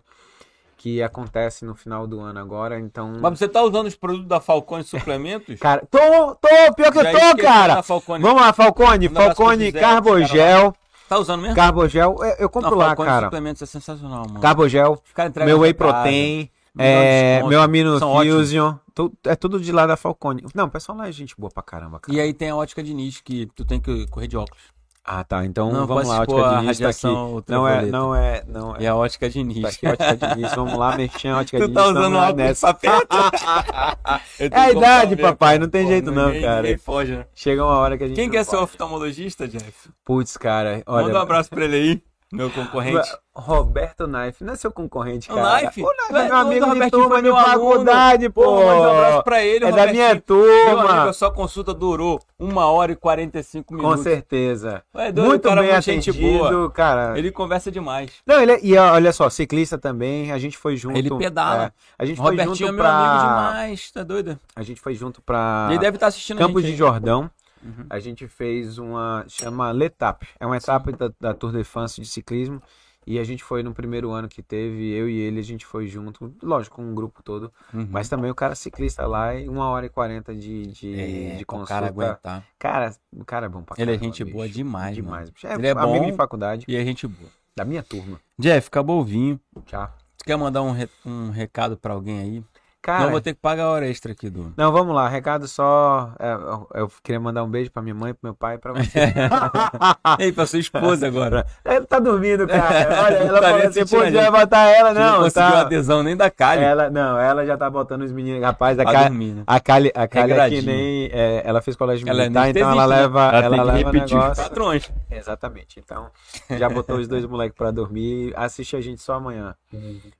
que acontece no final do ano agora, então... Mas você tá usando os produtos da Falcone Suplementos? Cara, tô, tô, pior que eu Já tô, esqueci cara! Vamos lá, Falcone, Falcone Carbogel, Tá usando mesmo? Carbogel, eu, eu compro Não, lá, cara. Suplementos é sensacional, mano. Carbogel, meu Whey. Protein, é, meu Amino. Fusion, tu- é tudo de lá da Falcone. Não, o pessoal lá é gente boa pra caramba, cara. E aí tem a ótica de nicho que tu tem que correr de óculos. Ah, tá, então Não vamos lá, expor ótica a de Nis tá aqui. radiação Não é, não é, não E é. a ótica de Tá nicho. aqui, ótica de Nis, vamos lá, mexer ótica de Tu Nis. tá vamos usando óculos nessa. papeta? É a idade, papai, não tem jeito não, ninguém, cara. Ninguém foge, né? Chega uma hora que a gente Quem quer ser oftalmologista, Jeff? Putz, cara, olha... Manda um abraço pra ele aí, meu concorrente. Roberto Knife, não é seu concorrente, O cara. Knife? O Knife é meu o amigo de Robertinho turma de faculdade, pô. Um abraço pra ele, É da minha Robertinho. Meu amigo, turma. a sua consulta durou 1 hora e 45 Com minutos. certeza. Ué, doido, Muito o cara é bem muito gente atendido, boa. cara. Ele conversa demais. Não, ele é, e olha só, ciclista também, a gente foi junto. Ele pedala. é, a gente O foi Robertinho junto é meu pra amigo demais, tá doido? A gente foi junto pra Ele deve estar assistindo a Campos gente de. Jordão. Uhum. A gente fez uma chama Letap. É uma etapa da, da Tour de France de ciclismo. E a gente foi no primeiro ano que teve, eu e ele, a gente foi junto, lógico, com um grupo todo. Uhum. Mas também o cara ciclista lá, e uma hora e quarenta de, de, É, de consulta. cara aguentar. Cara, o cara é bom pra Ele é caramba, gente boa bicho. demais, Demais. bicho. É, Ele é amigo bom. de faculdade, E é gente boa. da minha turma. Jeff, acabou o vinho. Tchau. Tu quer mandar um, re- um recado pra alguém aí? Cara, Não, vou ter que pagar a hora extra aqui, do. Não, vamos lá. Recado só. é, eu, eu queria mandar um beijo pra minha mãe, pro meu pai e pra você. Ei, pra sua esposa agora. ela tá dormindo, cara. Olha, ela Tá falou assim: podia gente. botar ela, não não. conseguiu Tá... adesão nem da Kali. Ela, não, ela já tá botando os meninos. Rapaz, a pra Kali, a Kali, a Kali é que Regradinho. nem. é, ela fez colégio Ela é militar, então ela né? leva. Ela Ela, tem que leva o repetir os negócio. patrões. Exatamente. Então, já botou os dois moleques pra dormir. Assiste a gente só amanhã.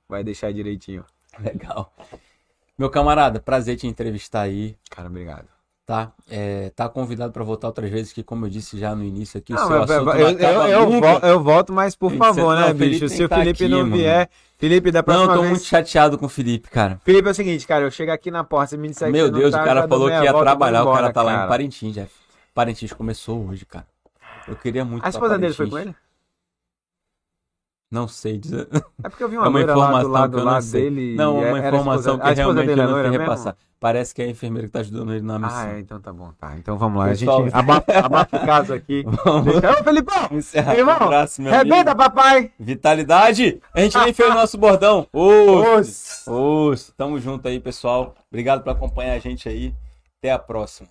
Vai deixar direitinho. Legal. Meu camarada, prazer te entrevistar aí, Cara, obrigado. tá? É, tá convidado pra voltar outras vezes, que como eu disse já no início aqui, o Não, seu eu, assunto eu, não eu, eu, nunca. vol- eu volto, mas por favor, né, não, o Felipe bicho? Se o tá Felipe não mano. vier. Felipe, da Não, próxima eu tô vez. muito chateado com o Felipe, cara. Felipe, é o seguinte, cara, eu chego aqui na porta, você me disser que Meu não Deus, tá, o cara falou que ia volta trabalhar, o cara embora, tá lá em cara. Parintins, Jeff. Parintins começou hoje, cara. Eu queria muito A esposa dele foi com ele? Não sei dizer. É porque eu vi É uma, uma loira lá do informação lado, sei. dele. Não, uma informação esposa, que realmente é eu não sei mesmo? repassar. Parece que é a enfermeira que tá ajudando ele na missão. Ah, é, então tá bom, tá. Então vamos lá, Pessoal, a gente abafa, abafa o caso aqui. Vamos Deixa... Ô, Felipão! encerrar. Irmão, um abraço, meu Rebenta, amigo. papai! Vitalidade! A gente nem fez o nosso bordão. Os. Osso! Tamo junto aí, pessoal. Obrigado por acompanhar a gente aí. Até a próxima.